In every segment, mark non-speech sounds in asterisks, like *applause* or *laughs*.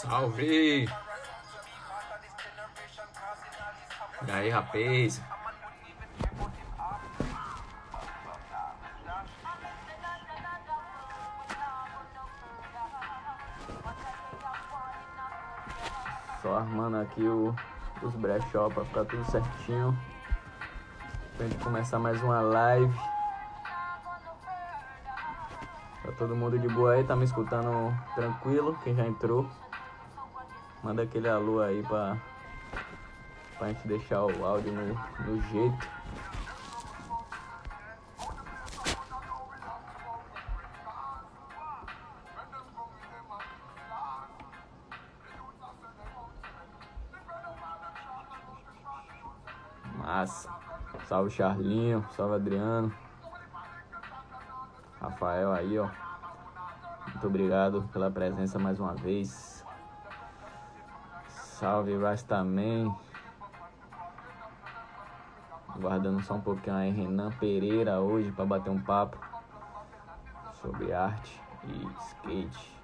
Salve! E aí, rapaz? Só armando aqui o, os brechó pra ficar tudo certinho. Pra gente começar mais uma live. Tá todo mundo de boa aí? Tá me escutando tranquilo? Quem já entrou? Manda aquele alô aí pra, pra gente deixar o áudio no, no jeito. Massa. Salve Charlinho, salve Adriano. Rafael aí, ó. Muito obrigado pela presença mais uma vez. Salve Rastaman. Guardando só um pouquinho aí Renan Pereira hoje para bater um papo sobre arte e skate.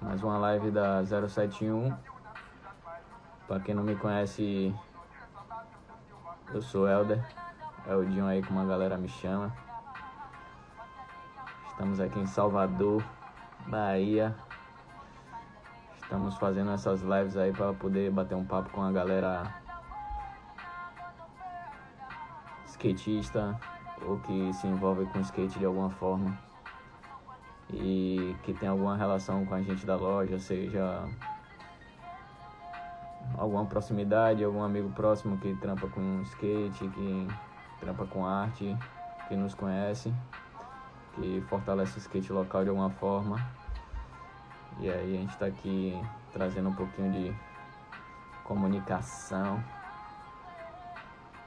Mais uma live da 071. Para quem não me conhece, eu sou Elder. Eldinho aí como a galera me chama. Estamos aqui em Salvador, Bahia. Estamos fazendo essas lives aí para poder bater um papo com a galera skatista ou que se envolve com skate de alguma forma e que tem alguma relação com a gente da loja, seja alguma proximidade, algum amigo próximo que trampa com skate, que trampa com arte, que nos conhece, que fortalece o skate local de alguma forma. E aí a gente está aqui trazendo um pouquinho de comunicação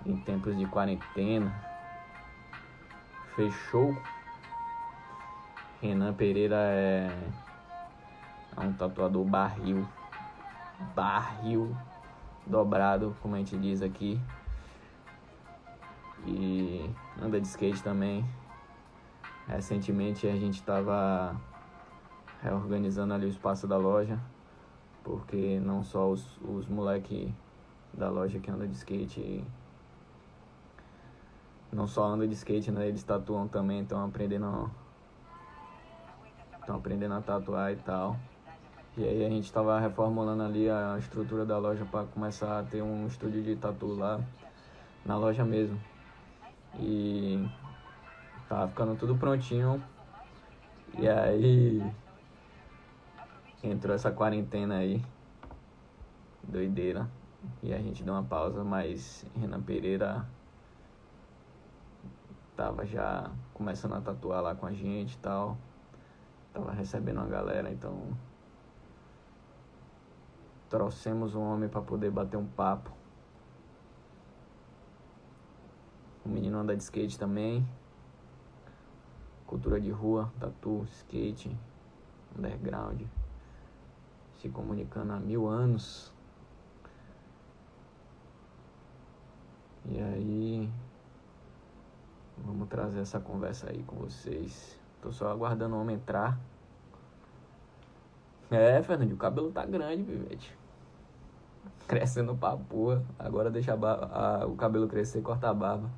em tempos de quarentena. Fechou. Renan Pereira é, é um tatuador barril. Barril dobrado, como a gente diz aqui. E anda de skate também. Recentemente a gente estava reorganizando ali o espaço da loja, porque não só os, os moleque da loja que anda de skate não só anda de skate, né? Eles tatuam também, estão aprendendo. Estão aprendendo a tatuar e tal. E aí a gente estava reformulando ali a estrutura da loja para começar a ter um estúdio de tatu lá na loja mesmo. E tava ficando tudo prontinho. E aí entrou essa quarentena aí. Doideira. E a gente deu uma pausa, mas Renan Pereira tava já começando a tatuar lá com a gente e tal. Tava recebendo uma galera, então trouxemos um homem para poder bater um papo. O menino anda de skate também. Cultura de rua, tatu, skate, underground. Se comunicando há mil anos. E aí, vamos trazer essa conversa aí com vocês. Tô só aguardando o homem entrar. É, Fernandinho, o cabelo tá grande, pivete. Crescendo pra porra. Agora deixa a, a, o cabelo crescer e cortar a barba.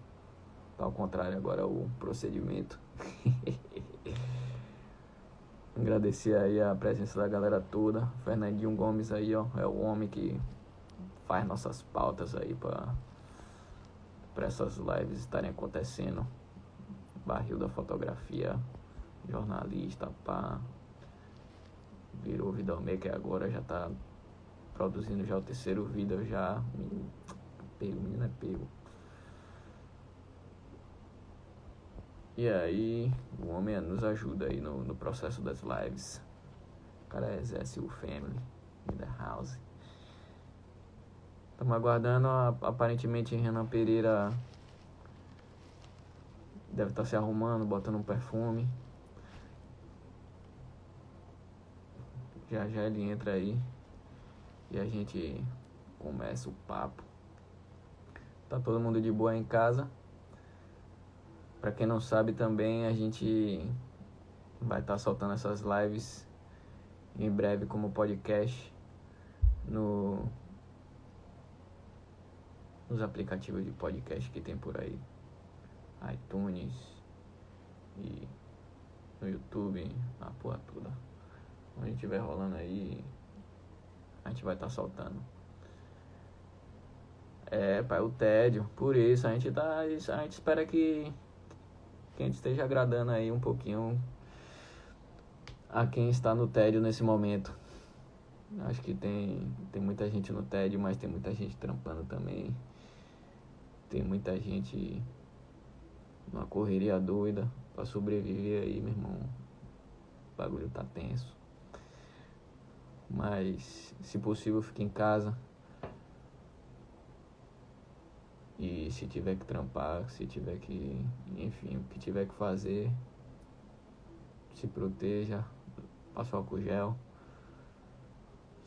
Tá ao contrário agora o procedimento. *laughs* Agradecer aí a presença da galera toda. Fernandinho Gomes aí, ó, é o homem que faz nossas pautas aí para para essas lives estarem acontecendo. Barril da fotografia, jornalista, pá. Virou videomaker agora, já tá produzindo já o terceiro vídeo já. Pego, menino é pego. E aí, o homem nos ajuda aí no, no processo das lives. O cara exerce o family in the house. Estamos aguardando, aparentemente Renan Pereira deve estar tá se arrumando, botando um perfume. Já já ele entra aí e a gente começa o papo. Tá todo mundo de boa em casa. Para quem não sabe também, a gente vai estar tá soltando essas lives em breve como podcast no nos aplicativos de podcast que tem por aí, iTunes e no YouTube, a porra toda. Onde estiver rolando aí, a gente vai estar tá soltando. É, pai, o tédio. Por isso, a gente tá. A gente espera que, que a gente esteja agradando aí um pouquinho a quem está no tédio nesse momento. Acho que tem, tem muita gente no tédio, mas tem muita gente trampando também. Tem muita gente numa correria doida para sobreviver aí, meu irmão. O bagulho tá tenso. Mas, se possível, fique em casa. E se tiver que trampar, se tiver que. Enfim, o que tiver que fazer, se proteja, passa álcool gel,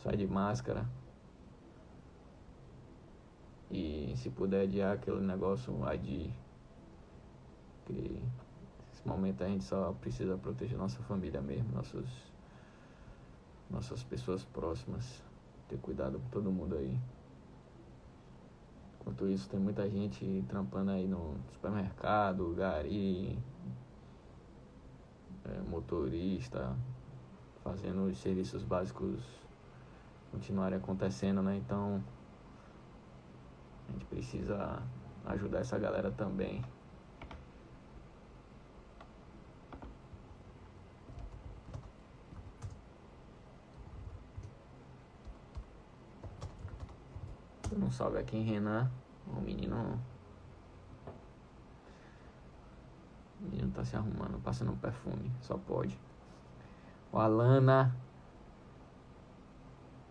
sai de máscara. E se puder adiar aquele negócio, adie. Que nesse momento a gente só precisa proteger nossa família mesmo, nossos, nossas pessoas próximas. Ter cuidado com todo mundo aí. Enquanto isso, tem muita gente trampando aí no supermercado, gari, é, motorista, fazendo os serviços básicos continuarem acontecendo, né? Então, a gente precisa ajudar essa galera também. Um salve aqui em Renan. O menino. O menino tá se arrumando, passando um perfume. Só pode. O Alana.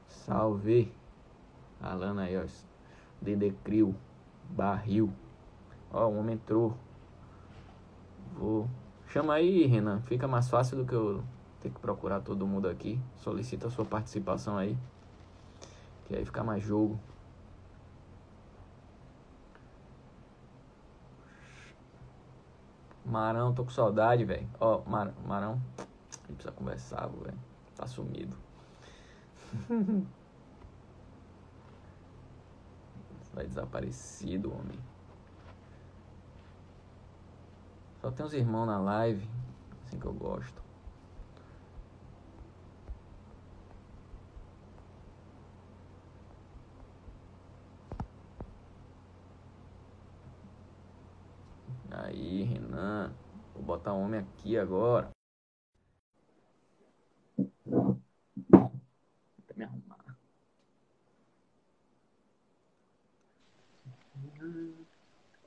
Salve. Alana aí, ó. Dede Crio. Barril. Ó, o homem entrou. Vou. Chama aí, Renan. Fica mais fácil do que eu ter que procurar todo mundo aqui. Solicita a sua participação aí. Que aí fica mais jogo. Marão, tô com saudade, velho. Ó, Mar Marão, a gente precisa conversar, velho. Tá sumido. *laughs* Vai desaparecido, homem. Só tem uns irmãos na live, assim que eu gosto. Aí, Renan. Vou botar o homem aqui agora. Vou me arrumar.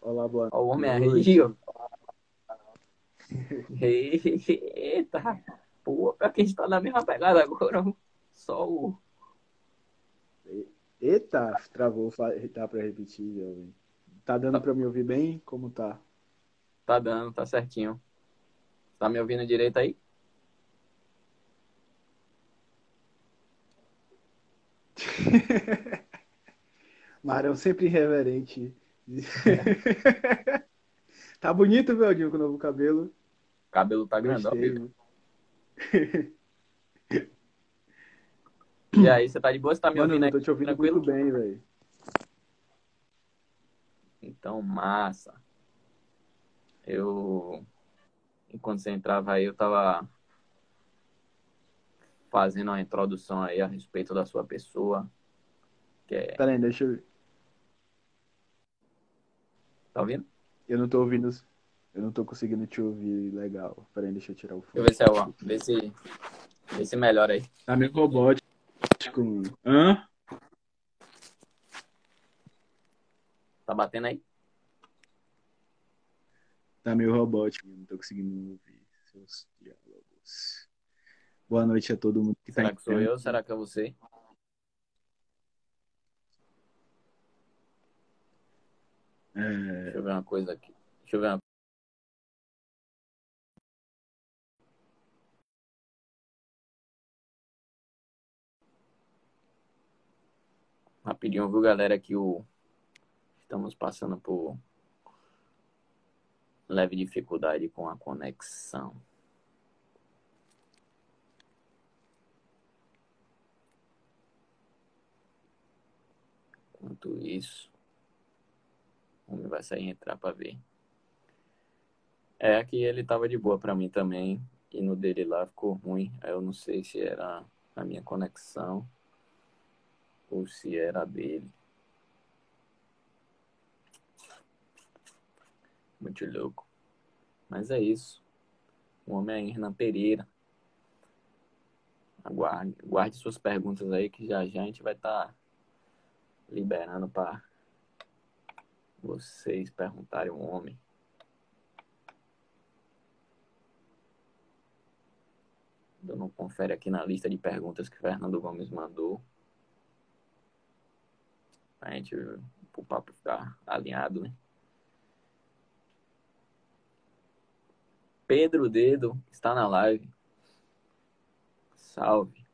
Olá, boa noite. Ó, o homem aí, *laughs* ó. Eita, pô, pra quem está na mesma pegada agora, só o. Eita, travou, dá pra repetir, jovem. Tá dando pra me ouvir bem? Como tá? Tá dando, tá certinho. Tá me ouvindo direito aí? *laughs* Marão sempre irreverente. *laughs* tá bonito, Veldinho, com o novo cabelo. O cabelo tá grandão. E aí, você tá de boa? Você tá me Mano, ouvindo aí? tô te ouvindo tranquilo? muito bem, velho. Então, massa eu enquanto você entrava aí, eu tava fazendo uma introdução aí a respeito da sua pessoa. Que é... Peraí, deixa eu ver. Tá ouvindo? Eu não tô ouvindo. Eu não tô conseguindo te ouvir legal. Peraí, deixa eu tirar o fone. Deixa eu ver se é o. Vê se. Vê se melhora aí. Tá meio robótico. Hã? Tá batendo aí? Tá meio robótico, não tô conseguindo ouvir seus diálogos. Boa noite a todo mundo que tá Será tá que sou eu? Será que é você? É... Deixa eu ver uma coisa aqui. Deixa eu ver uma Rapidinho, viu, galera, que o estamos passando por leve dificuldade com a conexão. Enquanto isso, o homem vai sair e entrar para ver. É, que ele tava de boa para mim também. E no dele lá ficou ruim. Eu não sei se era a minha conexão ou se era dele. Muito louco. Mas é isso. O homem é Hernan Pereira. Aguarde, guarde suas perguntas aí que já já a gente vai estar tá liberando para vocês perguntarem o homem. Dando um confere aqui na lista de perguntas que Fernando Gomes mandou. Pra gente, o papo ficar alinhado, né? Pedro Dedo está na live. Salve.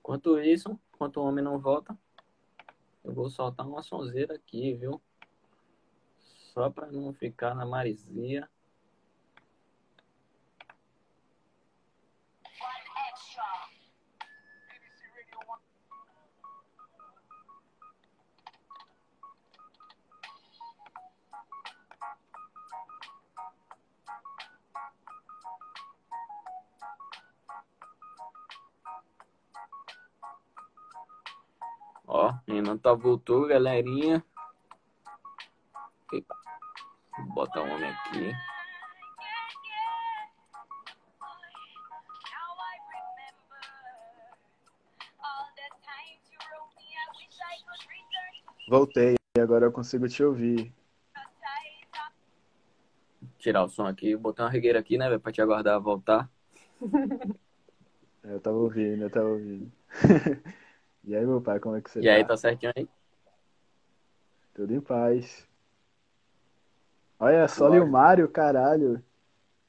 Enquanto isso, enquanto o homem não volta, eu vou soltar uma sonzeira aqui, viu? Só para não ficar na marizia. Ó, Renan tá voltou, galerinha. Eita. Bota o homem aqui. Voltei, agora eu consigo te ouvir. Tirar o som aqui, botar uma regueira aqui, né, pra te aguardar voltar. *laughs* Eu tava ouvindo, eu tava ouvindo. *laughs* E aí, meu pai, como é que você E tá? aí, tá certinho aí? Tudo em paz. Olha, só o Mário, caralho.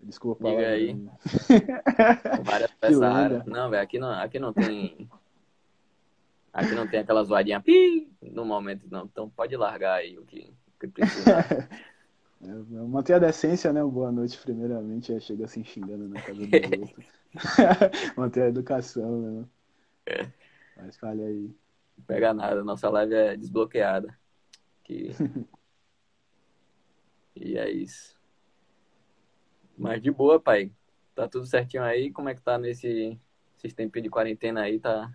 Desculpa. Diga aí. Várias *laughs* Que peças. Não, velho, aqui não, aqui não tem. Aqui não tem aquela zoadinha pi no momento, não. Então pode largar aí o que, o que precisa. *laughs* É, Manter a decência, né? Boa noite, primeiramente. Já chega assim xingando na casa dos *laughs* outros. Manter a educação, né? É. Mas fale aí. Não pega nada, nossa live é desbloqueada. Que... *laughs* e é isso. Mas de boa, pai. Tá tudo certinho aí? Como é que tá nesse esses de quarentena aí? Tá,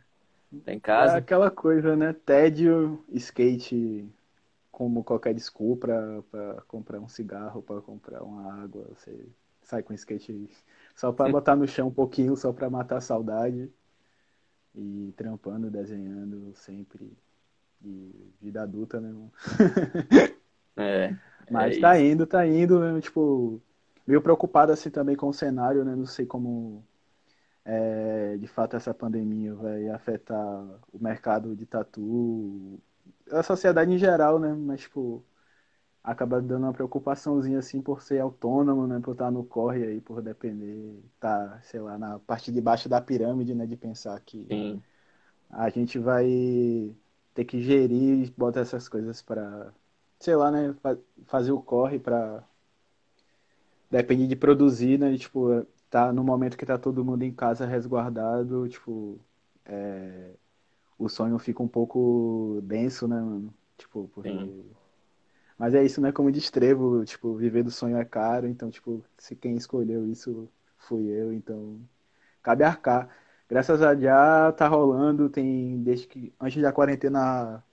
tá em É casa? aquela coisa, né? Tédio, skate como qualquer desculpa pra, pra comprar um cigarro, pra comprar uma água. Você sai com skate só pra botar no chão um pouquinho, só pra matar a saudade. E trampando, desenhando sempre. E vida adulta, né? mano? *laughs* É. Mas é tá isso. indo, tá indo, né? Tipo, meio preocupado assim também com o cenário, né? Não sei como é, de fato essa pandemia vai afetar o mercado de tatu, a sociedade em geral, né? Mas, tipo, acaba dando uma preocupaçãozinha assim por ser autônomo, né? Por estar no corre aí, por depender, tá, sei lá, na parte de baixo da pirâmide, né? De pensar que Sim. a gente vai ter que gerir e botar essas coisas pra, sei lá, né, fa- fazer o corre pra depende de produzir, né, e, tipo, tá no momento que tá todo mundo em casa resguardado, tipo, é, o sonho fica um pouco denso, né, mano? Tipo, porque Sim. Mas é isso, né, como diz Trevo, tipo, viver do sonho é caro, então, tipo, se quem escolheu isso fui eu, então cabe arcar. Graças a já tá rolando, tem desde que antes da quarentena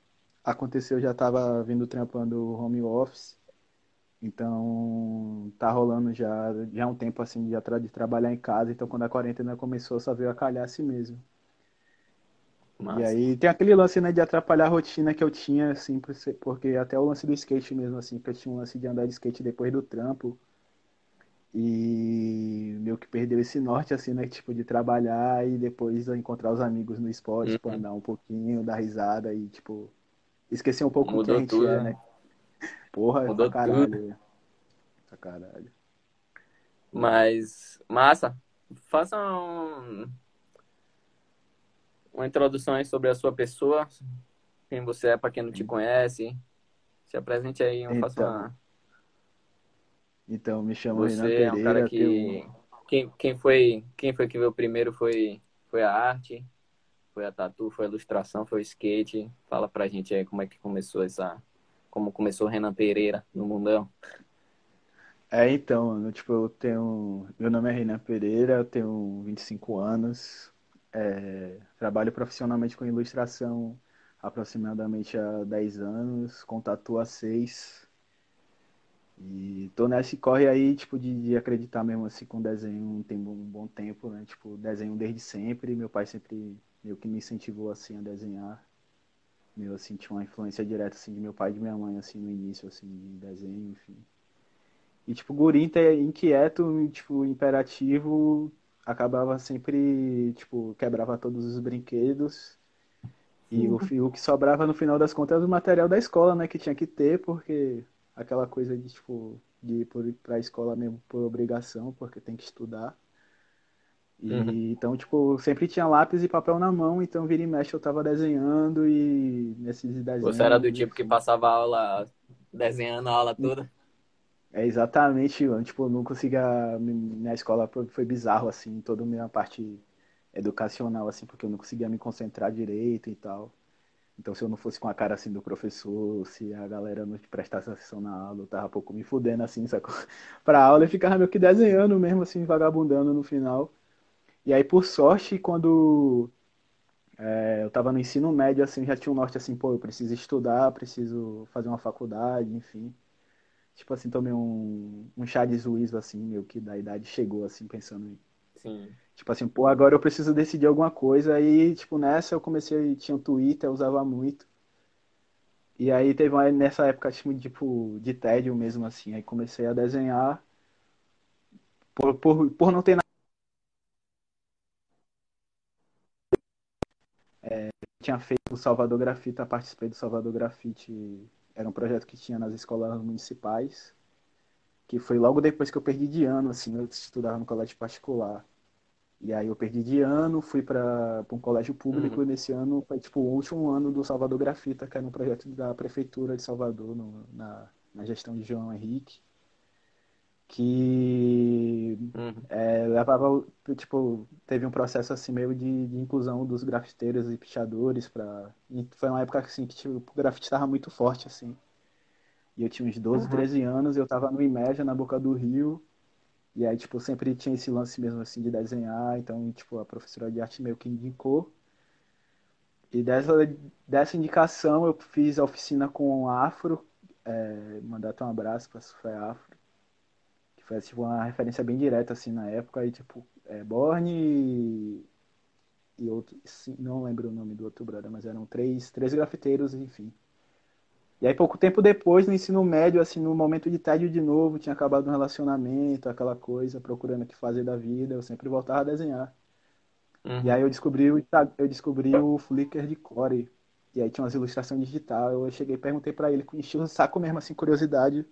aconteceu, eu já tava vindo trampando home office. Então, tá rolando já já um tempo assim de, atra- de trabalhar em casa, então quando a quarentena começou, só veio a calhar assim mesmo. E Massa. aí tem aquele lance, né, de atrapalhar a rotina que eu tinha, assim, porque até o lance do skate mesmo, assim, que eu tinha um lance de andar de skate depois do trampo. E meio que perdeu esse norte, assim, né, tipo, de trabalhar e depois encontrar os amigos no esporte, tipo, Uhum. andar um pouquinho, dar risada e, tipo, esquecer um pouco o que Mudou tudo, é, né? né? *laughs* Porra, Mudou pra caralho. velho. Pra caralho. Mas, massa. Faça um- uma introdução aí sobre a sua pessoa, quem você é para quem não te conhece. Se apresente aí, eu faço Então, uma. Então, me chamo Renan Você é um cara Pereira, que quem, quem foi quem foi que veio primeiro foi foi a arte, Foi a tatu, foi a ilustração, foi o skate? Fala pra gente aí como é que começou essa. Como começou o Renan Pereira no mundão. É, então, mano, tipo, eu tenho. Meu nome é Renan Pereira, eu tenho 25 anos. É, trabalho profissionalmente com ilustração aproximadamente há 10 anos, com tatu há 6. E tô nesse corre aí, tipo, de, de, acreditar mesmo assim com desenho tem um bom tempo, né? Tipo, desenho desde sempre. Meu pai sempre meio que me incentivou assim a desenhar. Meu, assim, tinha uma influência direta assim de meu pai e de minha mãe, assim, no início, assim, de desenho, enfim. E, tipo, guri inquieto, tipo, imperativo, acabava sempre, tipo, quebrava todos os brinquedos. E o, o que sobrava no final das contas era o material da escola, né? Que tinha que ter, porque aquela coisa de, tipo, de ir para a escola mesmo por obrigação, porque tem que estudar. E, uhum. Então, tipo, sempre tinha lápis e papel na mão, então vira e mexe eu tava desenhando e nesses desenhos... Você era do tipo que passava a aula desenhando a aula toda? É exatamente, tipo, eu não conseguia... Minha escola foi bizarro, assim, toda a minha parte educacional, assim, porque eu não conseguia me concentrar direito e tal. Então, se eu não fosse com a cara assim do professor, se a galera não prestasse atenção na aula, eu tava pouco me fudendo assim, sacou? *laughs* Pra aula eu ficava meio que desenhando mesmo, assim, vagabundando no final. E aí, por sorte, quando é, eu tava no ensino médio, assim, já tinha um norte assim, pô, eu preciso estudar, preciso fazer uma faculdade, enfim. Tipo assim, tomei um, um chá de juízo, assim, meio que da idade chegou, assim, pensando em. Sim. Tipo assim, pô, agora eu preciso decidir alguma coisa. Aí, tipo, nessa eu comecei, tinha um Twitter, eu usava muito. E aí teve uma, nessa época, tipo, tipo, de tédio mesmo, assim. Aí comecei a desenhar. Por, por, por não ter nada. É, tinha feito o Salvador Grafite, participei do Salvador Grafite. Era um projeto que tinha nas escolas municipais. Que foi logo depois que eu perdi de ano, assim. Eu estudava no colégio particular. E aí eu perdi de ano, fui para um colégio público uhum. e nesse ano foi tipo o último ano do Salvador Grafita, que era um projeto da Prefeitura de Salvador, no, na, na gestão de João Henrique, que uhum. é, levava, tipo, teve um processo assim meio de, de inclusão dos grafiteiros e pichadores para foi uma época assim que tipo, o grafite estava muito forte assim. E eu tinha uns 12, uhum. 13 anos, eu estava no Imeja, na Boca do Rio, e aí, tipo, sempre tinha esse lance mesmo assim de desenhar, então, tipo, a professora de arte meio que indicou. E dessa, dessa indicação eu fiz a oficina com o Afro, é, mandar um abraço para Sofia Afro, foi tipo, uma referência bem direta assim na época, aí tipo, é, Borne e, e outro, sim, não lembro o nome do outro brother, mas eram três, três grafiteiros, enfim. E aí, pouco tempo depois, no ensino médio, assim, no momento de tédio de novo, tinha acabado um relacionamento, aquela coisa, procurando o que fazer da vida, eu sempre voltava a desenhar. Uhum. E aí eu descobri, o, eu descobri o Flickr de Core. E aí tinha umas ilustrações digitais. Eu cheguei e perguntei para ele, enchi o saco mesmo, assim, curiosidade.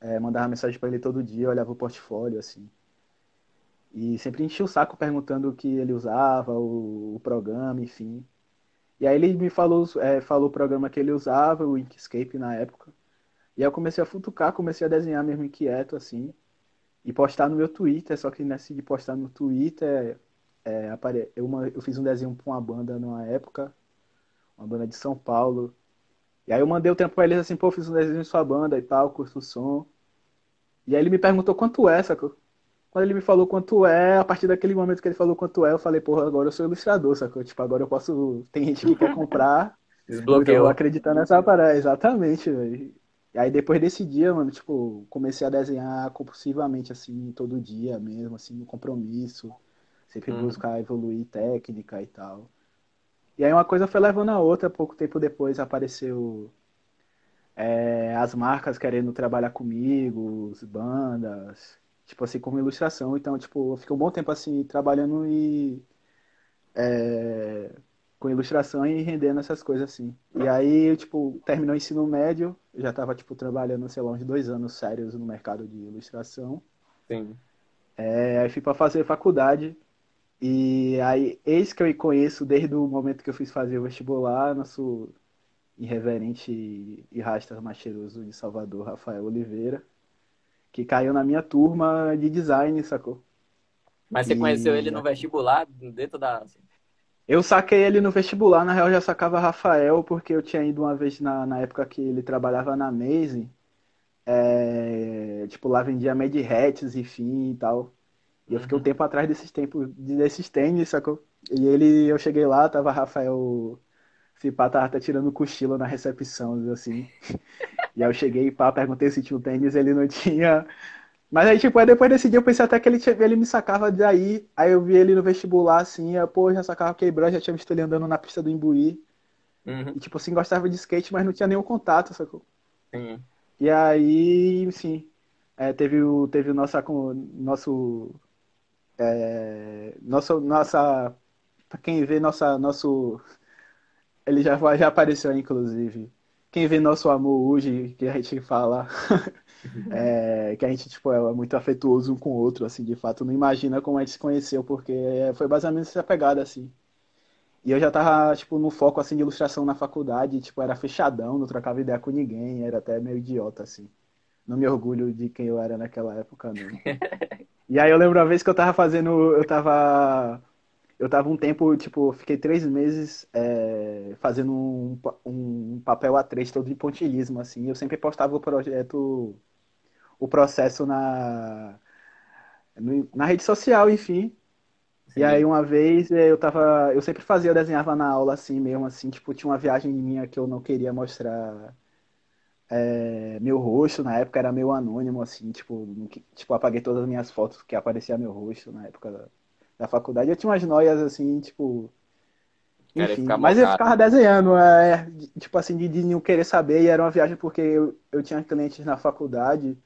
É, mandava mensagem para ele todo dia, olhava o portfólio, assim. E sempre enchi o saco perguntando o que ele usava, o, o programa, enfim. E aí ele me falou, é, falou o programa que ele usava, o Inkscape na época. E aí eu comecei a futucar, comecei a desenhar mesmo inquieto, assim. E postar no meu Twitter, só que nesse de postar no Twitter, é, apare... eu, uma... eu fiz um desenho pra uma banda numa época, uma banda de São Paulo. E aí eu mandei o tempo pra eles assim, pô, fiz um desenho de sua banda e tal, curso o som. E aí ele me perguntou quanto é, sacou? Quando ele me falou quanto é, a partir daquele momento que ele falou quanto é, eu falei, porra, agora eu sou ilustrador, sacou? Tipo, agora eu posso. Tem gente que quer comprar. *laughs* Desbloqueou. Eu vou acreditar nessa parada. Exatamente, velho. E aí depois desse dia, mano, tipo, comecei a desenhar compulsivamente, assim, todo dia mesmo, assim, no compromisso. Sempre hum. buscar evoluir técnica e tal. E aí uma coisa foi levando a outra, pouco tempo depois apareceu é, as marcas querendo trabalhar comigo, as bandas tipo assim, como ilustração. Então, tipo, eu fiquei um bom tempo assim, trabalhando e. É, com ilustração e rendendo essas coisas assim. E aí, tipo, terminou o ensino médio, eu já tava, tipo, trabalhando, sei lá, uns dois anos sérios no mercado de ilustração. Sim. É, aí fui para fazer faculdade. E aí, eis que eu conheço desde o momento que eu fiz fazer o vestibular, nosso irreverente e rasta mais cheiroso de Salvador, Rafael Oliveira que caiu na minha turma de design, sacou? Mas você e... conheceu ele no vestibular, dentro da. Eu saquei ele no vestibular, na real eu já sacava Rafael, porque eu tinha ido uma vez na, na época que ele trabalhava na Maze. É, tipo, lá vendia Made Hats, enfim e tal. E eu fiquei um tempo atrás desses tempos, desses tênis, sacou? E ele, eu cheguei lá, tava Rafael, se pá, tava até tirando cochilo na recepção, assim. E aí eu cheguei, pá, perguntei se tinha um tênis, ele não tinha. Mas aí, tipo, aí depois desse dia eu pensei até que ele, tinha, ele me sacava daí. Aí eu vi ele no vestibular, assim, eu, pô, já sacava quebrando, já tinha visto ele andando na pista do Imbuí. Uhum. E, tipo assim, gostava de skate, mas não tinha nenhum contato, sacou? Sim. E aí, enfim, é, teve o, teve o nosso, nosso, é, nosso, nossa, pra quem vê nossa, nosso, ele já, já apareceu inclusive. Quem vê nosso amor hoje, que a gente fala, *laughs* é, que a gente tipo, é muito afetuoso um com o outro, assim, de fato, não imagina como a gente se conheceu, porque foi basicamente essa pegada, assim. E eu já tava, tipo, no foco, assim, de ilustração na faculdade, tipo, era fechadão, não trocava ideia com ninguém, era até meio idiota, assim. Não me orgulho de quem eu era naquela época, não. e aí eu lembro uma vez que eu tava fazendo, eu tava... Eu tava um tempo, tipo, fiquei três meses é, fazendo um, um papel A3 todo de pontilhismo, assim. Eu sempre postava o projeto, o processo na, na rede social, enfim. E aí uma vez eh, eu tava. Eu sempre fazia, eu desenhava na aula assim mesmo, assim, tipo, tinha uma viagem minha que eu não queria mostrar é, meu rosto, na época era meio anônimo, assim, tipo, tipo, apaguei todas as minhas fotos que aparecia meu rosto na época da, da faculdade. Eu tinha umas noias assim, tipo. Enfim, mas eu ficava desenhando, é, tipo assim, de, de não querer saber, e era uma viagem porque eu, eu tinha clientes na faculdade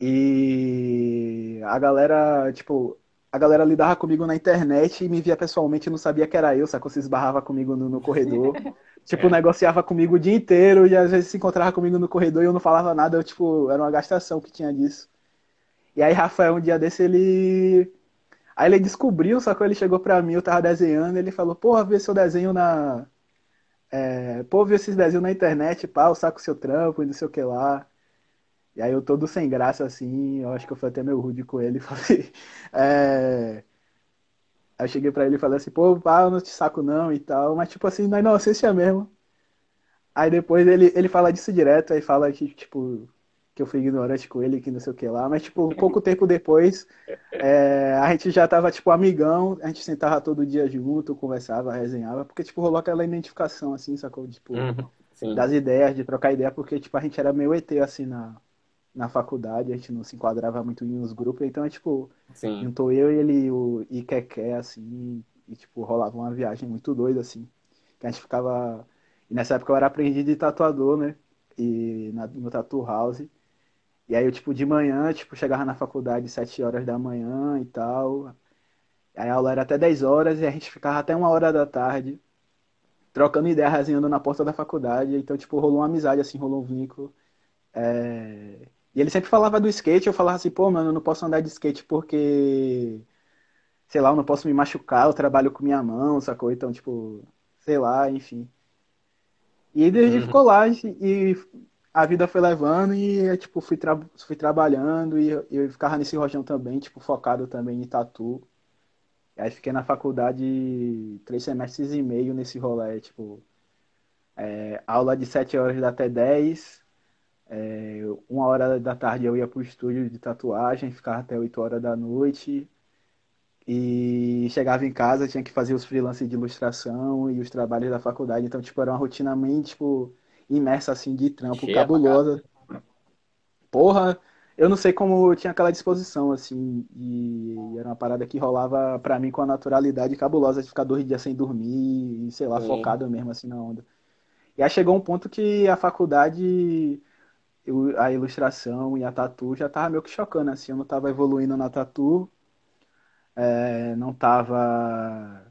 e a galera, tipo, a galera lidava comigo na internet e me via pessoalmente e não sabia que era eu, sacou? Se esbarrava comigo no, no corredor. *laughs* tipo, é. negociava comigo o dia inteiro e às vezes se encontrava comigo no corredor e eu não falava nada, eu, tipo, era uma gastação que tinha disso. E aí, Rafael, um dia desse, ele. Aí ele descobriu, só que ele chegou pra mim, eu tava desenhando, ele falou, porra, vê seu desenho na. É, pô, vê esses desenhos na internet, pá, eu saco seu trampo e não sei o que lá. E aí eu todo sem graça, assim, eu acho que eu fui até meio rude com ele, *laughs* falei, é... Aí eu cheguei pra ele e falei assim, pô, pá, eu não te saco não e tal, mas tipo assim, na inocência mesmo. Aí depois ele, ele fala disso direto, aí fala que, tipo, que eu fui ignorante com ele, que não sei o que lá, mas tipo, pouco tempo depois, é, a gente já tava, tipo, amigão, a gente sentava todo dia junto, conversava, resenhava, porque, tipo, rolou aquela identificação, assim, sacou? Tipo, uhum, das ideias, de trocar ideia, porque, tipo, a gente era meio ET, assim, na, na faculdade, a gente não se enquadrava muito em uns grupos, então é tipo, Sim. juntou eu e ele o Ikeké, assim, e tipo, rolava uma viagem muito doida, assim. Que a gente ficava. E nessa época eu era aprendiz de tatuador, né? E na, no Tattoo House. E aí eu, tipo, de manhã, tipo, chegava na faculdade sete horas da manhã e tal. Aí a aula era até 10 horas e a gente ficava até uma hora da tarde, trocando ideia, resenhando na porta da faculdade. Então, tipo, rolou uma amizade, assim, rolou um vínculo. É... E ele sempre falava do skate, eu falava assim, pô, mano, eu não posso andar de skate porque, sei lá, eu não posso me machucar, eu trabalho com minha mão, sacou? Então, tipo, sei lá, enfim. E ele uhum. ficou lá e a vida foi levando e, tipo, fui, tra fui trabalhando e eu ficava nesse rojão também, tipo, focado também em tatu. E aí fiquei na faculdade três semestres e meio nesse rolê, tipo, é, aula de sete horas até dez é, uma hora da tarde eu ia pro estúdio de tatuagem, ficava até 8 horas da noite. E chegava em casa, tinha que fazer os freelances de ilustração e os trabalhos da faculdade. Então, tipo, era uma rotina meio, tipo, imersa, assim, de trampo, Cheia cabulosa. Porra, eu não sei como eu tinha aquela disposição, assim, e era uma parada que rolava para mim com a naturalidade cabulosa de ficar dois dias sem dormir e, sei lá, Sim. focado mesmo, assim, na onda. E aí chegou um ponto que a faculdade eu, a ilustração e a tatu já tava meio que chocando, assim, eu não tava evoluindo na tatu, é, não tava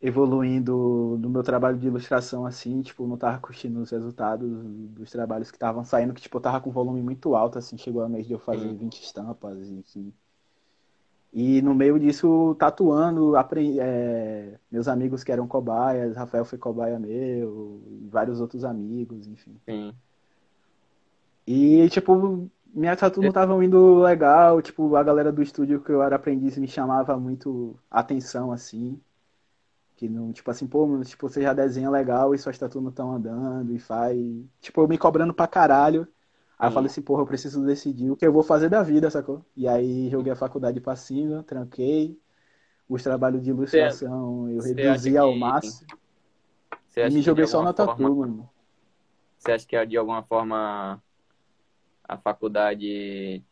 evoluindo no meu trabalho de ilustração, assim, tipo, não tava curtindo os resultados dos trabalhos que estavam saindo, que, tipo, eu tava com volume muito alto, assim, chegou a mês de eu fazer uhum. 20 estampas, enfim. E no meio disso, tatuando, aprendi, é, meus amigos que eram cobaias, Rafael foi cobaia meu, e vários outros amigos, enfim. Sim. E, tipo, minha tatu não tava indo legal, tipo, a galera do estúdio que eu era aprendiz me chamava muito atenção, assim. Que não, tipo assim, pô, mano, tipo, você já desenha legal e suas tatuas não estão andando e faz. Tipo, eu me cobrando pra caralho. Aí eu falei assim, porra, eu preciso decidir o que eu vou fazer da vida, sacou? E aí joguei a faculdade pra cima, tranquei. Os trabalhos de ilustração eu reduzi ao máximo. E me joguei só na tatu, forma... mano. Você acha que de alguma forma a faculdade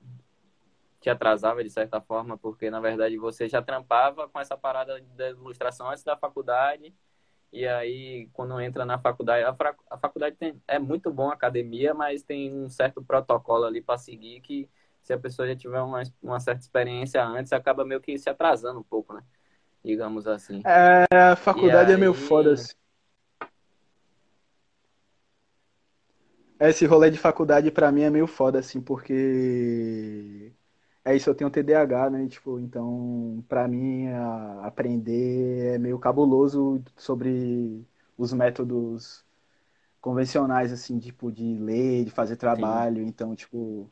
te atrasava de certa forma, porque na verdade você já trampava com essa parada da ilustração antes da faculdade, e aí quando entra na faculdade, a, faculdade tem, é muito bom a academia, mas tem um certo protocolo ali para seguir que se a pessoa já tiver uma, uma certa experiência antes, acaba meio que se atrasando um pouco, né? Digamos assim. É, a faculdade aí... é meio foda. -se. Esse rolê de faculdade para mim é meio foda, assim, porque é isso, eu tenho TDAH, né? Tipo, então, para mim, aprender é meio cabuloso sobre os métodos convencionais, assim, tipo, de ler, de fazer trabalho. Sim. Então, tipo,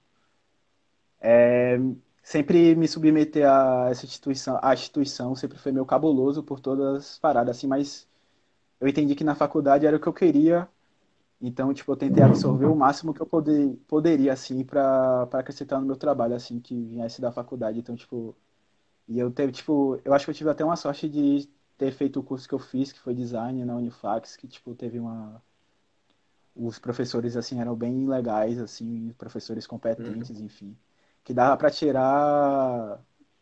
é, sempre me submeter a essa instituição, a instituição sempre foi meio cabuloso por todas as paradas, assim, mas eu entendi que na faculdade era o que eu queria então, tipo, eu tentei absorver o máximo que eu poder, poderia, assim, para acrescentar no meu trabalho, assim, que viesse da faculdade. Então, tipo, e eu teve, tipo, eu acho que eu tive até uma sorte de ter feito o curso que eu fiz, que foi design na Unifax, que, tipo, teve uma... Os professores, assim, eram bem legais, assim, professores competentes, uhum. enfim. Que dava para tirar...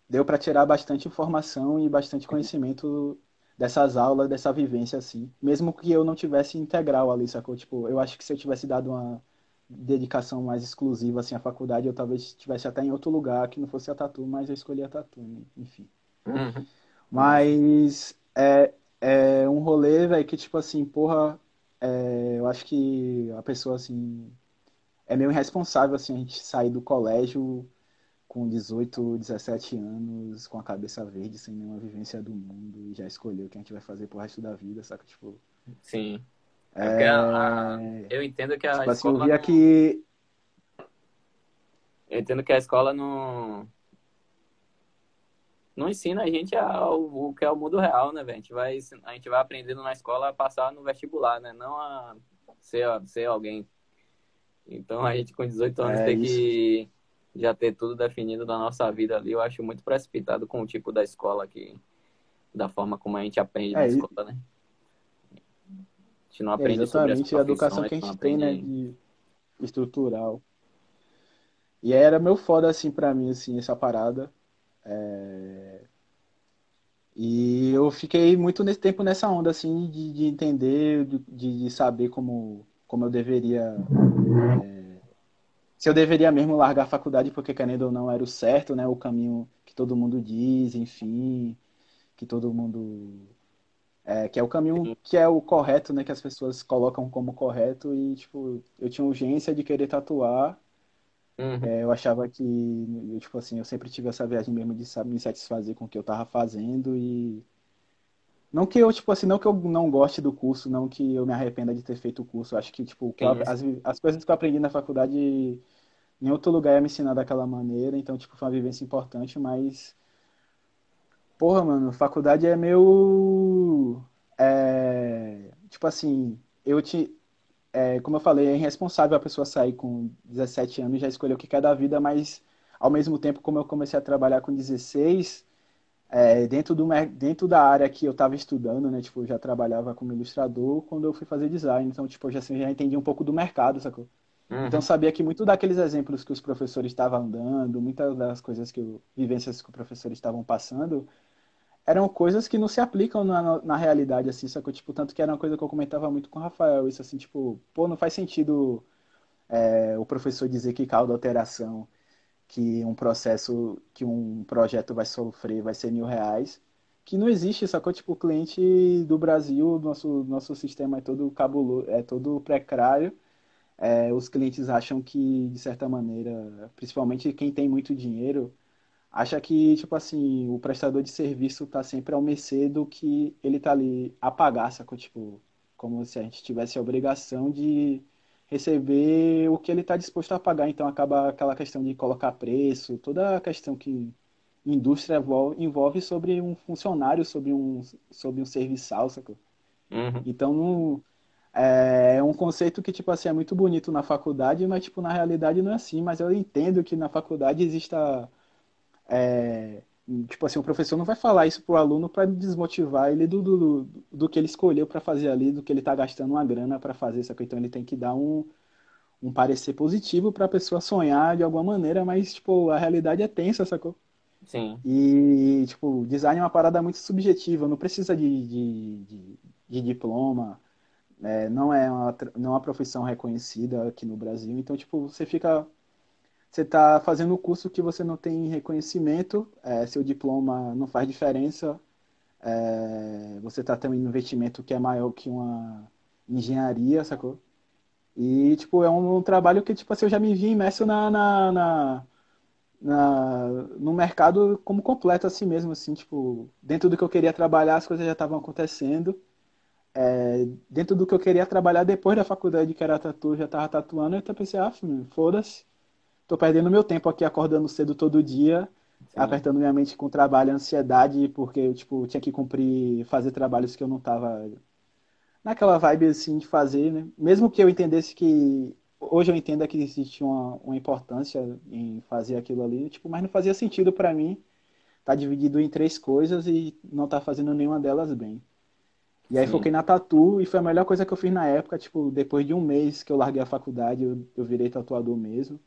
Deu para tirar bastante informação e bastante conhecimento dessas aulas, dessa vivência, assim. Mesmo que eu não tivesse integral ali, sacou? Tipo, eu acho que se eu tivesse dado uma dedicação mais exclusiva, assim, à faculdade, eu talvez estivesse até em outro lugar que não fosse a Tatu, mas eu escolhi a Tatu, né? enfim. Uhum. Mas é, é um rolê, velho, que, tipo assim, porra, é, eu acho que a pessoa, assim, é meio irresponsável, assim, a gente sair do colégio com 18, 17 anos, com a cabeça verde, sem nenhuma vivência do mundo, e já escolheu o que a gente vai fazer pro resto da vida, saca? Tipo. Sim. É... A, a, eu entendo que a tipo escola. Assim, eu não... que. Eu entendo que a escola não. Não ensina a gente a, o, o que é o mundo real, né, velho? A gente vai, a gente vai aprendendo na escola a passar no vestibular, né? Não a ser, ser alguém. Então a gente com 18 anos é tem isso. que já ter tudo definido da nossa vida ali, eu acho muito precipitado com o tipo da escola que da forma como a gente aprende é, na escola, né? A gente não aprende é, exatamente sobre a educação que a gente tem, né, de estrutural. E era meu foda assim para mim assim essa parada. É... E eu fiquei muito nesse tempo nessa onda assim de, de entender, de, de saber como como eu deveria é se eu deveria mesmo largar a faculdade porque, querendo ou não, era o certo, né? O caminho que todo mundo diz, enfim, que todo mundo... É, que é o caminho que é o correto, né? Que as pessoas colocam como correto e, tipo, eu tinha urgência de querer tatuar. Uhum. É, eu achava que, eu, tipo assim, eu sempre tive essa viagem mesmo de sabe, me satisfazer com o que eu tava fazendo e... Não que eu, tipo assim, não que eu não goste do curso, não que eu me arrependa de ter feito o curso. Acho que, tipo, que eu, as, as coisas que eu aprendi na faculdade em outro lugar ia me ensinar daquela maneira, então, tipo, foi uma vivência importante, mas. Porra, mano, faculdade é meu. É, tipo assim, eu te. É, como eu falei, é irresponsável a pessoa sair com 17 anos e já escolher o que quer da vida, mas ao mesmo tempo, como eu comecei a trabalhar com 16, é, dentro, do, dentro da área que eu estava estudando, né? Tipo, eu já trabalhava como ilustrador quando eu fui fazer design, então, tipo, eu já, já entendi um pouco do mercado, sacou? Uhum. Então sabia que muito daqueles exemplos que os professores estavam dando, muitas das coisas que eu, vivências que os professores estavam passando, eram coisas que não se aplicam na, na realidade, assim, que, tipo, tanto que era uma coisa que eu comentava muito com o Rafael, isso assim, tipo, pô, não faz sentido é, o professor dizer que causa alteração, que um processo, que um projeto vai sofrer, vai ser mil reais, que não existe, sacou? Tipo, o cliente do Brasil, nosso, nosso sistema é todo cabuloso, é todo precário, é, os clientes acham que, de certa maneira, principalmente quem tem muito dinheiro, acha que, tipo assim, o prestador de serviço está sempre ao mercê do que ele está ali a pagar, sacou? Tipo, como se a gente tivesse a obrigação de receber o que ele está disposto a pagar. Então acaba aquela questão de colocar preço, toda a questão que indústria envolve sobre um funcionário, sobre um, sobre um serviçal, sacou? Uhum. Então, não, é um conceito que, tipo assim, é muito bonito na faculdade, mas, tipo, na realidade não é assim. Mas eu entendo que na faculdade exista... É, tipo assim, o professor não vai falar isso pro aluno para desmotivar ele do, do, do que ele escolheu para fazer ali, do que ele tá gastando uma grana para fazer, sacou? Então ele tem que dar um, um parecer positivo para a pessoa sonhar de alguma maneira, mas, tipo, a realidade é tensa, sacou? Sim. E, tipo, design é uma parada muito subjetiva, não precisa de, de, de, de diploma, é, não, é uma, não é uma profissão reconhecida aqui no Brasil, então, tipo, você fica. Você está fazendo o curso que você não tem reconhecimento, é, seu diploma não faz diferença, é, você está tendo um investimento que é maior que uma engenharia, sacou? E, tipo, é um, um trabalho que, tipo assim, eu já me vi imerso na, na, na na, no mercado como completo assim mesmo, assim, tipo, dentro do que eu queria trabalhar, as coisas já estavam acontecendo. É, dentro do que eu queria trabalhar depois da faculdade, que era tatu, já estava tatuando, eu até pensei, ah, foda-se, tô perdendo meu tempo aqui acordando cedo todo dia, Sim. apertando minha mente com trabalho, ansiedade, porque eu, tipo, tinha que cumprir, fazer trabalhos que eu não tava naquela vibe, assim, de fazer, né? Mesmo que eu entendesse que hoje eu entendo que existe uma, uma importância em fazer aquilo ali, tipo, mas não fazia sentido para mim tá dividido em três coisas e não tá fazendo nenhuma delas bem. E aí Sim. foquei na tatu e foi a melhor coisa que eu fiz na época, tipo, depois de um mês que eu larguei a faculdade, eu, eu virei tatuador mesmo.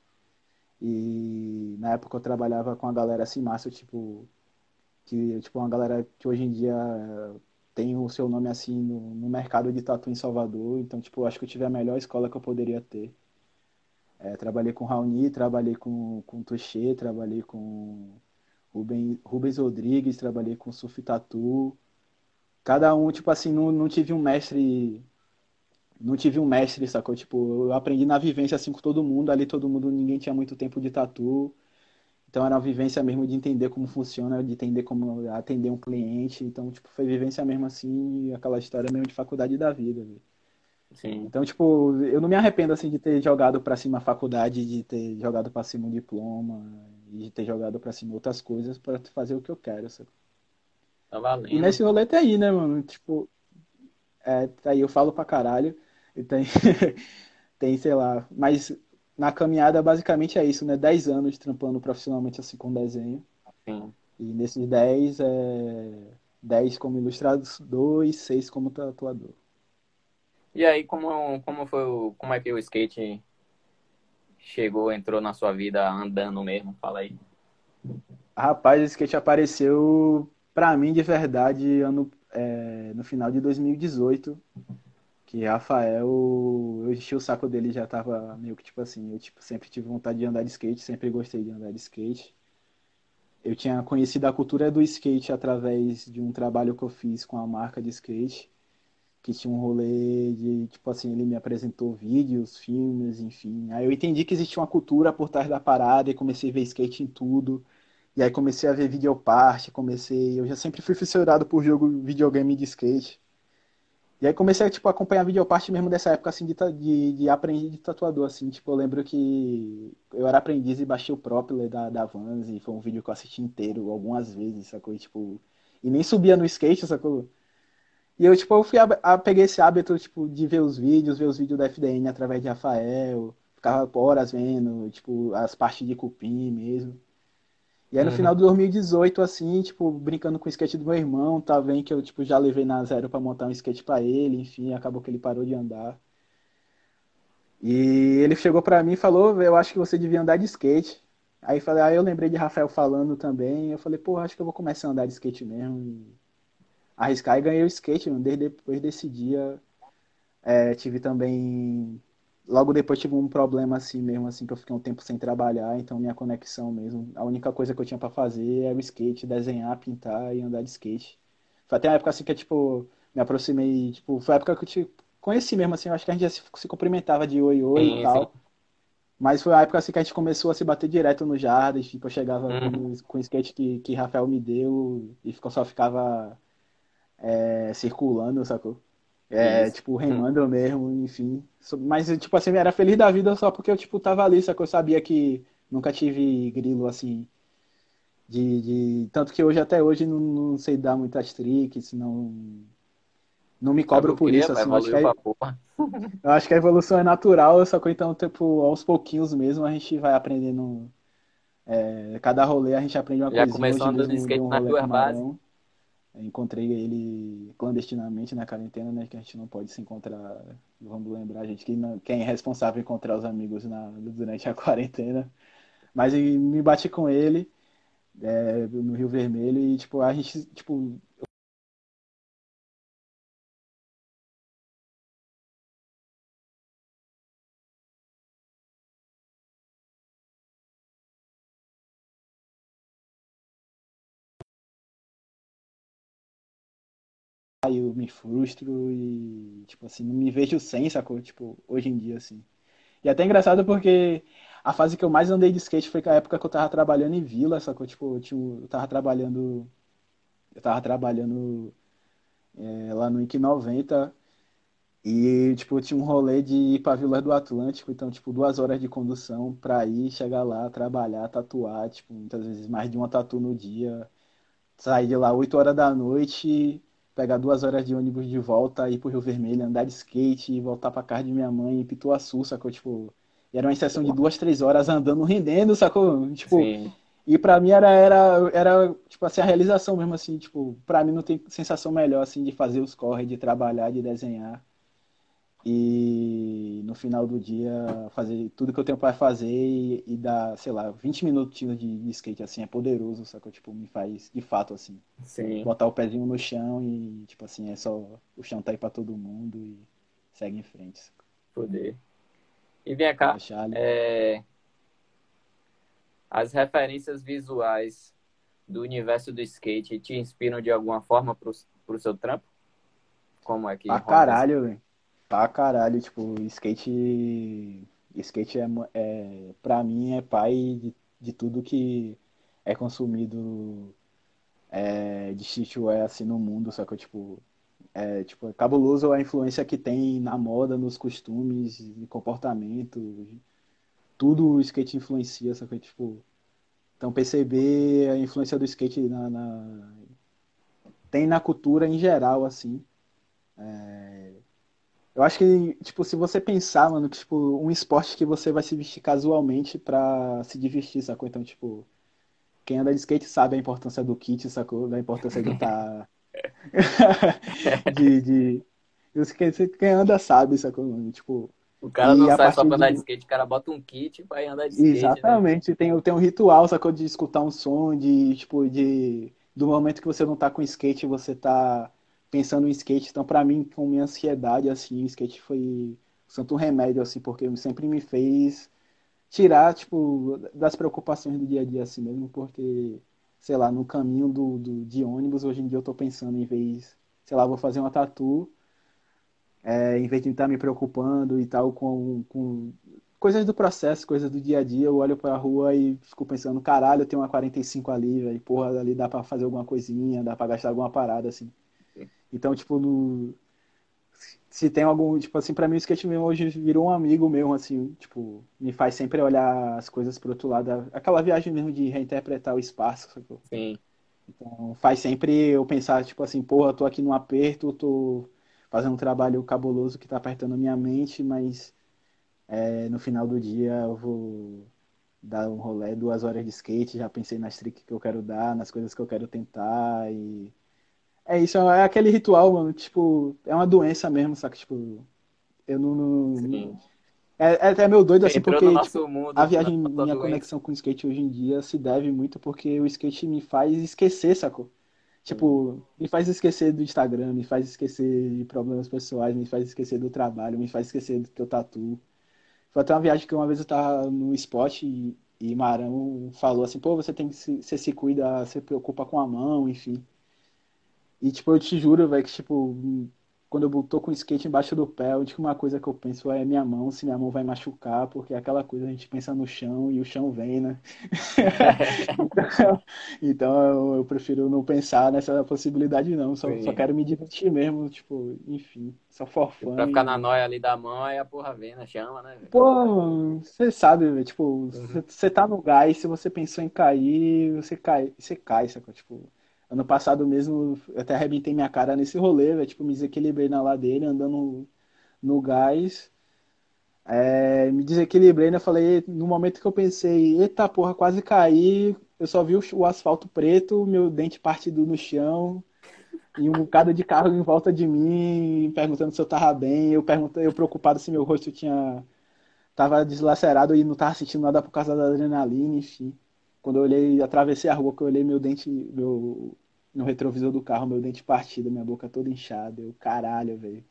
E na época eu trabalhava com a galera assim massa, tipo, que tipo uma galera que hoje em dia tem o seu nome assim no, no mercado de tatu em Salvador, então tipo, acho que eu tive a melhor escola que eu poderia ter. É, trabalhei com Raoni, trabalhei com, com Touché, trabalhei com Ruben, Rubens Rodrigues, trabalhei com Sufi Tatu. Cada um, tipo assim, não, não tive um mestre. Não tive um mestre, sacou? Tipo, eu aprendi na vivência assim com todo mundo. Ali todo mundo, ninguém tinha muito tempo de tatu. Então era uma vivência mesmo de entender como funciona, de entender como atender um cliente. Então, tipo, foi vivência mesmo assim, aquela história mesmo de faculdade da vida. Viu? Sim. Então, tipo, eu não me arrependo assim de ter jogado para cima a faculdade, de ter jogado para cima um diploma, de ter jogado para cima outras coisas para fazer o que eu quero, sabe? Tá valendo. E nesse rolê tá aí, né, mano? Tipo, é, tá aí eu falo pra caralho, e tem, *laughs* tem, sei lá, mas na caminhada basicamente é isso, né? 10 anos trampando profissionalmente assim com desenho. Sim. E nesses 10, é 10 como ilustrador e 6 como tatuador. E aí, como, como foi o, como é que o skate chegou, entrou na sua vida andando mesmo? Fala aí. Rapaz, o skate apareceu pra mim de verdade ano, é, no final de 2018. Que Rafael, eu enchi o saco dele já tava meio que tipo assim, eu tipo, sempre tive vontade de andar de skate, sempre gostei de andar de skate. Eu tinha conhecido a cultura do skate através de um trabalho que eu fiz com a marca de skate que tinha um rolê de, tipo assim, ele me apresentou vídeos, filmes, enfim. Aí eu entendi que existia uma cultura por trás da parada e comecei a ver skate em tudo. E aí comecei a ver videoparte, comecei... Eu já sempre fui fissurado por jogo videogame de skate. E aí comecei a, tipo, acompanhar videoparte mesmo dessa época, assim, de, de, de aprendiz de tatuador, assim. Tipo, eu lembro que eu era aprendiz e baixei o próprio da, da Vans e foi um vídeo que eu assisti inteiro algumas vezes, sacou? E, tipo... E nem subia no skate, sacou? E eu, tipo, eu fui a, a, peguei esse hábito, tipo, de ver os vídeos, ver os vídeos da FDN através de Rafael, ficava horas vendo, tipo, as partes de cupim mesmo. E aí no uhum. final de 2018, assim, tipo, brincando com o skate do meu irmão, tá vendo que eu, tipo, já levei na zero para montar um skate para ele, enfim, acabou que ele parou de andar. E ele chegou para mim e falou, eu acho que você devia andar de skate. Aí, falei, aí eu lembrei de Rafael falando também, eu falei, pô, acho que eu vou começar a andar de skate mesmo arriscar e ganhei o skate, mano. Desde depois desse dia, é, tive também. Logo depois tive um problema assim mesmo, assim, que eu fiquei um tempo sem trabalhar, então minha conexão mesmo. A única coisa que eu tinha para fazer era o skate, desenhar, pintar e andar de skate. Foi até uma época assim que, tipo, me aproximei, tipo, foi a época que eu te conheci mesmo, assim, eu acho que a gente já se, se cumprimentava de oi, oi sim, e tal. Sim. Mas foi a época assim que a gente começou a se bater direto no jardim, tipo, eu chegava uhum. com, com o skate que, que Rafael me deu e ficou, só ficava é, circulando, sacou? É, tipo, remando mesmo, enfim. Mas, tipo assim, eu era feliz da vida só porque eu, tipo, tava ali, sacou? Eu sabia que nunca tive grilo, assim, De, de, tanto que hoje, até hoje, não, não sei dar muitas tricks, não, não me cobro por queria, isso. Assim, eu, acho que a, porra. *laughs* eu acho que a evolução é natural, só que então, tipo, aos pouquinhos mesmo, a gente vai aprendendo. é, cada rolê a gente aprende uma Já coisinha. começou andando de skate um nas duas bases. Encontrei ele clandestinamente na quarentena, né? Que a gente não pode se encontrar. Vamos lembrar, gente, que não- quem é responsável encontrar os amigos na, durante a *laughs* quarentena. Mas me bati com ele é, no Rio Vermelho e, tipo, a gente, tipo, eu me frustro e, tipo assim, não me vejo sem, sacou? Tipo, hoje em dia, assim. E é até engraçado porque a fase que eu mais andei de skate foi a época que eu tava trabalhando em vila, sacou? Tipo, eu, tinha, eu tava trabalhando, eu tava trabalhando é, lá no IC 90 e, tipo, tinha um rolê de ir pra Vila do Atlântico, então, tipo, duas horas de condução pra ir, chegar lá, trabalhar, tatuar, tipo, muitas vezes mais de uma tatu no dia, sair de lá 8 horas da noite, pegar duas horas de ônibus de volta, ir pro Rio Vermelho, andar de skate e voltar pra casa de minha mãe em Pituaçu, sacou? Tipo, era uma sessão de duas, três horas andando, rendendo, sacou? Tipo, Sim, e pra mim era, era, era, tipo assim, a realização mesmo, assim, tipo, pra mim não tem sensação melhor, assim, de fazer os corre, de trabalhar, de desenhar e no final do dia fazer tudo que eu tenho pra fazer e, e dar, sei lá, 20 minutinhos de, de skate, assim, é poderoso, sacou? Tipo, me faz, de fato, assim, sim. botar o pezinho no chão e, tipo assim, é só, o chão tá aí pra todo mundo e segue em frente? Poder. E vem cá, é, as referências visuais do universo do skate te inspiram de alguma forma pro, pro seu trampo? Como é que rola caralho, velho. Pra caralho, tipo, skate. Skate é, é. Pra mim é pai de, de tudo que é consumido é, de streetwear assim no mundo, sacou? Tipo, é, tipo, é cabuloso a influência que tem na moda, nos costumes, e comportamento. Tudo o skate influencia, sacou? Tipo, então perceber a influência do skate na, na- tem na cultura em geral, assim. Eu acho que, tipo, se você pensar, mano, que, tipo, um esporte que você vai se vestir casualmente pra se divertir, sacou? Então, tipo, quem anda de skate sabe a importância do kit, sacou? Da importância de estar... *laughs* *laughs* de, de... que- Quem anda sabe, sacou? mano? Tipo, O cara E não sai só pra andar de- de skate, o cara bota um kit pra ir andar de skate, né? Exatamente, tem, tem um ritual, sacou? De escutar um som, de, tipo, de... Do momento que você não tá com skate, você tá pensando em skate. Então, pra mim, com minha ansiedade, assim, o skate foi um santo remédio, assim, porque sempre me fez tirar, tipo, das preocupações do dia a dia, assim mesmo, porque, sei lá, no caminho do, do, de ônibus, hoje em dia eu tô pensando em vez, sei lá, vou fazer uma tatu, é, em vez de estar me preocupando e tal com, com coisas do processo, coisas do dia a dia, eu olho pra rua e fico pensando, caralho, eu tenho uma 45 ali, velho, porra, ali dá pra fazer alguma coisinha, dá pra gastar alguma parada, assim. Então, tipo, no... se tem algum, tipo assim, pra mim o skate mesmo hoje virou um amigo meu, assim, tipo, me faz sempre olhar as coisas pro outro lado, aquela viagem mesmo de reinterpretar o espaço, sacou? Sim, Então, faz sempre eu pensar, tipo assim, porra, tô aqui num aperto, tô fazendo um trabalho cabuloso que tá apertando a minha mente, mas é, no final do dia eu vou dar um rolê, duas horas de skate, já pensei nas tricks que eu quero dar, nas coisas que eu quero tentar e... É isso, é aquele ritual, mano, tipo, é uma doença mesmo, saca? Tipo, eu não... não-. É, é até meio doido, assim, Entrou porque, no tipo, mundo. a viagem, minha doença. conexão com o skate hoje em dia se deve muito porque o skate me faz esquecer, sacou? Tipo, me faz esquecer do Instagram, me faz esquecer de problemas pessoais, me faz esquecer do trabalho, me faz esquecer do que eu tatuo. Foi até uma viagem que uma vez eu tava no spot e, e Marão falou assim, pô, você tem que se, você se cuida, você se preocupa com a mão, enfim. E, tipo, eu te juro, velho, que, tipo, quando eu tô com o skate embaixo do pé, a única coisa que eu penso é minha mão, se minha mão vai machucar, porque é aquela coisa a gente pensa no chão e o chão vem, né? *laughs* então eu prefiro não pensar nessa possibilidade não, só, só quero me divertir mesmo, tipo, enfim, só for fun. Pra ficar na noia ali da mão, aí a porra vem, né? Chama, né? Pô, você sabe, tipo, você uhum. tá no gás, se você pensou em cair, você cai, você cai, sacou? Tipo, Ano passado mesmo, eu até arrebentei minha cara nesse rolê, véio, tipo, me desequilibrei na ladeira, andando no, gás. É, me desequilibrei, né? Falei, no momento que eu pensei, eita porra, quase caí, eu só vi o, o asfalto preto, meu dente partido no chão, e um bocado de carro em volta de mim, perguntando se eu tava bem. Eu perguntei, eu preocupado se meu rosto tinha. tava deslacerado e não tava sentindo nada por causa da adrenalina, enfim. Quando eu olhei, atravessei a rua, que eu olhei meu dente, meu, no retrovisor do carro, meu dente partido, minha boca toda inchada. Eu, caralho, velho.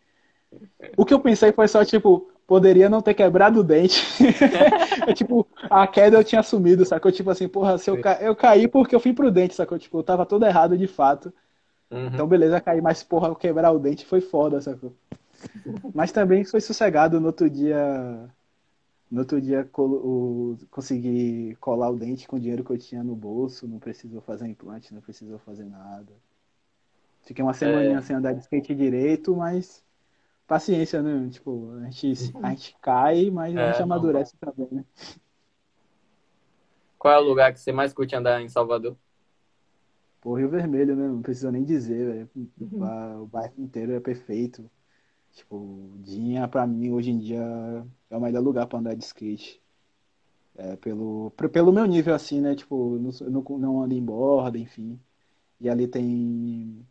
O que eu pensei foi só, tipo, poderia não ter quebrado o dente. *laughs* é, tipo, a queda eu tinha assumido, sacou? Tipo assim, porra, se eu, ca... eu caí porque eu fui prudente, sacou? Tipo, eu tava todo errado de fato. Uhum. Então, beleza, caí, mas porra, quebrar o dente foi foda, sacou? Mas também foi sossegado no outro dia. No outro dia o, consegui colar o dente com o dinheiro que eu tinha no bolso, não precisou fazer implante, não precisou fazer nada. Fiquei uma semana é... sem andar de skate direito, mas paciência, né? Tipo, a gente, a gente cai, mas é, a gente amadurece não... também, né? Qual é o lugar que você mais curte andar em Salvador? Pô, Rio Vermelho, né? Não precisa nem dizer, velho. Uhum. O bairro inteiro é perfeito. Tipo, Dinha, pra mim, hoje em dia, é o melhor lugar pra andar de skate. É, pelo, pelo meu nível, assim, né? Tipo, não, não ando em borda, enfim. E ali tem.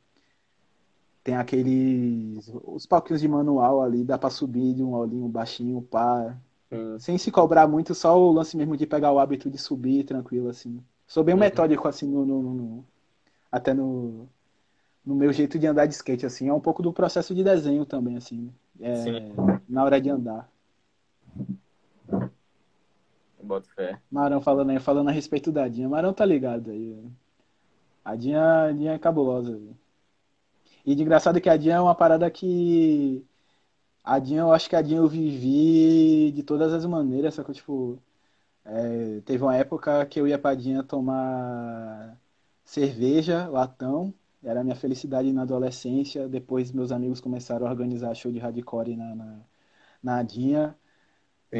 Tem aqueles. Os palquinhos de manual ali, dá pra subir de um olhinho baixinho, pá. Hum. Sem se cobrar muito, só o lance mesmo de pegar o hábito de subir tranquilo, assim. Sou bem uhum. metódico, assim, no, no, no, até no, no meu jeito de andar de skate, assim. É um pouco do processo de desenho também, assim. É, na hora de andar. Boto fé. Marão falando aí, falando a respeito da Dinha. Marão tá ligado aí. A Dinha, a Dinha é cabulosa. E de engraçado que a Dinha é uma parada que. A Dinha, eu acho que a Dinha eu vivi de todas as maneiras, só que, tipo. É, teve uma época que eu ia pra Dinha tomar cerveja, latão, era a minha felicidade na adolescência. Depois meus amigos começaram a organizar show de hardcore na, na, na Adinha.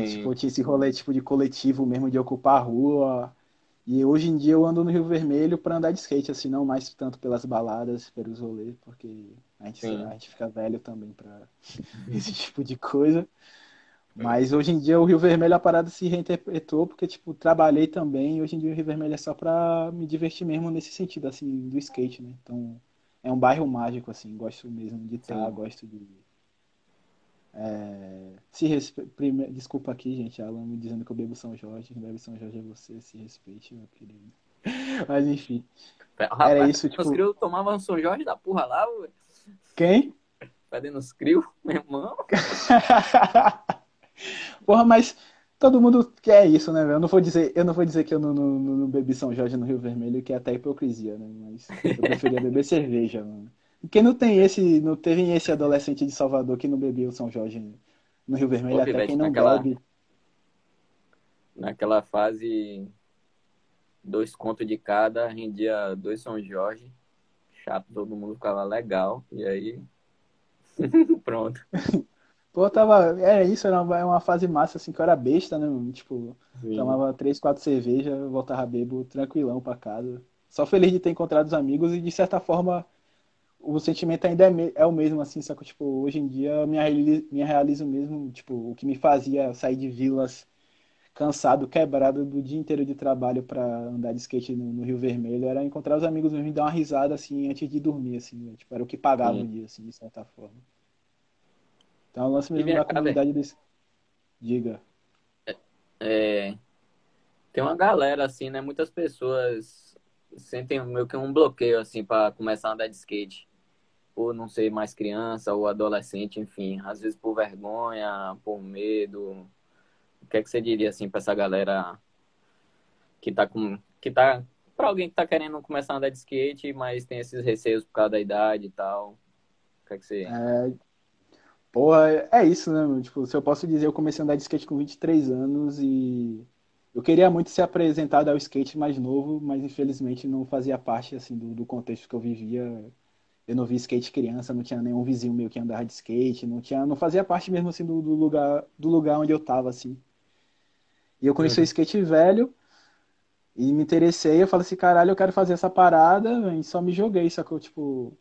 Tipo, tinha esse rolê tipo de coletivo mesmo, de ocupar a rua. E hoje em dia eu ando no Rio Vermelho para andar de skate, assim, não mais tanto pelas baladas, pelos rolês, porque a gente, a gente fica velho também para *laughs* esse tipo de coisa. Mas hoje em dia o Rio Vermelho a parada se reinterpretou, porque, tipo, trabalhei também, e hoje em dia o Rio Vermelho é só pra me divertir mesmo nesse sentido, assim, do skate, né? Então, é um bairro mágico, assim, gosto mesmo de estar, gosto de... É... Se respe... Prime... Desculpa aqui, gente, Alan me dizendo que eu bebo São Jorge, quem bebe São Jorge é você, se respeite, meu querido. *laughs* Mas, enfim, Rapaz, era isso, tipo... Os crios tomavam São Jorge da porra lá, ué. Quem? Perdendo os crios, meu irmão. *laughs* Porra, mas todo mundo quer isso, né, velho? Eu não vou dizer, eu não vou dizer que eu não, não, não, bebi São Jorge no Rio Vermelho, que é até hipocrisia, né? Mas eu preferia beber *laughs* cerveja, mano. Quem não tem esse, não teve esse adolescente de Salvador que não bebeu São Jorge no Rio Vermelho, Pô, até quem não naquela, bebe. Naquela fase, dois contos de cada, rendia dois São Jorge. Chato, todo mundo ficava legal. E aí, *laughs* pronto. Pô, tava. É isso, era uma, uma fase massa, assim, que eu era besta, né? Tipo, Sim. tomava três, quatro cervejas, voltava bebo tranquilão pra casa. Só feliz de ter encontrado os amigos e, de certa forma, o sentimento ainda é, é o mesmo, assim, só que, tipo, hoje em dia me, realizo, me realizo mesmo, tipo, o que me fazia sair de vilas cansado, quebrado do dia inteiro de trabalho para andar de skate no, no, Rio Vermelho, era encontrar os amigos mesmo e dar uma risada, assim, antes de dormir, assim, né? tipo, era o que pagava Sim. o dia, assim, de certa forma. Então, é o lance mesmo da comunidade desse. Diga. É, é, tem uma galera, assim, né? Muitas pessoas sentem meio que um bloqueio, assim, para começar a andar de skate. Ou não ser mais criança ou adolescente, enfim. Às vezes por vergonha, por medo. O que é que você diria, assim, para essa galera que tá com. que tá. Pra alguém que tá querendo começar a andar de skate, mas tem esses receios por causa da idade e tal. O que é que você. É Porra, é isso, né, mano? Tipo, se eu posso dizer, eu comecei a andar de skate com 23 anos e eu queria muito ser apresentado ao skate mais novo, mas infelizmente não fazia parte, assim, do, do contexto que eu vivia. Eu não vi skate criança, não tinha nenhum vizinho meu que andava de skate, não tinha, não fazia parte mesmo, assim, do, do lugar, do lugar onde eu tava, assim. E eu conheci uhum. o skate velho e me interessei, eu falei assim, caralho, eu quero fazer essa parada, e só me joguei, sacou? Tipo,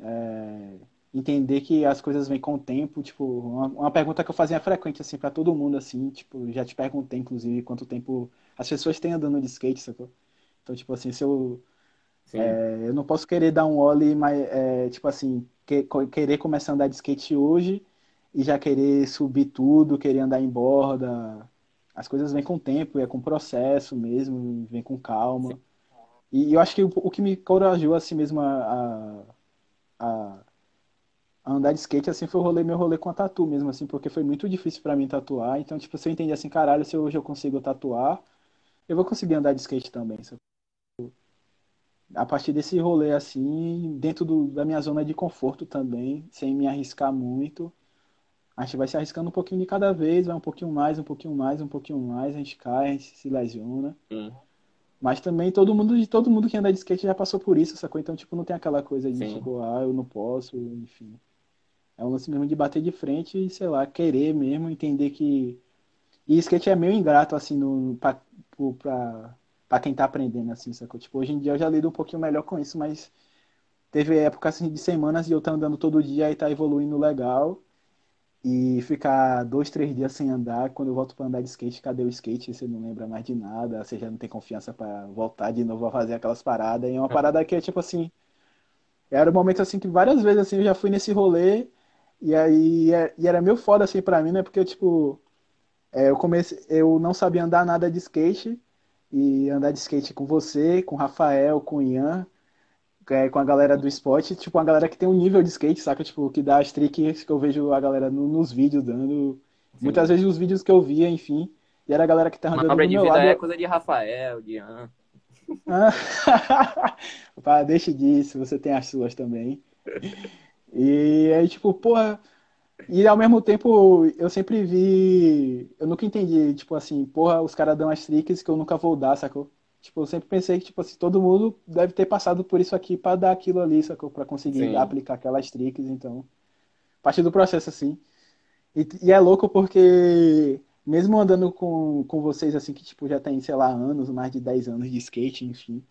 é, entender que as coisas vêm com o tempo, tipo, uma, uma pergunta que eu fazia frequente, assim, para todo mundo, assim, tipo, já te perguntei, inclusive, quanto tempo as pessoas têm andando de skate, sacou? Então, tipo assim, se eu... É, eu não posso querer dar um ollie, mas, é, tipo assim, que, querer começar a andar de skate hoje e já querer subir tudo, querer andar em borda. As coisas vêm com o tempo, é com processo mesmo, vem com calma. Sim. E eu acho que o, o que me corajou assim mesmo a, a, a andar de skate, assim, foi o rolê, meu rolê com a tatu mesmo, assim, porque foi muito difícil para mim tatuar. Então, tipo, se eu entendi assim, caralho, se hoje eu consigo tatuar, eu vou conseguir andar de skate também. Sabe? A partir desse rolê, assim, dentro do, da minha zona de conforto também, sem me arriscar muito, a gente vai se arriscando um pouquinho de cada vez, vai um pouquinho mais, um pouquinho mais, um pouquinho mais, a gente cai, a gente se lesiona. Hum. Mas também todo mundo, todo mundo que anda de skate já passou por isso, sacou? Então, tipo, não tem aquela coisa de, Sim. tipo, ah, eu não posso, enfim. É um lance mesmo de bater de frente e, sei lá, querer mesmo, entender que. E skate é meio ingrato, assim, no, pra, pra, pra quem tá aprendendo, assim, sacou? Tipo, hoje em dia eu já lido um pouquinho melhor com isso, mas teve época, assim, de semanas de eu estar tá andando todo dia e tá evoluindo legal. E ficar dois, três dias sem andar, quando eu volto para andar de skate, cadê o skate? Você não lembra mais de nada, você já não tem confiança para voltar de novo a fazer aquelas paradas. E é uma parada que é tipo assim. Era um momento assim que várias vezes assim eu já fui nesse rolê e aí é, e era meio foda assim pra mim, né? Porque, tipo, é, eu comecei, eu não sabia andar nada de skate, e andar de skate com você, com o Rafael, com o Ian, é, com a galera do esporte, tipo, uma galera que tem um nível de skate, saca? Tipo, que dá as tricks que eu vejo a galera no, nos vídeos dando. Sim. Muitas vezes os vídeos que eu via, enfim. E era a galera que tá andando do meu lado. é coisa de Rafael, de Ian. *laughs* Pá, deixe disso, você tem as suas também. E aí, tipo, porra. E ao mesmo tempo, eu sempre vi. Eu nunca entendi, tipo assim, porra, os caras dão as tricks que eu nunca vou dar, sacou? Tipo, eu sempre pensei que, tipo assim, todo mundo deve ter passado por isso aqui para dar aquilo ali, sacou? Pra conseguir Sim. aplicar aquelas tricks, então. A partir do processo, assim. E, e, é louco porque, mesmo andando com, com vocês, assim, que, tipo, já tem, sei lá, anos, mais de 10 anos de skate, enfim.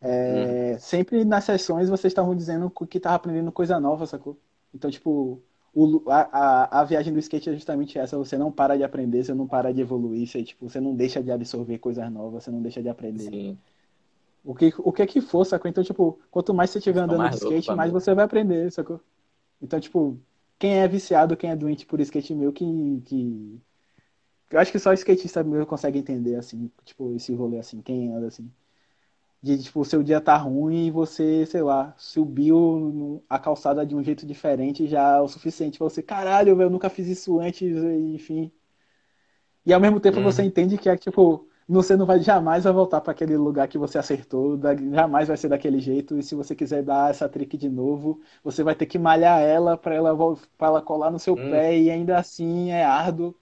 É, uhum. Sempre nas sessões vocês estavam dizendo que estava aprendendo coisa nova, sacou? Então, tipo, o, a, a, a, viagem do skate é justamente essa. Você não para de aprender, você não para de evoluir, você, tipo, você não deixa de absorver coisas novas, você não deixa de aprender. Sim. O que, o que é que for, sacou? Então, tipo, quanto mais você estiver andando de skate, mais você vai aprender, sacou? Então, tipo, quem é viciado, quem é doente por skate meu, que, que... Eu acho que só skatista meu consegue entender, assim, tipo, esse rolê, assim, quem anda, assim de tipo, o seu dia tá ruim e você, sei lá, subiu a calçada de um jeito diferente já é o suficiente para você, caralho, eu nunca fiz isso antes, enfim. E ao mesmo tempo uhum. você entende que é tipo, você não vai jamais vai voltar para aquele lugar que você acertou, jamais vai ser daquele jeito, e se você quiser dar essa trick de novo, você vai ter que malhar ela para ela, pra ela colar no seu uhum. pé, e ainda assim é árduo.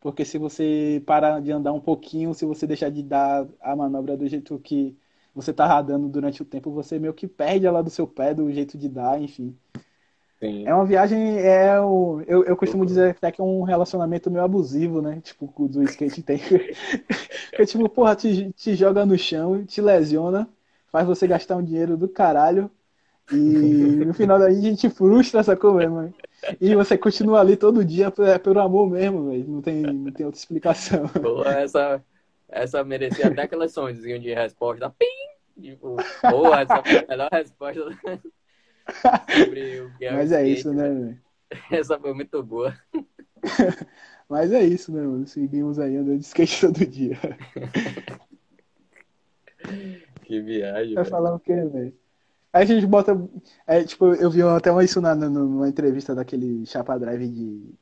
Porque se você parar de andar um pouquinho, se você deixar de dar a manobra do jeito que você tá radando durante o tempo, você meio que perde ela do seu pé, do jeito de dar, enfim. Sim. É uma viagem, é o, eu, eu costumo dizer até que é um relacionamento meio abusivo, né? Tipo, do skate tem. *laughs* Porque, tipo, porra, te, te joga no chão, te lesiona, faz você gastar um dinheiro do caralho. E no final daí a gente frustra essa coisa, mano. E você continua ali todo dia é pelo amor mesmo, velho. Não tem, não tem outra explicação. Pô, essa, essa merecia até aquele sonzinho de resposta. Pim! Tipo, boa, essa foi a melhor resposta *laughs* sobre o que é Mas o é isso, né, velho? Essa foi muito boa. *laughs* Mas é isso, né, mano? Seguimos aí andando de skate todo dia. *laughs* que viagem. Vai falar o quê, velho? Aí a gente bota. É, tipo, eu vi até uma, isso na, numa entrevista daquele Chapa Drive de.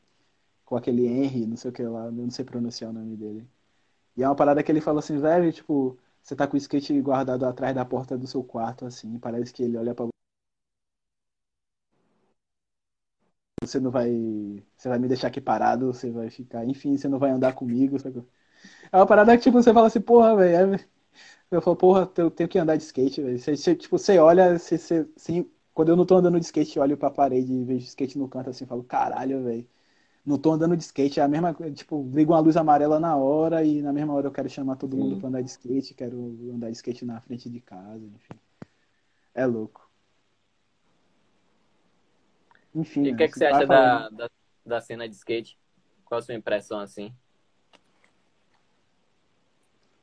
Com aquele Henry, não sei o que lá, eu não sei pronunciar o nome dele. E é uma parada que ele fala assim, velho, tipo, você tá com o skate guardado atrás da porta do seu quarto, assim, parece que ele olha pra você não vai. Você vai me deixar aqui parado, você vai ficar. Enfim, você não vai andar comigo. Sabe? É uma parada que, tipo, você fala assim, porra, velho. É... Eu falo, porra, eu tenho que andar de skate, velho. Você, você, tipo, você olha, você, você, quando eu não tô andando de skate, eu olho pra parede e vejo skate no canto assim, falo, caralho, velho. Não tô andando de skate, é a mesma coisa, tipo, ligo uma luz amarela na hora e na mesma hora eu quero chamar todo Sim. mundo pra andar de skate, quero andar de skate na frente de casa, enfim. É louco. Enfim. E o que, é que você acha da, da, da cena de skate? Qual a sua impressão assim?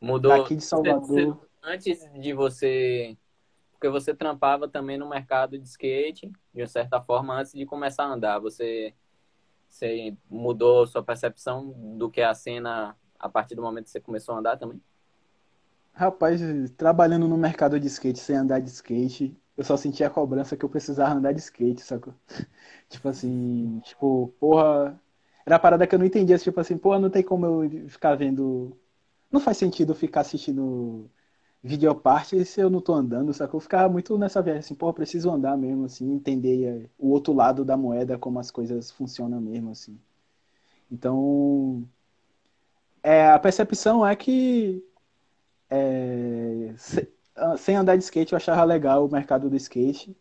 Mudou. Aqui de Salvador. Você, antes de você. Porque você trampava também no mercado de skate, de certa forma, antes de começar a andar. Você, você mudou sua percepção do que é a cena a partir do momento que você começou a andar também? Rapaz, trabalhando no mercado de skate sem andar de skate, eu só sentia a cobrança que eu precisava andar de skate, sacou? *laughs* tipo assim, tipo, porra. Era a parada que eu não entendia, tipo assim, porra, não tem como eu ficar vendo. Não faz sentido ficar assistindo videoparte se eu não tô andando, sacou? Eu ficava muito nessa viagem, assim, porra, preciso andar mesmo, assim, entender o outro lado da moeda, como as coisas funcionam mesmo, assim. Então. É, a percepção é que. É, ah, sem andar de skate, eu achava legal o mercado do skate,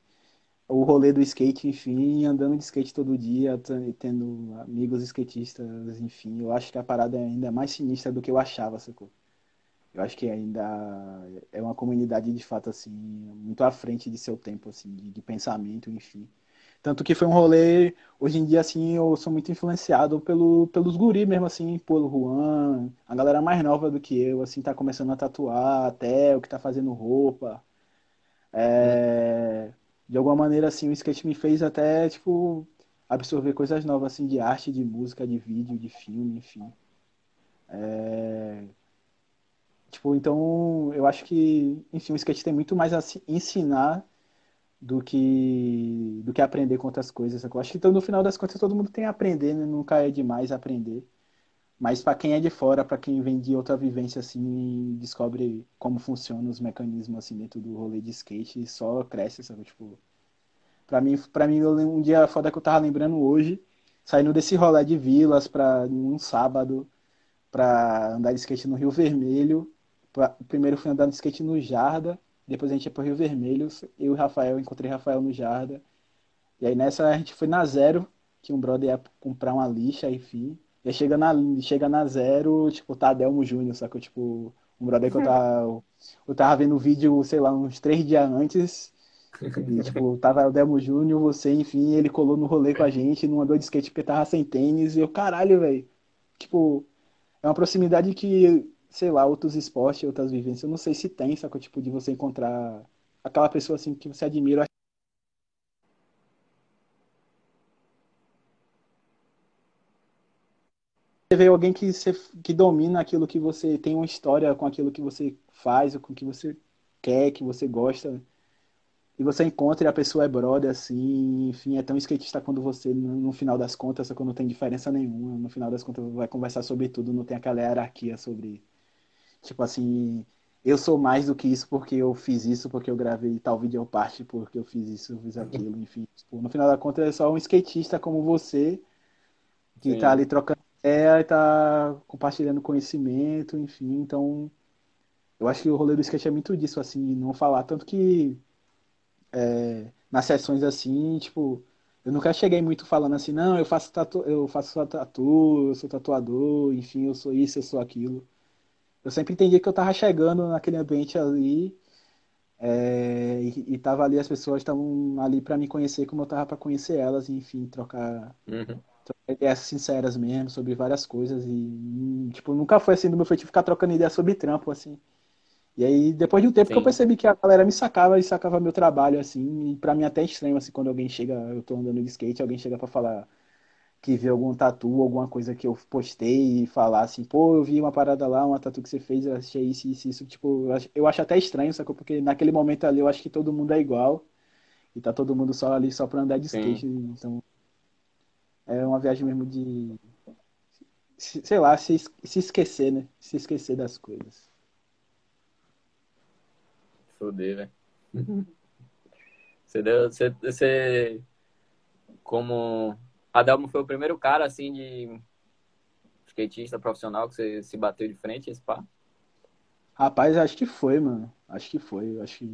o rolê do skate, enfim, andando de skate todo dia, tendo amigos skatistas, enfim. Eu acho que a parada é ainda mais sinistra do que eu achava, sacou? Eu acho que ainda é uma comunidade de fato assim, muito à frente de seu tempo assim, de, de pensamento, enfim. Tanto que foi um rolê, hoje em dia, assim, eu sou muito influenciado pelo, pelos guri mesmo, assim, pelo Juan, a galera mais nova do que eu, assim, tá começando a tatuar, até o que tá fazendo roupa. É, de alguma maneira, assim, o skate me fez até, tipo, absorver coisas novas, assim, de arte, de música, de vídeo, de filme, enfim. É, tipo, então, eu acho que, enfim, o skate tem muito mais a ensinar do que do que aprender outras coisas. Eu acho que então, no final das contas todo mundo tem a aprender, né? nunca é demais aprender. Mas para quem é de fora, para quem vem de outra vivência assim, descobre como funcionam os mecanismos assim dentro do rolê de skate, só cresce, sabe? Tipo, para mim, para mim um dia foda que eu tava lembrando hoje, saindo desse rolê de vilas para um sábado para andar de skate no Rio Vermelho. Pra, primeiro fui andar de skate no Jarda, depois a gente ia pro Rio Vermelho, eu e o Rafael, encontrei o Rafael no Jarda. E aí nessa a gente foi na Zero, que um brother ia comprar uma lixa, enfim. E aí chega na, chega na Zero, tipo, tá Adelmo Júnior, sacou? Tipo, um brother que eu *laughs* tava, eu tava vendo o vídeo, sei lá, uns três dias antes. E, tipo, *laughs* tava o Delmo Júnior, você, enfim, ele colou no rolê com a gente, não andou de skate porque tava sem tênis. E eu, caralho, velho. Tipo, é uma proximidade que sei lá, outros esportes, outras vivências. Eu não sei se tem, sacou? Tipo, de você encontrar aquela pessoa assim que você admira. Você vê alguém que, você, que domina aquilo que você tem uma história com aquilo que você faz, com o que você quer, que você gosta. E você encontra e a pessoa é brother, assim, enfim, é tão skatista quando você, no, no final das contas, só que não tem diferença nenhuma. No final das contas, vai conversar sobre tudo, não tem aquela hierarquia sobre Tipo assim, eu sou mais do que isso porque eu fiz isso, porque eu gravei tal vídeo parte, porque eu fiz isso, eu fiz aquilo, enfim. Tipo, no final da conta é só um skatista como você, que Sim. tá ali trocando ideia e tá compartilhando conhecimento, enfim. Então, eu acho que o rolê do skate é muito disso, assim, não falar. Tanto que é, nas sessões assim, tipo, eu nunca cheguei muito falando assim, não, eu faço tatu, eu faço tatu, eu sou tatuador, enfim, eu sou isso, eu sou aquilo. Eu sempre entendi que eu estava chegando naquele ambiente ali é, e, e tava ali, as pessoas estavam ali para me conhecer como eu tava para conhecer elas, e, enfim, trocar, uhum. trocar, ideias sinceras mesmo sobre várias coisas. E, tipo, nunca foi assim do meu feitiço ficar trocando ideias sobre trampo, assim. E aí, depois de um tempo Sim. que eu percebi que a galera me sacava e sacava meu trabalho, assim, e pra mim até é estranho, assim, quando alguém chega, eu tô andando de skate, alguém chega para falar que vê algum tatu, alguma coisa que eu postei e falar assim, pô, eu vi uma parada lá, uma tatu que você fez, eu achei isso, isso, isso. Tipo, eu acho, eu acho até estranho, sacou? Porque naquele momento ali eu acho que todo mundo é igual. E tá todo mundo só ali só pra andar de skate. Sim. Então, é uma viagem mesmo de. Sei lá, se, se esquecer, né? Se esquecer das coisas. Foder, velho. *laughs* Você deu. Você, você. Como Adelmo foi o primeiro cara, assim, de skatista profissional que você se bateu de frente, esse pá? Rapaz, acho que foi, mano. Acho que foi. Acho que.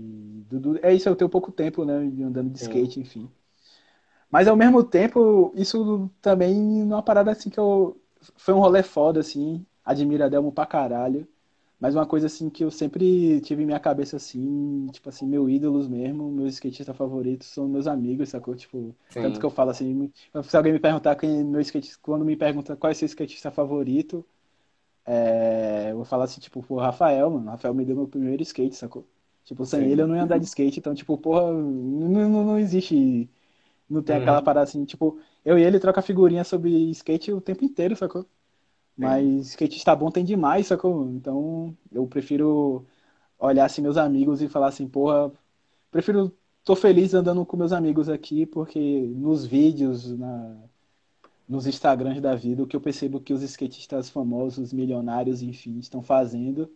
Dudu... É isso, eu tenho pouco tempo, né? Andando de skate, Sim. enfim. Mas ao mesmo tempo, isso também numa parada assim que eu. Foi um rolê foda, assim. Admiro a Delmo pra caralho. Mas uma coisa assim que eu sempre tive em minha cabeça assim, tipo assim, meus ídolos mesmo, meus skatistas favoritos são meus amigos, sacou? Tipo, Sim. tanto que eu falo assim, se alguém me perguntar quem meu skatista, quando me pergunta qual é seu skatista favorito, é, eu vou falar assim, tipo, o Rafael, mano. Rafael me deu meu primeiro skate, sacou? Tipo, sem Sim. ele eu não ia andar de skate, então, tipo, porra, não, não, não existe. Não tem uhum. aquela parada assim, tipo, eu e ele troca figurinha sobre skate o tempo inteiro, sacou? Mas skate está bom tem demais, sacou? Então eu prefiro olhar assim meus amigos e falar assim, porra, prefiro tô feliz andando com meus amigos aqui, porque nos vídeos, na, nos Instagrams da vida, o que eu percebo que os skatistas famosos, milionários, enfim, estão fazendo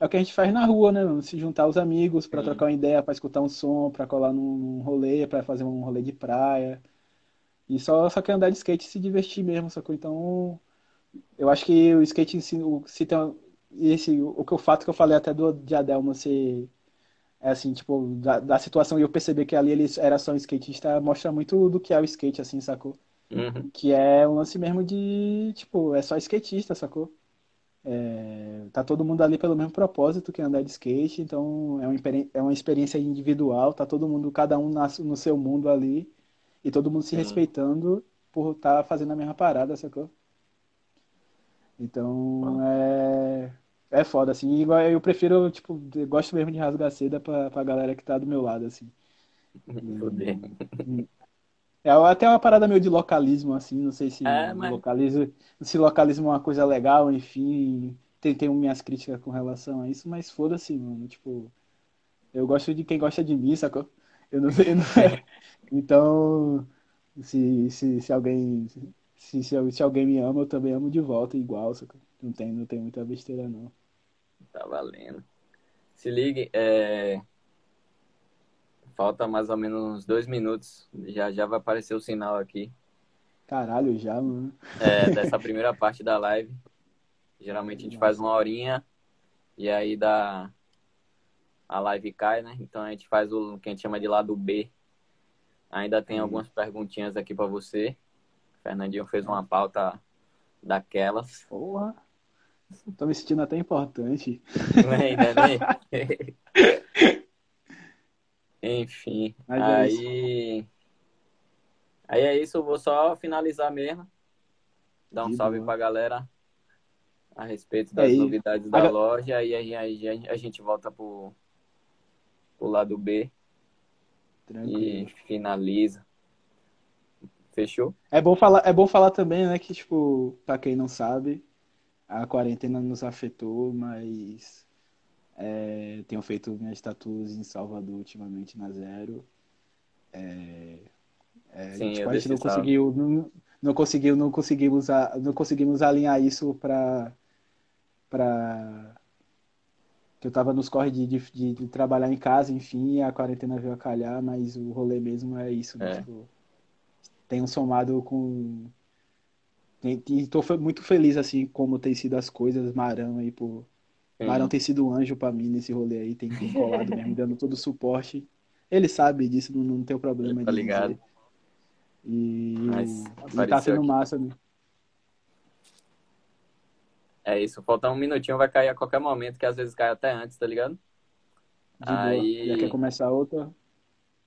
é o que a gente faz na rua, né? Se juntar os amigos para trocar uma ideia, para escutar um som, para colar num, num rolê, para fazer um rolê de praia. E só, só quer andar de skate e se divertir mesmo, sacou? Então, eu acho que o skate si, se tem esse o que o fato que eu falei até do de Adelmo ser é assim, tipo, da, da situação e eu perceber que ali ele era só um skatista, mostra muito do que é o skate, assim, sacou? Uhum. Que é um lance mesmo de, tipo, é só skatista, sacou? É, tá todo mundo ali pelo mesmo propósito que andar de skate, então é uma, é uma experiência individual, tá todo mundo, cada um no seu mundo ali, e todo mundo se respeitando por estar tá fazendo a mesma parada, sacou? Então é, é foda, assim. Eu prefiro, tipo, eu gosto mesmo de rasgar seda pra, pra galera que tá do meu lado, assim. *laughs* E, é até uma parada meio de localismo, assim, não sei se é, mas... localismo, se localismo é uma coisa legal, enfim, tem, tem minhas críticas com relação a isso, mas foda-se, mano, tipo, eu gosto de quem gosta de mim, sacou? Eu não sei, não... *laughs* *laughs* então, se, se, se alguém, se, se, se alguém me ama, eu também amo de volta, igual, sacou? Não tem, não tem muita besteira, não. Tá valendo. Se ligue, é... Falta mais ou menos uns dois minutos. Já já vai aparecer o sinal aqui. Caralho, já, mano. É, *laughs* dessa primeira parte da live. Geralmente a gente faz uma horinha e aí dá a live cai, né? Então a gente faz o que a gente chama de lado B. Ainda tem hum. algumas perguntinhas aqui para você. Fernandinho fez uma pauta daquelas. Porra. Tô me sentindo até importante. Ainda nem. *laughs* Enfim, Mas é aí. aí é isso, eu vou só finalizar mesmo. Dar um que salve bom. pra galera a respeito das novidades da a... loja e aí, aí, a gente volta pro, pro lado B Tranquilo. e finaliza. Fechou? É bom falar, é bom falar também, né, que tipo, para quem não sabe, a quarentena nos afetou, mas é, tenho feito minhas tatuas em Salvador ultimamente na Zero. É, é, Sim, tipo, a gente não conseguiu, não, não, conseguiu, não conseguimos, não conseguimos alinhar isso para para que eu tava nos corre de, de, de, trabalhar em casa, enfim, a quarentena veio a calhar, mas o rolê mesmo é isso, né? É. Tipo, tenho somado com e tô muito feliz assim como tem sido as coisas, Marão aí por Sim. Marão tem sido um anjo para mim nesse rolê aí, tem, tem colado *laughs* mesmo, dando todo o suporte. Ele sabe disso, não, não tem problema. Tá ligado. Dizer. E, e tá sendo aqui. massa, né? É isso, falta um minutinho, vai cair a qualquer momento, que às vezes cai até antes, tá ligado? De aí... Já quer começar outra?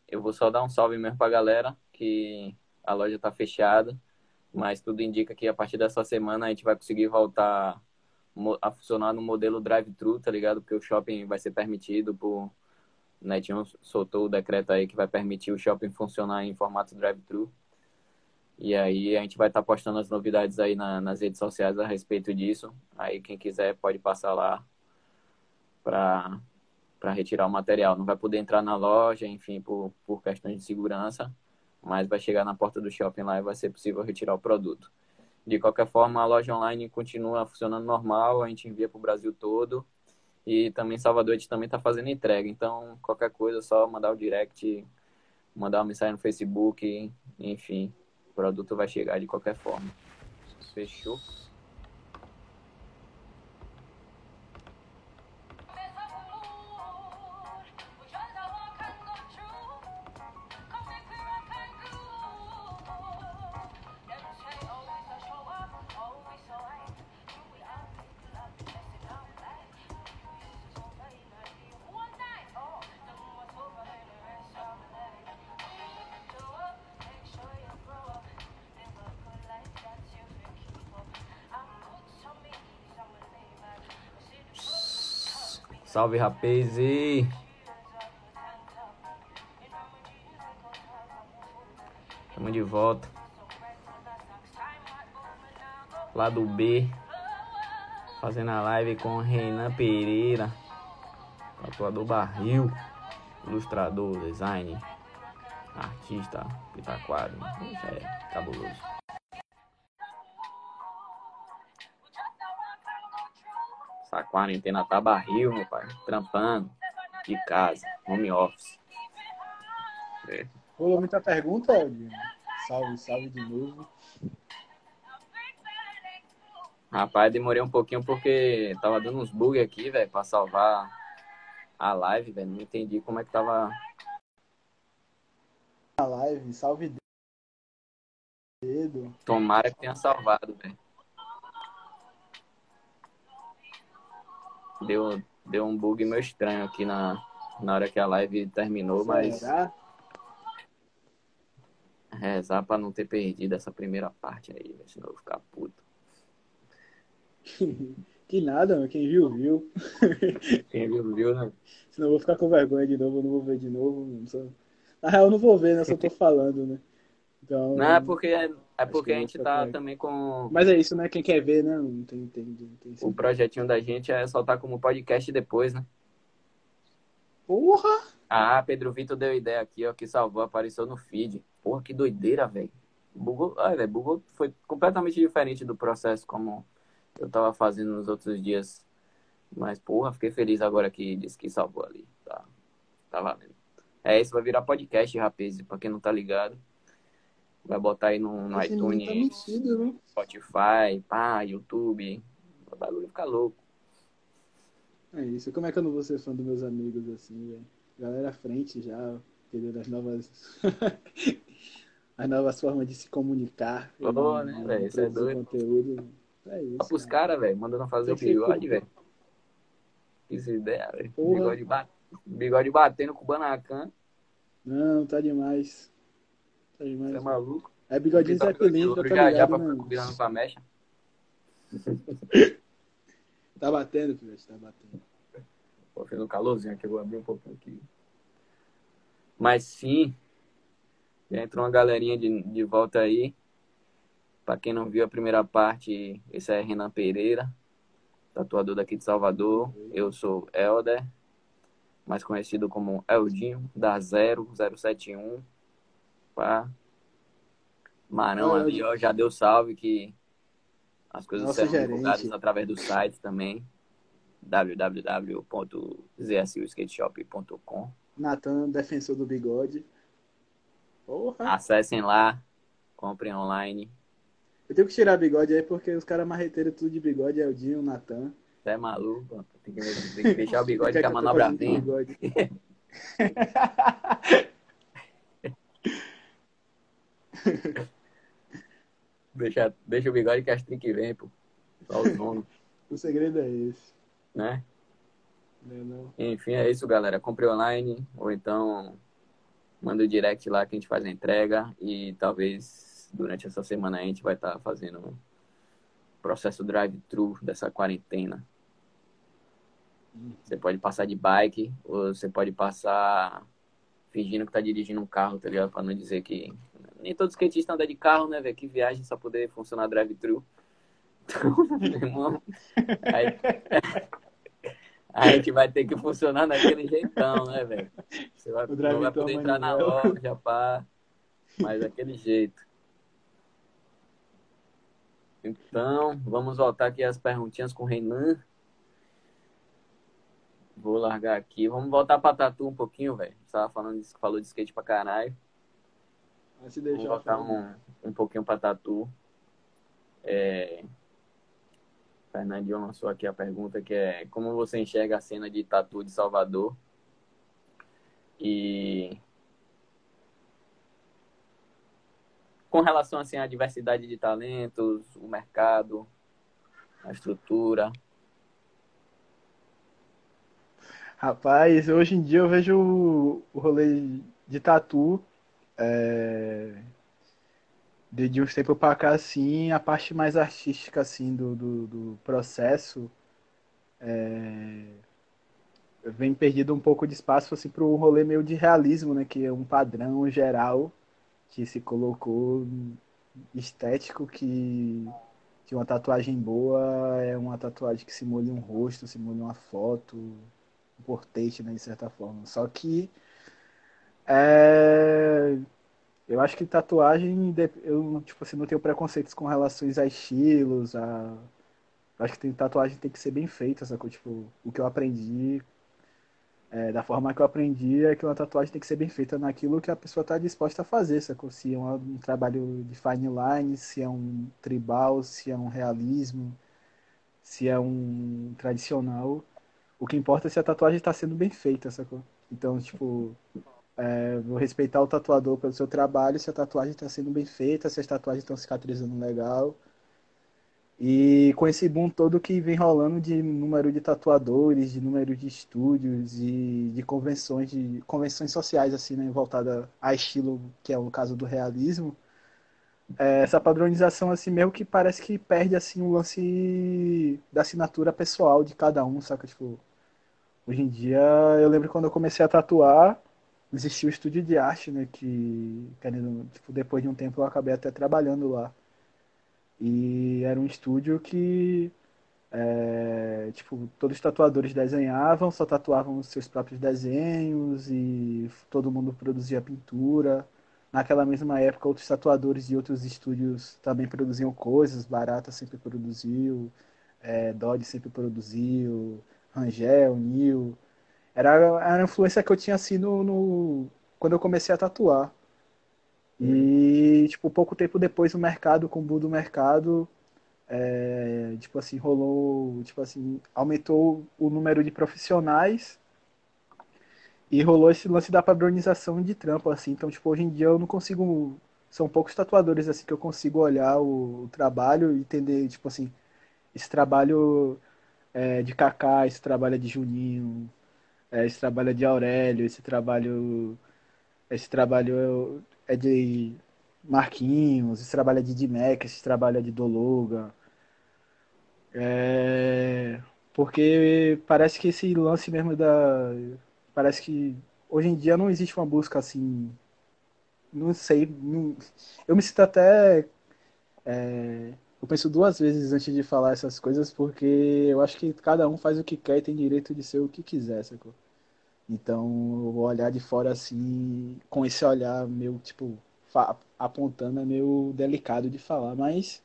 Eu vou só dar um salve mesmo pra galera, que a loja tá fechada, mas tudo indica que a partir dessa semana a gente vai conseguir voltar a funcionar no modelo drive-thru, tá ligado? Porque o shopping vai ser permitido por. Netinho soltou o decreto aí que vai permitir o shopping funcionar em formato drive-thru. E aí a gente vai estar tá postando as novidades aí na, nas redes sociais a respeito disso. Aí quem quiser pode passar lá para para retirar o material. Não vai poder entrar na loja, enfim, por, por questões de segurança, mas vai chegar na porta do shopping lá e vai ser possível retirar o produto. De qualquer forma, a loja online continua funcionando normal, a gente envia para o Brasil todo. E também Salvador a gente também está fazendo entrega. Então, qualquer coisa, só mandar o direct, mandar uma mensagem no Facebook, enfim. produto vai chegar de qualquer forma. Fechou? Salve, rapaz! Estamos de volta. Lá do B. Fazendo a live com Renan Pereira. Tatuador barril. Ilustrador, design. Artista, pitaquado. Isso é cabuloso. Quarentena tá barril, meu pai. Trampando de casa, home office. É. Rolou muita pergunta? Salve, salve de novo. Rapaz, demorei um pouquinho porque tava dando uns bugs aqui, velho, pra salvar a live, velho. Não entendi como é que tava. A live, salve dedo. Tomara que tenha salvado, velho. Deu, deu um bug meio estranho aqui na, na hora que a live terminou, mas. Rezar pra não ter perdido essa primeira parte aí, senão eu vou ficar puto. *laughs* que nada, mano. Quem viu, viu. *laughs* Quem viu, viu, né? Senão eu vou ficar com vergonha de novo, eu não vou ver de novo. Só... Na real, eu não vou ver, né? Só tô falando, né? Então, não, é porque, é, porque a gente tá também com. Mas é isso, né? Quem quer ver, né? Não tem, tem, tem, o projetinho da gente é soltar como podcast depois, né? Porra! Ah, Pedro Vitor deu ideia aqui, ó, que salvou, apareceu no feed. Porra, que doideira, velho. Bugou, ah, velho, bugou foi completamente diferente do processo como eu tava fazendo nos outros dias. Mas, porra, fiquei feliz agora que disse que salvou ali. Tá, tá valendo. É, isso vai virar podcast, rapaz, pra quem não tá ligado. Vai botar aí no, no iTunes, tá metido, né? Spotify, pá, YouTube. O bagulho fica louco. É isso. Como é que eu não vou ser fã dos meus amigos assim, velho? Galera à frente já, entendeu? As novas. *laughs* As novas formas de se comunicar. Pô, né, velho? Isso é doido. Conteúdo. É isso. Olha pros caras, velho, mandando fazer o bigode, velho. Isso ideia, velho. Bigode, bat... bigode batendo com o Banacan. Não, tá demais. Tá. Você é maluco? É bigodinho Zeppelin, tá já, ligado, já pra combinando com a mecha. *laughs* tá batendo, filho, tá batendo. Pô, fez um calorzinho aqui, eu vou abrir um pouquinho aqui. Mas sim, já entrou uma galerinha de, de volta aí. Pra quem não viu a primeira parte, esse é Renan Pereira, tatuador daqui de Salvador. Eu sou Elder, mais conhecido como Eldinho, da 0071 pá. Marão ali, ó, já deu salve que as coisas serão gerente. divulgadas através do site também www.zsulskateshop.com Natan, defensor do bigode. Porra. Acessem lá, comprem online. Eu tenho que tirar bigode aí porque os caras marreteiros tudo de bigode é o Dinho, o Natan. Você é maluco, tem que, tem que deixar o *laughs* bigode que a manobra vem. *laughs* *laughs* deixa, deixa o bigode que as que vem, pô. Só o sono. *laughs* o segredo é esse. Né? Não, é não. Enfim, é isso, galera. Compre online ou então manda o direct lá que a gente faz a entrega e talvez durante essa semana a gente vai estar tá fazendo o processo drive-thru dessa quarentena. Você pode passar de bike ou você pode passar fingindo que tá dirigindo um carro, tá ligado? Pra não dizer que. Nem todo skatista anda de carro, né, velho? Que viagem só poder funcionar drive-thru. Então, *laughs* irmão. Aí, *laughs* a gente vai ter que funcionar daquele jeitão, né, velho? Você vai, não vai poder entrar na loja, pá. Mas daquele jeito. Então, vamos voltar aqui às perguntinhas com o Renan. Vou largar aqui. Vamos voltar pra Tatu um pouquinho, velho. Você tava falando, falou de skate pra caralho. Se Vou deixar. voltar um, um pouquinho para tatu. É... Fernandinho lançou aqui a pergunta que é como você enxerga a cena de tatu de Salvador? E com relação assim à diversidade de talentos, o mercado, a estrutura. Rapaz, hoje em dia eu vejo o o rolê de tatu é, de, uns tempos pra cá, assim, a parte mais artística, assim, do, do, do processo é, vem perdido um pouco de espaço, assim, pro rolê meio de realismo, né? Que é um padrão geral que se colocou estético que, que uma tatuagem boa é uma tatuagem que simule um rosto, simule uma foto, um portrait, né, de certa forma. Só que é, eu acho que tatuagem, eu, tipo assim, não tenho preconceitos com relações a estilos, a... Eu acho que tem, tatuagem tem que ser bem feita, sacou? Tipo, o que eu aprendi, é, da forma que eu aprendi, é que uma tatuagem tem que ser bem feita naquilo que a pessoa está disposta a fazer, sacou? Se é um, um trabalho de fine line, se é um tribal, se é um realismo, se é um tradicional. O que importa é se a tatuagem está sendo bem feita, sacou? Então, tipo, é, vou respeitar o tatuador pelo seu trabalho, se a tatuagem está sendo bem feita, se as tatuagens estão cicatrizando legal. E com esse boom todo que vem rolando de número de tatuadores, de número de estúdios e de convenções, de convenções sociais, assim, né, voltada a estilo, que é o caso do realismo, é, essa padronização, assim, meio que parece que perde, assim, o lance da assinatura pessoal de cada um, saca? Tipo, hoje em dia, eu lembro quando eu comecei a tatuar, existia o estúdio de arte, né, que, querendo, tipo, depois de um tempo eu acabei até trabalhando lá. E era um estúdio que, é, tipo, todos os tatuadores desenhavam, só tatuavam os seus próprios desenhos e todo mundo produzia pintura. Naquela mesma época, outros tatuadores de outros estúdios também produziam coisas. Barata sempre produziu, é, Dodge sempre produziu, Rangel, Nil. Era, era a influência que eu tinha assim no, no- quando eu comecei a tatuar. E, tipo, pouco tempo depois o mercado, com o boom do mercado, é, tipo assim, rolou, tipo assim, aumentou o número de profissionais e rolou esse lance da padronização de trampo, assim. Então, tipo, hoje em dia eu não consigo, são poucos tatuadores, assim, que eu consigo olhar o, o trabalho e entender, tipo assim, esse trabalho é, de Kaká, esse trabalho é de Juninho, é, esse trabalho é de Aurélio, esse trabalho esse trabalho é de Marquinhos, esse trabalho é de D-Mac, esse trabalho é de Doluga. É, Porque parece que esse lance mesmo da. Parece que hoje em dia não existe uma busca assim. Não sei. não- Eu me sinto até. é, Eu penso duas vezes antes de falar essas coisas, porque eu acho que cada um faz o que quer e tem direito de ser o que quiser, sacou? Então, eu vou olhar de fora assim, com esse olhar meio, tipo, apontando, é meio delicado de falar, mas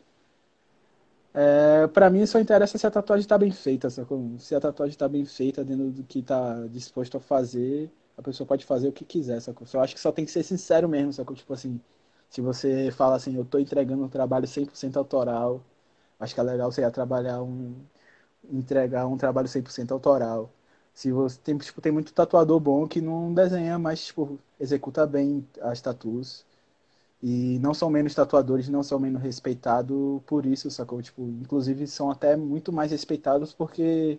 é, para mim só interessa se a tatuagem tá bem feita, sacou? Se a tatuagem tá bem feita dentro do que tá disposto a fazer, a pessoa pode fazer o que quiser, sacou? Só acho que só tem que ser sincero mesmo, sacou? Tipo assim, se você fala assim, eu tô entregando um trabalho 100% autoral, acho que é legal você trabalhar um, entregar um trabalho 100% autoral. Se você tem, tipo, tem muito tatuador bom que não desenha, mas tipo, executa bem as tatuas. E não são menos tatuadores, não são menos respeitados por isso, sacou? Tipo, inclusive são até muito mais respeitados porque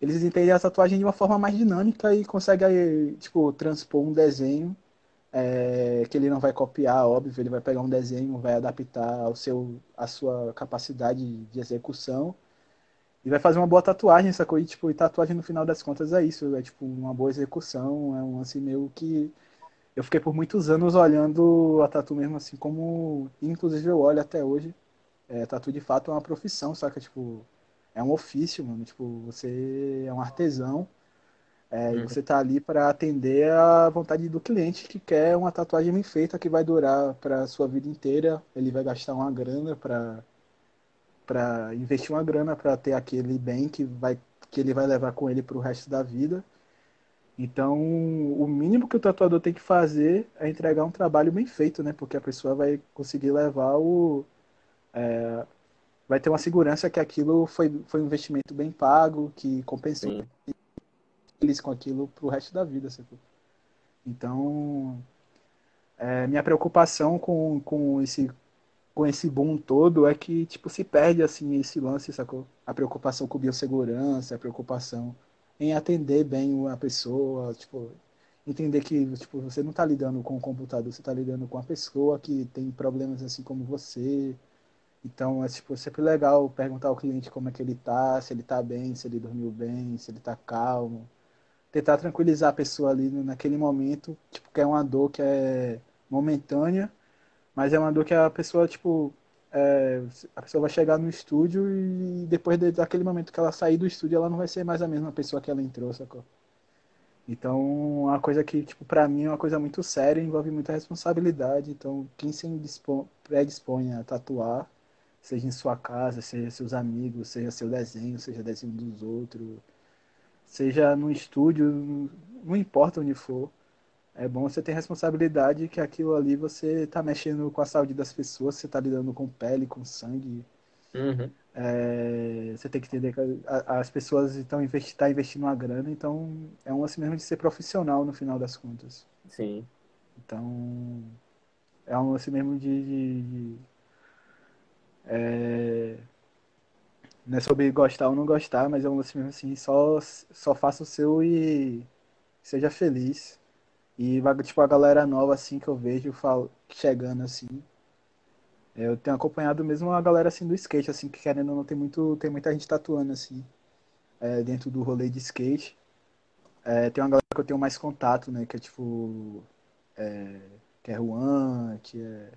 eles entendem a tatuagem de uma forma mais dinâmica e conseguem, tipo, transpor um desenho é, que ele não vai copiar, óbvio, ele vai pegar um desenho, vai adaptar ao seu, à sua capacidade de execução e vai fazer uma boa tatuagem, sacou? E, tipo, e tatuagem no final das contas é isso, é tipo uma boa execução, é um assim meio que eu fiquei por muitos anos olhando a tatu mesmo assim como, inclusive eu olho até hoje, é, tatu de fato é uma profissão, saca? Tipo, é um ofício, mano, tipo, você é um artesão, é, e Uhum. você tá ali para atender a vontade do cliente que quer uma tatuagem bem feita que vai durar para sua vida inteira, ele vai gastar uma grana para para investir uma grana para ter aquele bem que vai que ele vai levar com ele para o resto da vida. Então, o mínimo que o tatuador tem que fazer é entregar um trabalho bem feito, né? Porque a pessoa vai conseguir levar o. É, vai ter uma segurança que aquilo foi, foi um investimento bem pago, que compensou eles com aquilo pro resto da vida, sacou? Então, é, minha preocupação com, com esse com esse boom todo é que tipo se perde assim esse lance, sacou? A preocupação com biossegurança, a preocupação em atender bem a pessoa, tipo, entender que tipo, você não está lidando com o computador, você está lidando com a pessoa que tem problemas assim como você. Então é tipo, sempre legal perguntar ao cliente como é que ele tá, se ele tá bem, se ele dormiu bem, se ele tá calmo. Tentar tranquilizar a pessoa ali naquele momento, tipo, que é uma dor que é momentânea, mas é uma dor que a pessoa, tipo, é, a pessoa vai chegar no estúdio e depois daquele momento que ela sair do estúdio, ela não vai ser mais a mesma pessoa que ela entrou, sacou? Então, uma coisa que, tipo, pra mim é uma coisa muito séria, envolve muita responsabilidade. Então, quem se predispõe a tatuar, seja em sua casa, seja seus amigos, seja seu desenho, seja desenho dos outros, seja no estúdio, não importa onde for, é bom você ter responsabilidade que aquilo ali você está mexendo com a saúde das pessoas, você está lidando com pele, com sangue. Uhum. É, você tem que entender que as pessoas estão investi tá investindo uma grana, então é um lance mesmo de ser profissional no final das contas. Sim. Então é um lance mesmo de. de, de é, não é sobre gostar ou não gostar, mas é um lance mesmo assim, só, só faça o seu e seja feliz. E, tipo, a galera nova, assim, que eu vejo falo, chegando, assim. Eu tenho acompanhado mesmo a galera, assim, do skate, assim, que querendo ou não, tem, muito, tem muita gente tatuando, assim, é, dentro do rolê de skate. É, tem uma galera que eu tenho mais contato, né, que é, tipo, é, que é Juan, que é...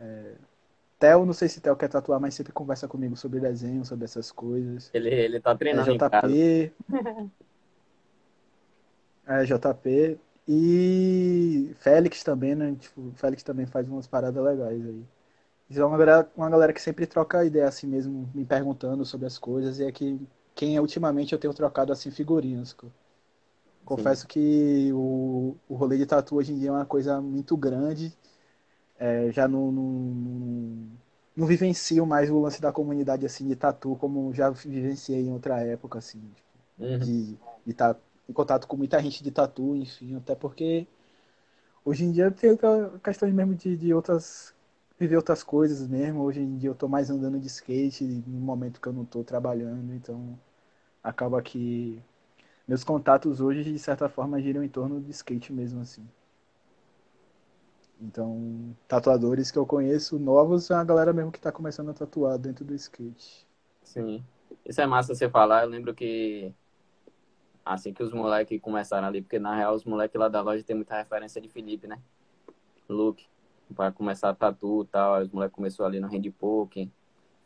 é Theo, não sei se Theo quer tatuar, mas sempre conversa comigo sobre desenho, sobre essas coisas. Ele, ele tá treinando *laughs* é, JP. é, JP. E Félix também, né? Tipo, Félix também faz umas paradas legais aí. É uma galera, uma galera que sempre troca ideia assim mesmo, me perguntando sobre as coisas, e é que quem é ultimamente eu tenho trocado assim figurinhas. Confesso Sim. que o, o rolê de tatu hoje em dia é uma coisa muito grande. É, já não, não, não, vivencio mais o lance da comunidade assim de tatu como já vivenciei em outra época, assim, tipo, uhum. de estar tá em contato com muita gente de tatu, enfim, até porque hoje em dia tem questões mesmo de, de outras viver outras coisas mesmo. Hoje em dia eu tô mais andando de skate no momento que eu não tô trabalhando, então acaba que meus contatos hoje de certa forma giram em torno de skate mesmo assim. Então, tatuadores que eu conheço novos é a galera mesmo que tá começando a tatuar dentro do skate. Sim. Isso é massa você falar. Eu lembro que assim que os moleques começaram ali, porque na real os moleques lá da loja tem muita referência de Felipe, né? Luke, para começar tatu e tal, os moleques começou ali no hand poke,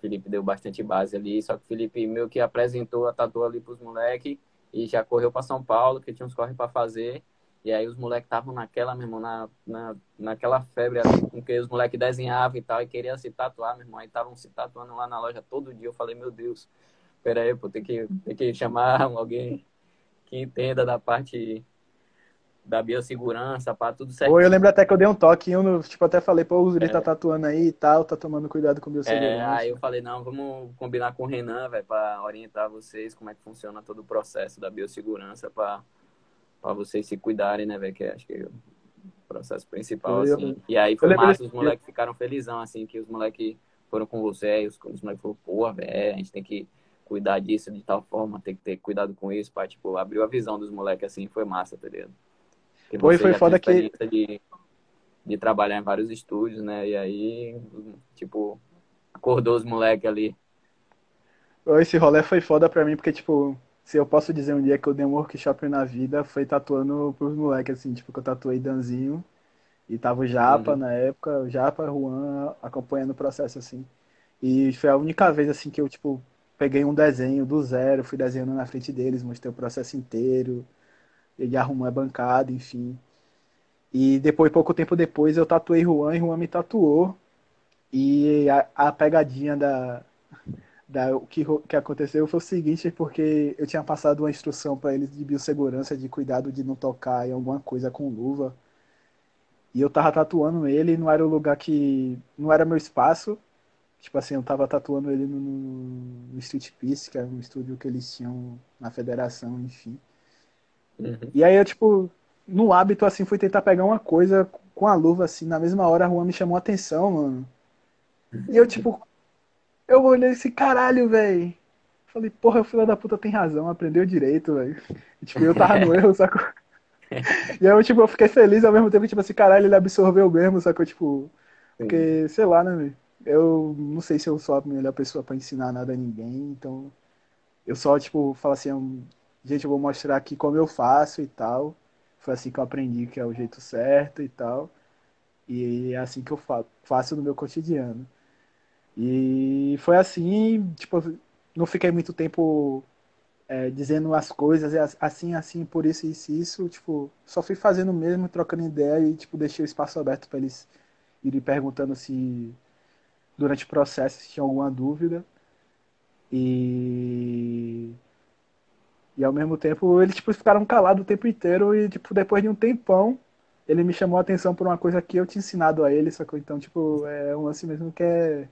Felipe deu bastante base ali, só que o Felipe meio que apresentou a tatu ali pros moleques e já correu para São Paulo, que tinha uns corre para fazer. E aí os moleques estavam naquela, meu irmão, na, na, naquela febre assim, com que os moleques desenhavam e tal, e queriam se tatuar, meu irmão. Aí estavam se tatuando lá na loja todo dia. Eu falei, meu Deus, pera aí, pô, tem que, tem que chamar *laughs* alguém que entenda da parte da biossegurança, para tudo certo. eu lembro até que eu dei um toque, eu, tipo, até falei, pô, o Zuri tá é. tá tatuando aí e tal, tá tomando cuidado com biossegurança. É, aí eu falei, não, vamos combinar com o Renan, velho, para orientar vocês como é que funciona todo o processo da biossegurança para para vocês se cuidarem, né, velho, que acho que é o processo principal, assim. E aí foi massa, os moleques ficaram felizão, assim, que os moleques foram com você, os, os moleques falaram, pô, velho, a gente tem que cuidar disso de tal forma, tem que ter cuidado com isso, para tipo, abriu a visão dos moleques assim, foi massa, tá ligado? Porque foi, foi foda que. De, de trabalhar em vários estúdios, né? E aí, tipo, acordou os moleques ali. Esse rolê foi foda pra mim, porque, tipo, se eu posso dizer um dia que eu dei um workshop na vida, foi tatuando pros moleques, assim, tipo, que eu tatuei Danzinho. E tava o Japa uhum. na época, o Japa, Juan, acompanhando o processo, assim. E foi a única vez, assim, que eu, tipo, peguei um desenho do zero, fui desenhando na frente deles, mostrei o processo inteiro, ele arrumou a bancada, enfim. E depois, pouco tempo depois, eu tatuei Juan e Juan me tatuou. E a, a pegadinha da, Da, o que, que aconteceu foi o seguinte, porque eu tinha passado uma instrução para eles de biossegurança, de cuidado de não tocar em alguma coisa com luva. E eu tava tatuando ele, não era o lugar que. não era meu espaço. Tipo assim, eu tava tatuando ele no, no Street Piece, que era um estúdio que eles tinham na federação, enfim. Uhum. E aí eu, tipo, no hábito, assim, fui tentar pegar uma coisa com a luva, assim, na mesma hora a Juan me chamou a atenção, mano. E eu, tipo, eu olhei esse caralho, velho. Falei, porra, o filho da puta tem razão, aprendeu direito, velho. Tipo, eu tava no erro, *laughs* sacou? E aí eu, tipo, eu fiquei feliz ao mesmo tempo, tipo assim, caralho, ele absorveu mesmo, sacou? Tipo, porque, sei lá, né, velho? Eu não sei se eu sou a melhor pessoa para ensinar nada a ninguém, então eu só, tipo, falo assim, gente, eu vou mostrar aqui como eu faço e tal. Foi assim que eu aprendi que é o jeito certo e tal. E é assim que eu faço no meu cotidiano. E foi assim, tipo, não fiquei muito tempo é, dizendo as coisas assim, assim, por isso, isso, isso. Tipo, só fui fazendo mesmo, trocando ideia e, tipo, deixei o espaço aberto para eles irem perguntando se durante o processo se tinha alguma dúvida. E e ao mesmo tempo eles tipo ficaram calados o tempo inteiro e tipo depois de um tempão ele me chamou a atenção por uma coisa que eu tinha ensinado a ele, sacou? Então, tipo, é um lance mesmo que é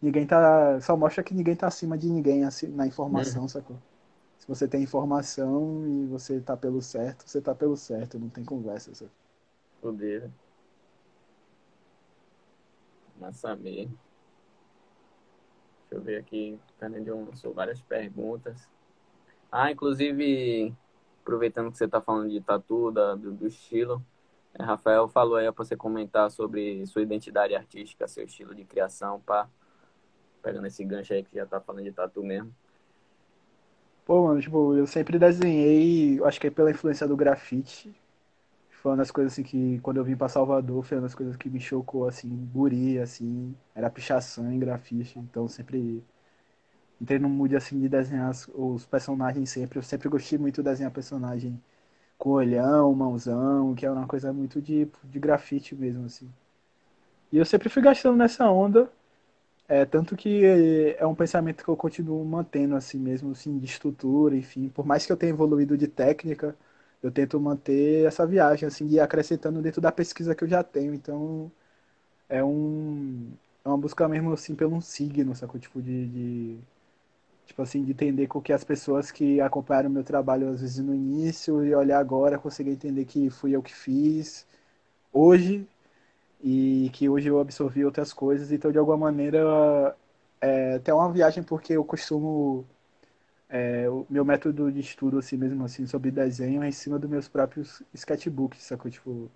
ninguém tá só mostra que ninguém tá acima de ninguém assim, na informação, uhum. sacou? Se você tem informação e você tá pelo certo, você tá pelo certo, não tem conversa, sacou? Poder. Massa mesmo. Deixa eu ver aqui. O Fernandinho lançou várias perguntas. Ah, inclusive, aproveitando que você está falando de tatu, da, do, do estilo, é, Rafael falou aí para você comentar sobre sua identidade artística, seu estilo de criação, pá. Pegando esse gancho aí que já tá falando de tatu mesmo. Pô, mano, tipo, eu sempre desenhei, acho que é pela influência do grafite. Foi uma das coisas assim que, quando eu vim pra Salvador, foi uma das coisas que me chocou, assim, guri, assim, era pichação em grafite. Então sempre entrei no mood, assim, de desenhar os personagens sempre. Eu sempre gostei muito de desenhar personagem com olhão, mãozão, que é uma coisa muito de, de grafite mesmo, assim. E eu sempre fui gastando nessa onda, é, tanto que é um pensamento que eu continuo mantendo assim mesmo, assim, de estrutura, enfim. Por mais que eu tenha evoluído de técnica, eu tento manter essa viagem, assim, e acrescentando dentro da pesquisa que eu já tenho. Então, é um é uma busca mesmo, assim, pelo um signo, sacou? Tipo, de, de tipo assim, de entender com que as pessoas que acompanharam meu trabalho, às vezes, no início, e olhar agora, conseguir entender que fui eu que fiz hoje, e que hoje eu absorvi outras coisas, então de alguma maneira é até uma viagem porque eu costumo é, o meu método de estudo assim mesmo assim sobre desenho é em cima dos meus próprios sketchbooks, sacou? Tipo,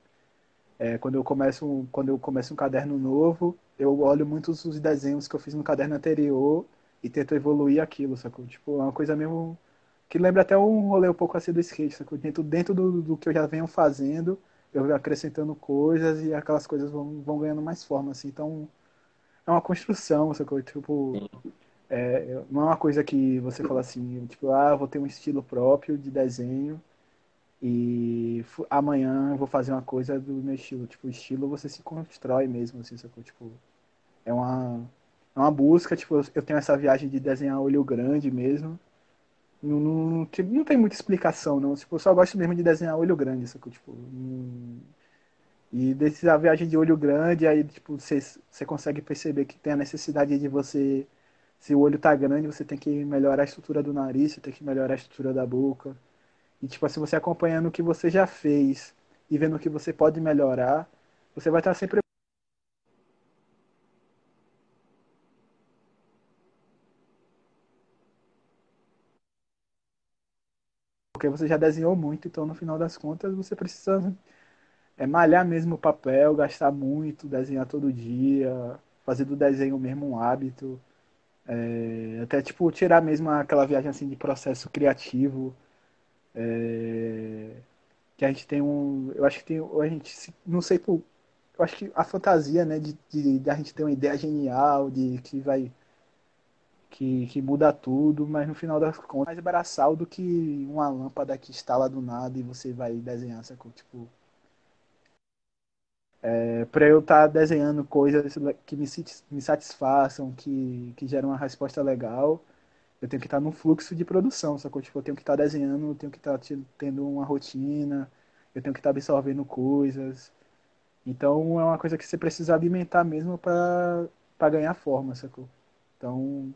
é, quando eu começo quando eu começo um caderno novo, eu olho muitos os desenhos que eu fiz no caderno anterior e tento evoluir aquilo, sacou? Tipo, é uma coisa mesmo que lembra até um rolê um pouco assim do skate, sacou? Dentro, dentro do, do que eu já venho fazendo, eu vou acrescentando coisas e aquelas coisas vão, vão ganhando mais forma, assim. Então, é uma construção, coisa, tipo... É, não é uma coisa que você fala assim, tipo, ah, vou ter um estilo próprio de desenho e amanhã vou fazer uma coisa do meu estilo. Tipo, o estilo você se constrói mesmo, assim, sacou? Tipo, é uma, é uma busca, tipo, eu tenho essa viagem de desenhar olho grande mesmo. Não, não, tipo, não tem muita explicação, não. Tipo, eu só gosto mesmo de desenhar olho grande, sacou? Tipo, não... E desse a viagem de olho grande, aí, tipo, você consegue perceber que tem a necessidade de você... Se o olho tá grande, você tem que melhorar a estrutura do nariz, você tem que melhorar a estrutura da boca. E, tipo, assim, você acompanhando o que você já fez e vendo o que você pode melhorar, você vai estar sempre porque você já desenhou muito, então no final das contas você precisa é, malhar mesmo o papel, gastar muito, desenhar todo dia, fazer do desenho mesmo um hábito, é, até tipo tirar mesmo aquela viagem assim de processo criativo, é, que a gente tem um, eu acho que tem, a gente não sei por, eu acho que a fantasia, né, de, de, de a gente ter uma ideia genial, de que vai que, que muda tudo, mas no final das contas é mais braçal do que uma lâmpada que instala do nada e você vai desenhar, sacou? Tipo. É, para eu estar tá desenhando coisas que me, me satisfaçam, que, que geram uma resposta legal, eu tenho que estar tá num fluxo de produção, sacou? Tipo, eu tenho que estar tá desenhando, eu tenho que estar tá tendo uma rotina, eu tenho que estar tá absorvendo coisas. Então é uma coisa que você precisa alimentar mesmo para ganhar forma, sacou? Então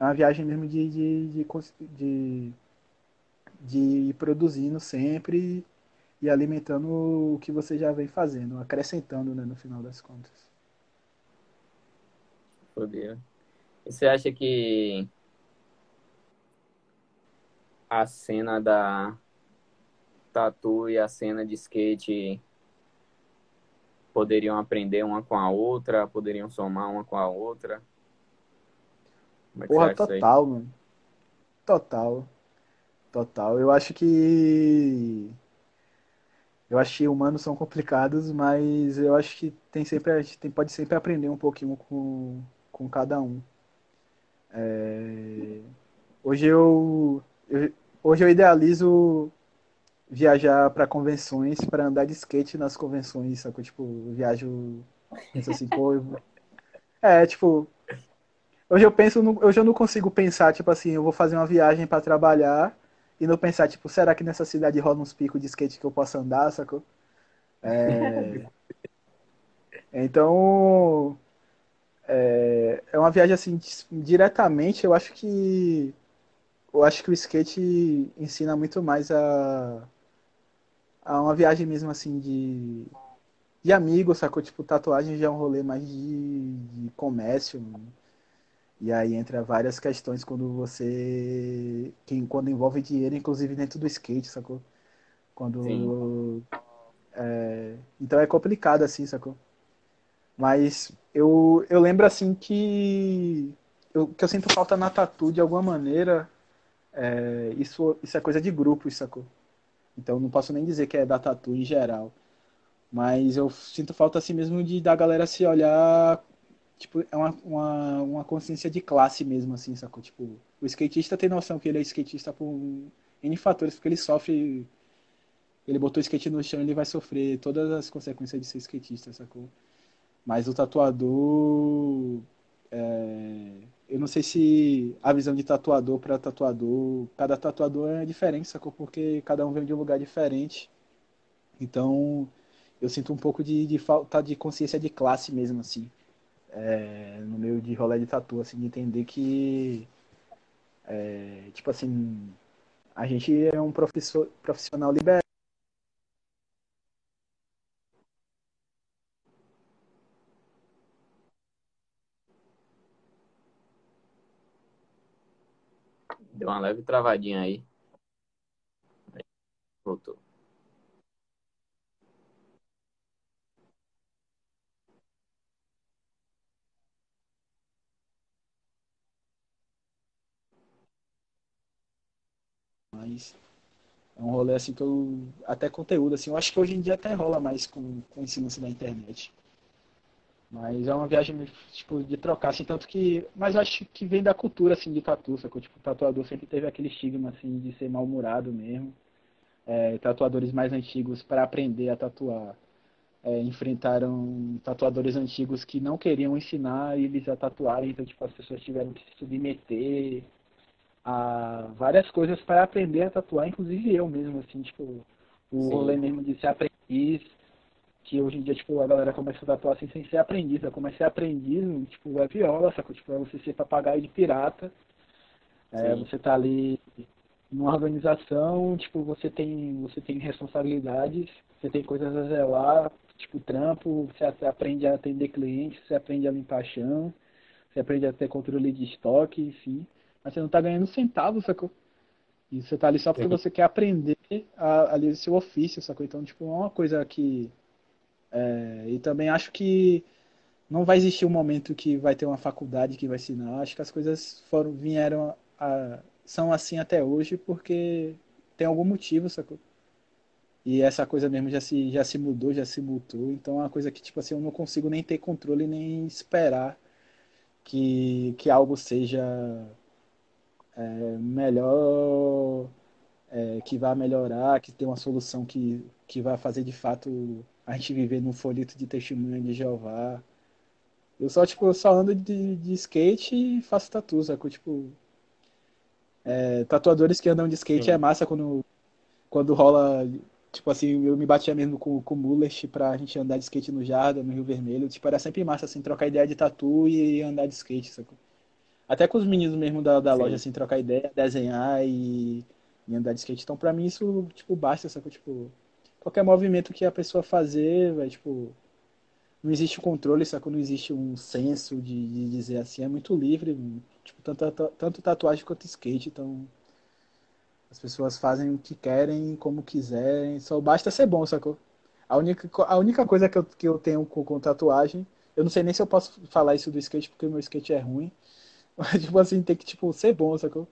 é uma viagem mesmo de, de, de, de, de ir produzindo sempre e alimentando o que você já vem fazendo, acrescentando né, no final das contas. E você acha que a cena da tatu e a cena de skate poderiam aprender uma com a outra, poderiam somar uma com a outra? É Porra, total, mano. Total. Total. Eu acho que. Eu acho que humanos são complicados, mas eu acho que tem sempre, a gente tem, pode sempre aprender um pouquinho com, com cada um. É... Hoje eu, eu, hoje eu idealizo viajar para convenções, para andar de skate nas convenções, sacou? Tipo, eu viajo, penso assim, pô, eu... é, tipo, hoje eu penso, no, hoje eu não consigo pensar, tipo assim, eu vou fazer uma viagem para trabalhar e não pensar, tipo, será que nessa cidade rola uns picos de skate que eu possa andar, sacou? É... *laughs* então, é... é uma viagem assim, diretamente, eu acho que eu acho que o skate ensina muito mais a a uma viagem mesmo assim de, de amigos, sacou? Tipo, tatuagem já é um rolê mais de, de comércio. Mano. E aí entra várias questões quando você. Quem, quando envolve dinheiro, inclusive dentro do skate, sacou? Quando. É, então é complicado assim, sacou? Mas eu, eu lembro assim que. Eu, que eu sinto falta na tatu de alguma maneira. É, isso, isso é coisa de grupo, sacou? Então não posso nem dizer que é da tatu em geral. Mas eu sinto falta assim mesmo de da galera se olhar. Tipo, é uma, uma, uma consciência de classe mesmo, assim, sacou? Tipo, o skatista tem noção que ele é skatista por N fatores, porque ele sofre. Ele botou o skate no chão, ele vai sofrer todas as consequências de ser skatista, sacou? Mas o tatuador. É, eu não sei se a visão de tatuador para tatuador, cada tatuador é diferente, sacou? Porque cada um vem de um lugar diferente. Então, eu sinto um pouco de, de falta de consciência de classe mesmo, assim. É, no meio de rolê de tatu, assim, de entender que, é, tipo assim, a gente é um professor, profissional liberal Deu uma leve travadinha aí. Voltou. Mas é um rolê assim que eu. Até conteúdo, assim, eu acho que hoje em dia até rola mais com, com ensino assim, da internet. Mas é uma viagem, tipo, de trocar, assim, tanto que... Mas eu acho que vem da cultura, assim, de tatu, sacou? Tipo, o tatuador sempre teve aquele estigma, assim, de ser mal-humorado mesmo. É, tatuadores mais antigos, para aprender a tatuar, é, enfrentaram tatuadores antigos que não queriam ensinar eles a tatuarem, então, tipo, as pessoas tiveram que se submeter a várias coisas para aprender a tatuar, inclusive eu mesmo, assim, tipo, o Sim. rolê mesmo de ser aprendiz, que hoje em dia, tipo, a galera começa a tatuar assim sem ser aprendiz. Eu comecei a aprendiz, tipo, é viola, sacou? Tipo, é você ser papagaio de pirata. É, você tá ali numa organização, tipo, você tem, você tem responsabilidades, você tem coisas a zelar, tipo, trampo, você aprende a atender clientes, você aprende a limpar chão, você aprende a ter controle de estoque, enfim. Mas você não tá ganhando centavos, sacou? E você tá ali só porque você quer aprender a, ali o seu ofício, sacou? Então, tipo, é uma coisa que é, e também acho que não vai existir um momento que vai ter uma faculdade que vai ensinar. Acho que as coisas foram vieram a, são assim até hoje porque tem algum motivo, sacou? E essa coisa mesmo já se, já se mudou, já se mutou. Então é uma coisa que, tipo assim, eu não consigo nem ter controle, nem esperar que, que algo seja é, melhor é, que vai melhorar, que tem uma solução que, que vai fazer de fato a gente viver num folheto de testemunha de Jeová. Eu só, tipo, só ando de, de skate e faço tatu, sacou? Tipo, é, tatuadores que andam de skate Sim. é massa quando, quando rola, tipo assim, eu me batia mesmo com, com o Mullet pra gente andar de skate no Jardim, no Rio Vermelho. Tipo, era sempre massa, assim, trocar ideia de tatu e andar de skate, sacou? Até com os meninos mesmo da, da loja, assim, trocar ideia, desenhar e, e andar de skate. Então, pra mim, isso, tipo, basta, sacou? Tipo, qualquer movimento que a pessoa fazer, vai, tipo, não existe controle, sacou? Não existe um senso de, de dizer assim, é muito livre, tipo, tanto, tanto tatuagem quanto skate, então as pessoas fazem o que querem, como quiserem, só basta ser bom, sacou? A única, a única coisa que eu, que eu tenho com, com tatuagem, eu não sei nem se eu posso falar isso do skate, porque o meu skate é ruim, tipo assim, tem que, tipo, ser bom, sacou?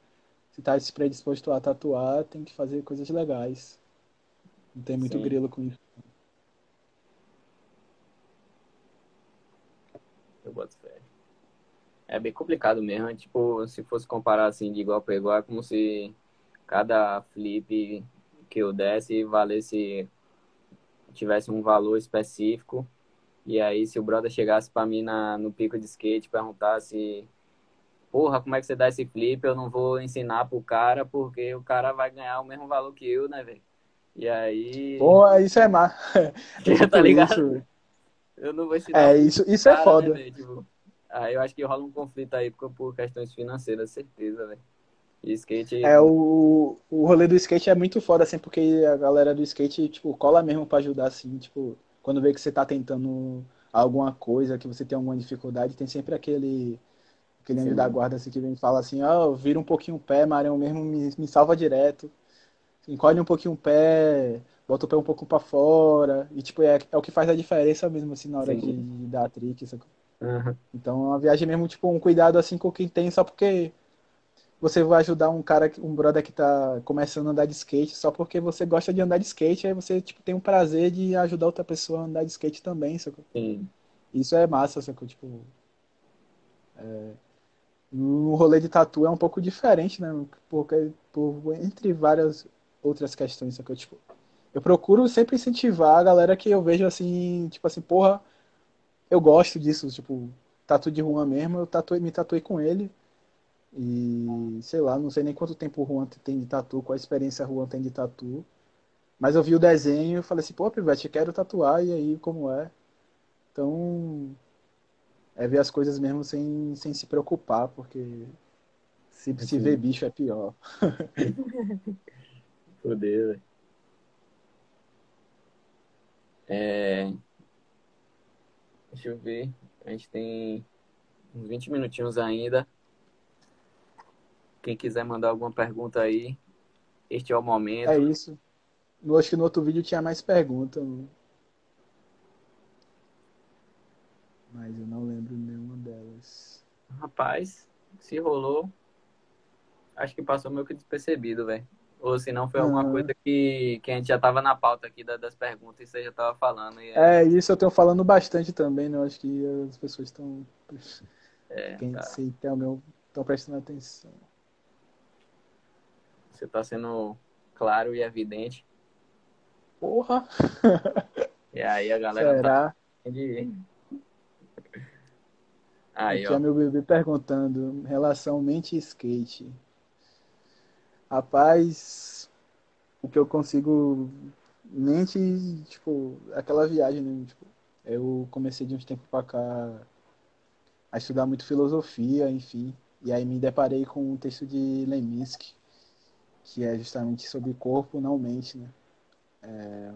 Se tá predisposto a tatuar, tem que fazer coisas legais. Não tem muito Sim. grilo com isso. Eu boto fé. É bem complicado mesmo. Tipo, se fosse comparar assim de igual para igual, é como se cada flip que eu desse valesse tivesse um valor específico. E aí, se o brother chegasse para mim na, no pico de skate, perguntasse: Porra, como é que você dá esse flip? Eu não vou ensinar pro cara, porque o cara vai ganhar o mesmo valor que eu, né, velho? E aí. Pô, isso é má. É *laughs* tá *laughs* ligado? Isso. Eu não vou ensinar. É, isso, isso é cara, é foda. Né, tipo, aí eu acho que rola um conflito aí por, por questões financeiras, certeza, velho. E skate. É, o, o rolê do skate é muito foda, assim, porque a galera do skate, tipo, cola mesmo pra ajudar, assim, tipo, quando vê que você tá tentando alguma coisa, que você tem alguma dificuldade, tem sempre aquele aquele anjo da guarda assim, que vem e fala assim, ó, oh, vira um pouquinho o pé, Marião mesmo me, me salva direto encolhe um pouquinho o pé, bota o pé um pouco para fora. E, tipo, é, é o que faz a diferença mesmo, assim, na hora de, de, dar a trick. Uhum. Então, é uma viagem mesmo, tipo, um cuidado, assim, com quem tem, só porque você vai ajudar um cara, um brother que tá começando a andar de skate, só porque você gosta de andar de skate, aí você, tipo, tem um prazer de ajudar outra pessoa a andar de skate também, sacou? Sim. Isso é massa, sacou? Tipo... É... No rolê de tatu é um pouco diferente, né? Porque, por, entre várias outras questões, sacou? Tipo, eu procuro sempre incentivar a galera que eu vejo assim, tipo assim, porra, eu gosto disso, tipo, tatu de Juan mesmo, eu tatuei, me tatuei com ele. E sei lá, não sei nem quanto tempo o Juan tem de tatu, qual a experiência o Juan tem de tatu. Mas eu vi o desenho e falei assim, pô, Pivete, quero tatuar, e aí como é? Então, é ver as coisas mesmo sem, sem se preocupar, porque se, se ver bicho é pior. *laughs* Poder. É... Deixa eu ver. A gente tem uns 20 minutinhos ainda. Quem quiser mandar alguma pergunta aí, este é o momento. É isso. Eu acho que no outro vídeo tinha mais perguntas. Mas eu não lembro nenhuma delas. Rapaz, se rolou. Acho que passou meio que despercebido, velho. Ou se não foi alguma ah. coisa que, que a gente já estava na pauta aqui das perguntas e você já estava falando. É... é... isso eu tenho falando bastante também, né? Eu acho que as pessoas estão. É, Quem tá. estão prestando atenção. Você está sendo claro e evidente. Porra! E aí a galera Será? tá. Aí, Aqui ó. é meu bebê perguntando relação mente e skate. Rapaz, o que eu consigo mente, tipo, aquela viagem, né? Tipo, eu comecei de uns tempos pra cá a estudar muito filosofia, enfim. E aí me deparei com um texto de Leminski, que é justamente sobre corpo, não mente, né? É...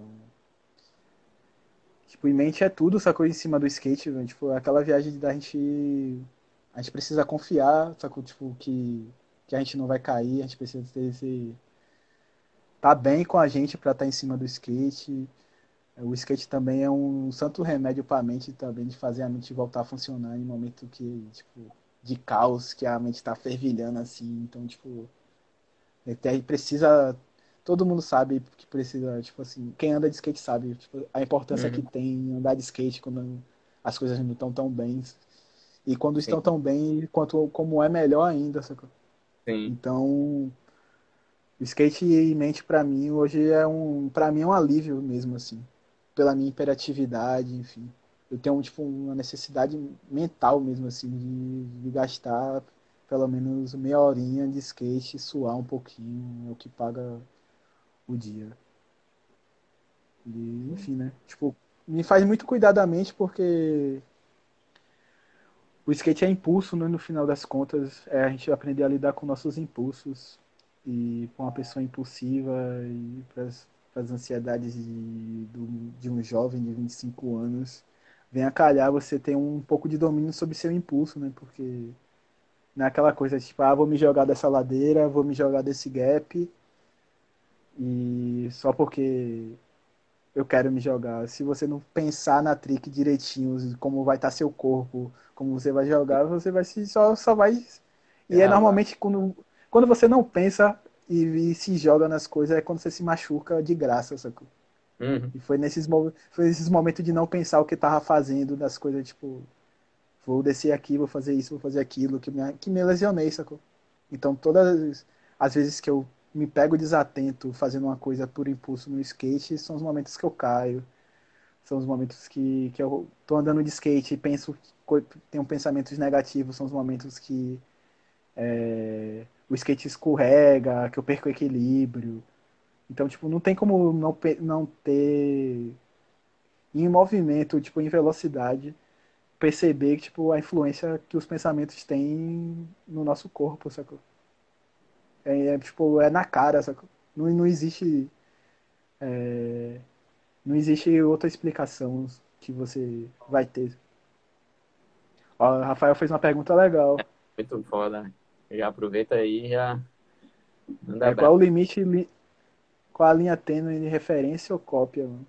Tipo, e mente é tudo, sacou? Em cima do skate, velho. Tipo, aquela viagem da gente... A gente precisa confiar, sacou? Tipo, que que a gente não vai cair, a gente precisa ter esse tá bem com a gente para estar tá em cima do skate. O skate também é um santo remédio para a mente também de fazer a mente voltar a funcionar em momento que tipo de caos, que a mente está fervilhando assim, então tipo até precisa todo mundo sabe que precisa, tipo assim, quem anda de skate sabe tipo, a importância uhum. que tem andar de skate quando as coisas não estão tão bem. E quando Sim. estão tão bem, quanto como é melhor ainda, sacou? Sim. Então, skate em mente para mim hoje é um, para mim é um alívio mesmo assim, pela minha imperatividade, enfim. Eu tenho tipo uma necessidade mental mesmo assim de, de gastar pelo menos meia horinha de skate, suar um pouquinho, é o que paga o dia. E, enfim, né? Tipo, me faz muito cuidadamente porque o skate é impulso, né? No final das contas, é a gente aprender a lidar com nossos impulsos e com uma pessoa impulsiva e para as ansiedades de, de um jovem de 25 anos, vem a calhar você ter um pouco de domínio sobre seu impulso, né? Porque não é aquela coisa tipo, ah, vou me jogar dessa ladeira, vou me jogar desse gap e só porque eu quero me jogar. Se você não pensar na trick direitinho, como vai estar seu corpo, como você vai jogar, você vai se só, só vai. E é, é normalmente quando, quando você não pensa e, e, se joga nas coisas, é quando você se machuca de graça, sacou? Uhum. E foi nesses, foi nesses momentos de não pensar o que tava fazendo, das coisas, tipo, vou descer aqui, vou fazer isso, vou fazer aquilo, que me, que me lesionei, sacou? Então todas as vezes que eu me pego desatento fazendo uma coisa por impulso no skate, são os momentos que eu caio. São os momentos que, que eu tô andando de skate e penso, tenho pensamentos negativos, são os momentos que é, o skate escorrega, que eu perco o equilíbrio. Então, tipo, não tem como não, não ter em movimento, tipo, em velocidade, perceber tipo, a influência que os pensamentos têm no nosso corpo, sacou? É, é, tipo, é na cara? Não, não existe. É, não existe outra explicação que você vai ter. Ó, o Rafael fez uma pergunta legal. É, muito foda. Já aproveita aí e já. É, qual o limite. Li... Qual a linha tênue de referência ou cópia, mano?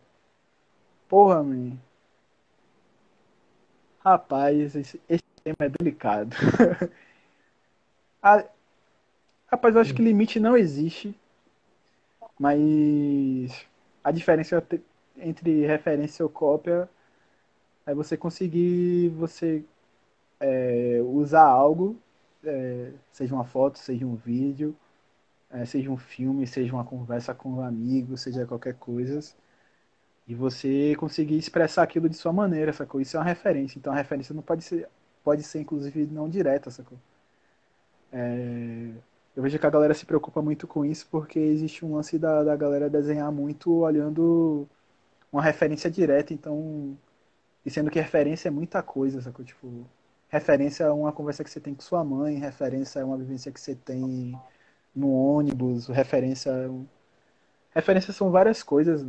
Porra, man. Rapaz, esse, esse tema é delicado. *laughs* a, Rapaz, eu acho que limite não existe. Mas a diferença entre referência ou cópia é você conseguir você é, usar algo, é, seja uma foto, seja um vídeo, é, seja um filme, seja uma conversa com um amigo, seja qualquer coisa, e você conseguir expressar aquilo de sua maneira, sacou? Isso é uma referência. Então a referência não pode ser, pode ser inclusive não direta, sacou? É, eu vejo que a galera se preocupa muito com isso porque existe um lance da, da galera desenhar muito olhando uma referência direta, então. E sendo que referência é muita coisa, sacou? Tipo, referência é uma conversa que você tem com sua mãe, referência é uma vivência que você tem no ônibus, referência. É referência são várias coisas.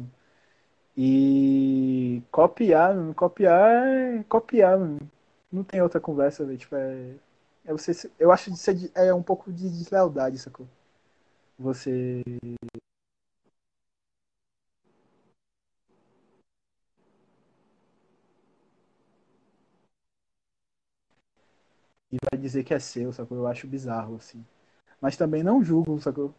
E copiar, copiar é copiar, não tem outra conversa, tipo, é é você, eu acho que é um pouco de deslealdade, sacou? Você e vai dizer que é seu, sacou? Eu acho bizarro, assim. Mas também não julgo, sacou?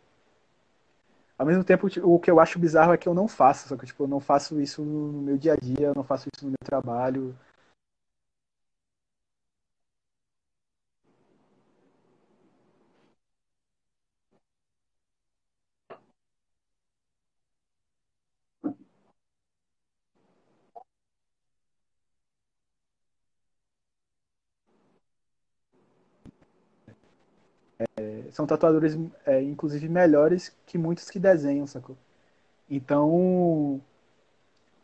Ao mesmo tempo, o que eu acho bizarro é que eu não faço, sacou? Tipo, eu não faço isso no meu dia a dia, eu não faço isso no meu trabalho. São tatuadores, é, inclusive, melhores que muitos que desenham, sacou? Então,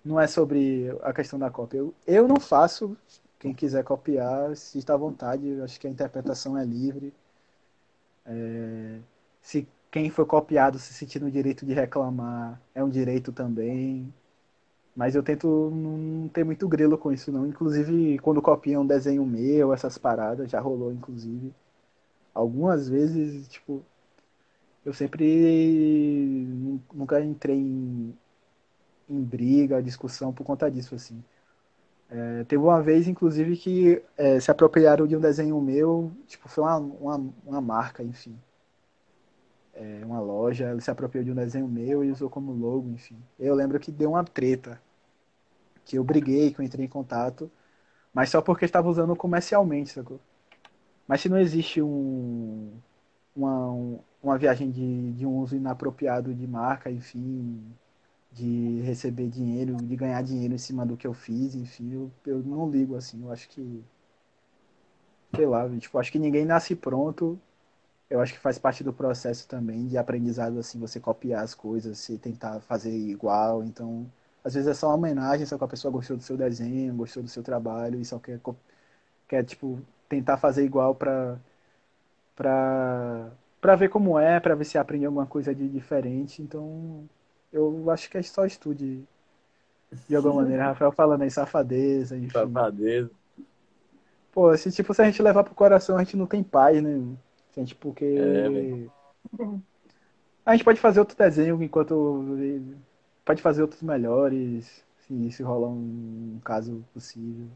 não é sobre a questão da cópia. Eu, eu não faço. Quem quiser copiar, se está à vontade, eu acho que a interpretação é livre. É, se quem foi copiado se sentir no direito de reclamar, é um direito também. Mas eu tento não ter muito grelo com isso, não. Inclusive, quando copiam um desenho meu, essas paradas, já rolou, inclusive algumas vezes, tipo, eu sempre nunca entrei em, em briga, discussão por conta disso, assim. É, teve uma vez, inclusive, que é, se apropriaram de um desenho meu, tipo, foi uma, uma, uma marca, enfim. É, uma loja, ele se apropriou de um desenho meu e usou como logo, enfim. Eu lembro que deu uma treta, que eu briguei, que eu entrei em contato, mas só porque estava usando comercialmente, sacou? Mas se não existe um, uma, um, uma viagem de, de um uso inapropriado de marca, enfim, de receber dinheiro, de ganhar dinheiro em cima do que eu fiz, enfim, eu, eu não ligo assim, eu acho que sei lá, tipo, acho que ninguém nasce pronto. Eu acho que faz parte do processo também de aprendizado assim, você copiar as coisas, você tentar fazer igual, então às vezes é só uma homenagem, só que a pessoa gostou do seu desenho, gostou do seu trabalho e só quer quer tipo tentar fazer igual para para para ver como é, para ver se aprende alguma coisa de diferente. Então, eu acho que é só estude de alguma maneira. *laughs* Rafael falando aí, safadeza, enfim. Safadeza. Pô, se, tipo, se a gente levar pro coração, a gente não tem paz, né? A gente, porque. É, a gente pode fazer outro desenho enquanto. Pode fazer outros melhores, assim, se rolar um caso possível.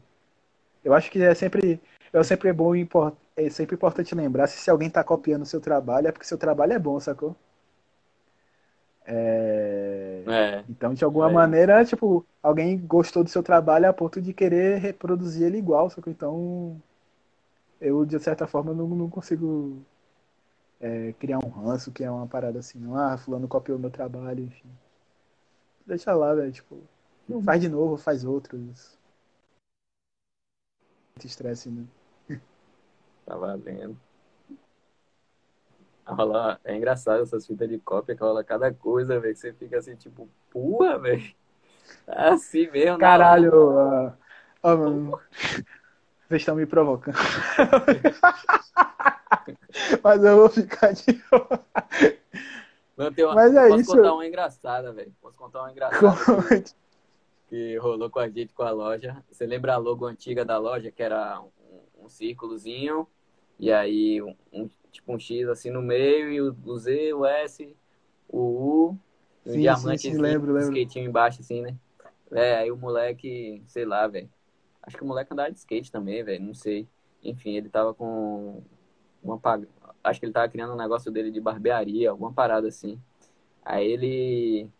Eu acho que é sempre. É sempre bom é sempre importante lembrar se, se alguém está copiando o seu trabalho, é porque seu trabalho é bom, sacou? É... É. Então, de alguma É. maneira, tipo, alguém gostou do seu trabalho a ponto de querer reproduzir ele igual, sacou? Então, eu, de certa forma, não, não consigo é, criar um ranço, que é uma parada assim, não, ah, fulano copiou meu trabalho, enfim. Deixa lá, velho, tipo, faz de novo, faz outros. Muito estresse, né? Tá valendo. Rola, é engraçado essas fitas de cópia que rola cada coisa, velho. Que você fica assim, tipo, porra, velho. Tá assim mesmo, hora. Caralho, ó, ó, mano. Vocês estão me provocando. *laughs* Mas eu vou ficar de. Não, uma, Mas é posso isso. contar uma engraçada, velho. Posso contar uma engraçada que rolou com a gente com a loja. Você lembra a logo antiga da loja, que era um, um círculozinho, e aí um, um- tipo um X assim no meio, e o, o Z, o S, o U, e um Sim, diamante sim, sim, lembro, lembro. skatinho embaixo, assim, né? É, aí o moleque, sei lá, velho. Acho que o moleque andava de skate também, velho, não sei. Enfim, ele tava com uma pag... Acho que ele tava criando um negócio dele de barbearia, alguma parada assim. Aí ele.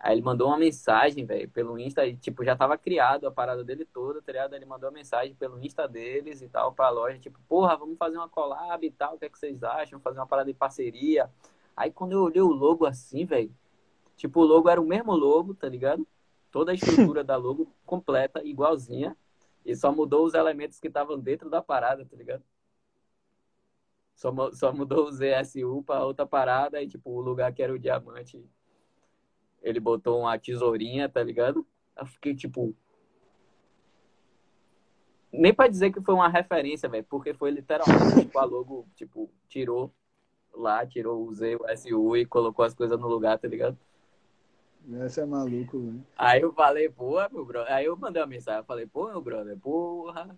Aí ele mandou uma mensagem, velho, pelo Insta, e tipo, já tava criado a parada dele toda, tá ligado? Ele mandou uma mensagem pelo Insta deles e tal pra loja, tipo, porra, vamos fazer uma collab e tal, o que é que vocês acham? Fazer uma parada de parceria. Aí quando eu olhei o logo assim, velho, tipo, o logo era o mesmo logo, tá ligado? Toda a estrutura da logo completa, igualzinha, e só mudou os elementos que estavam dentro da parada, tá ligado? Só, só mudou o ZSU pra outra parada e, tipo, o lugar que era o diamante, ele botou uma tesourinha, tá ligado? Eu fiquei, tipo... Nem pra dizer que foi uma referência, velho, porque foi literalmente, tipo, a logo, tipo, tirou lá, tirou o Z, o SU e colocou as coisas no lugar, tá ligado? Essa é maluco, velho. Aí eu falei, pô, meu brother. Aí eu mandei uma mensagem, eu falei, pô, meu brother, porra.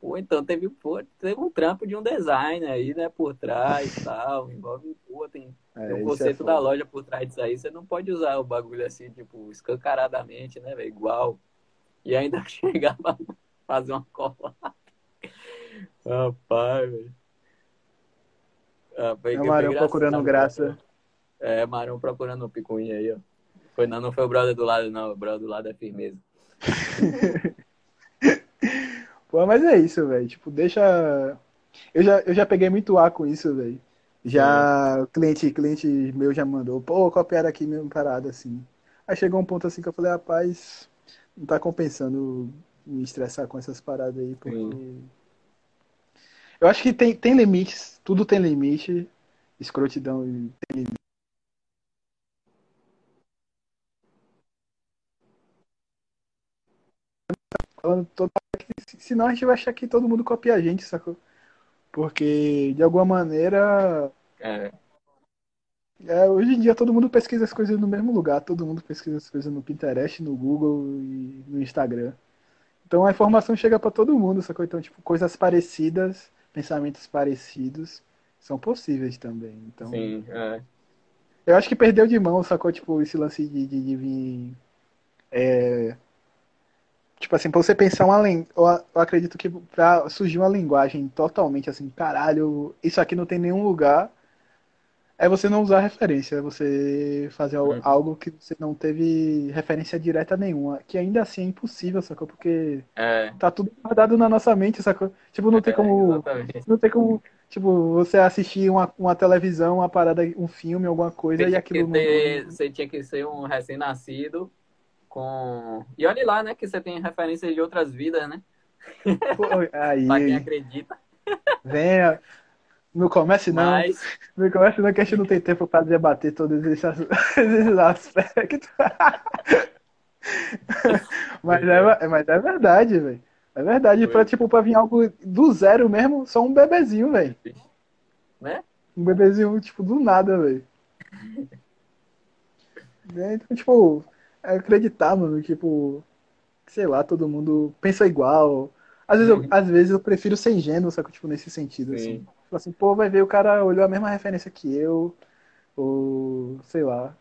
Pô, então teve, pô, teve um trampo de um design aí, né, por trás e *laughs* tal. Envolve, pô, tem, É, tem um é conceito da foda. loja por trás disso aí. Você não pode usar o bagulho assim, tipo, escancaradamente, né, velho? Igual. E ainda *laughs* chegar pra fazer uma cola. Rapaz, velho. Ah, É o Marão procurando graça. É, Marão procurando um picuinha aí, ó. Foi, não, não foi o brother do lado, não. O brother do lado é firmeza. *laughs* Pô, mas é isso, velho. Tipo, deixa. Eu já, eu já peguei muito ar com isso, velho. Já o cliente, cliente meu já mandou, pô, copiaram aqui mesmo parada assim. Aí chegou um ponto assim que eu falei, rapaz, não tá compensando me estressar com essas paradas aí, porque. Eu acho que tem, tem limites, tudo tem limite. Escrotidão tem limite. Falando toda Senão a gente vai achar que todo mundo copia a gente, sacou? Porque, de alguma maneira, É, é, hoje em dia todo mundo pesquisa as coisas no mesmo lugar, todo mundo pesquisa as coisas no Pinterest, no Google e no Instagram. Então a informação chega pra todo mundo, sacou? Então, tipo, coisas parecidas, pensamentos parecidos são possíveis também. Então, sim, é. eu acho que perdeu de mão, sacou? Tipo, esse lance de, de, de vir. é, Tipo assim, pra você pensar uma língua. Eu, eu acredito que pra surgir uma linguagem totalmente assim, caralho, isso aqui não tem nenhum lugar. é você não usar referência, é você fazer Uhum. algo que você não teve referência direta nenhuma, que ainda assim é impossível, sacou? Porque É, tá tudo guardado na nossa mente, sacou? Tipo, não tem é, como, exatamente. não tem como, tipo, você assistir uma, uma televisão, uma parada, um filme, alguma coisa Você e aquilo que não... ter, você tinha que ser um recém-nascido com. E olha lá, né? Que você tem referências de outras vidas, né? Pô, Aí, Pra quem acredita. venha, não comece não, Mas, não comece não que a gente não tem tempo pra debater todos esses, aspectos. *laughs* Mas é, mas é verdade, velho. É verdade. Foi. Pra, tipo, pra vir algo do zero mesmo, só um bebezinho, velho. né? Um bebezinho, tipo, do nada, velho. *laughs* Né? Então, tipo, é acreditar, mano, tipo, sei lá, todo mundo pensa igual. Às vezes, eu, Uhum. às vezes eu prefiro ser ingênuo, só que, tipo, nesse sentido, assim. Sim. Tipo assim, pô, vai ver, o cara olhou a mesma referência que eu, ou sei lá.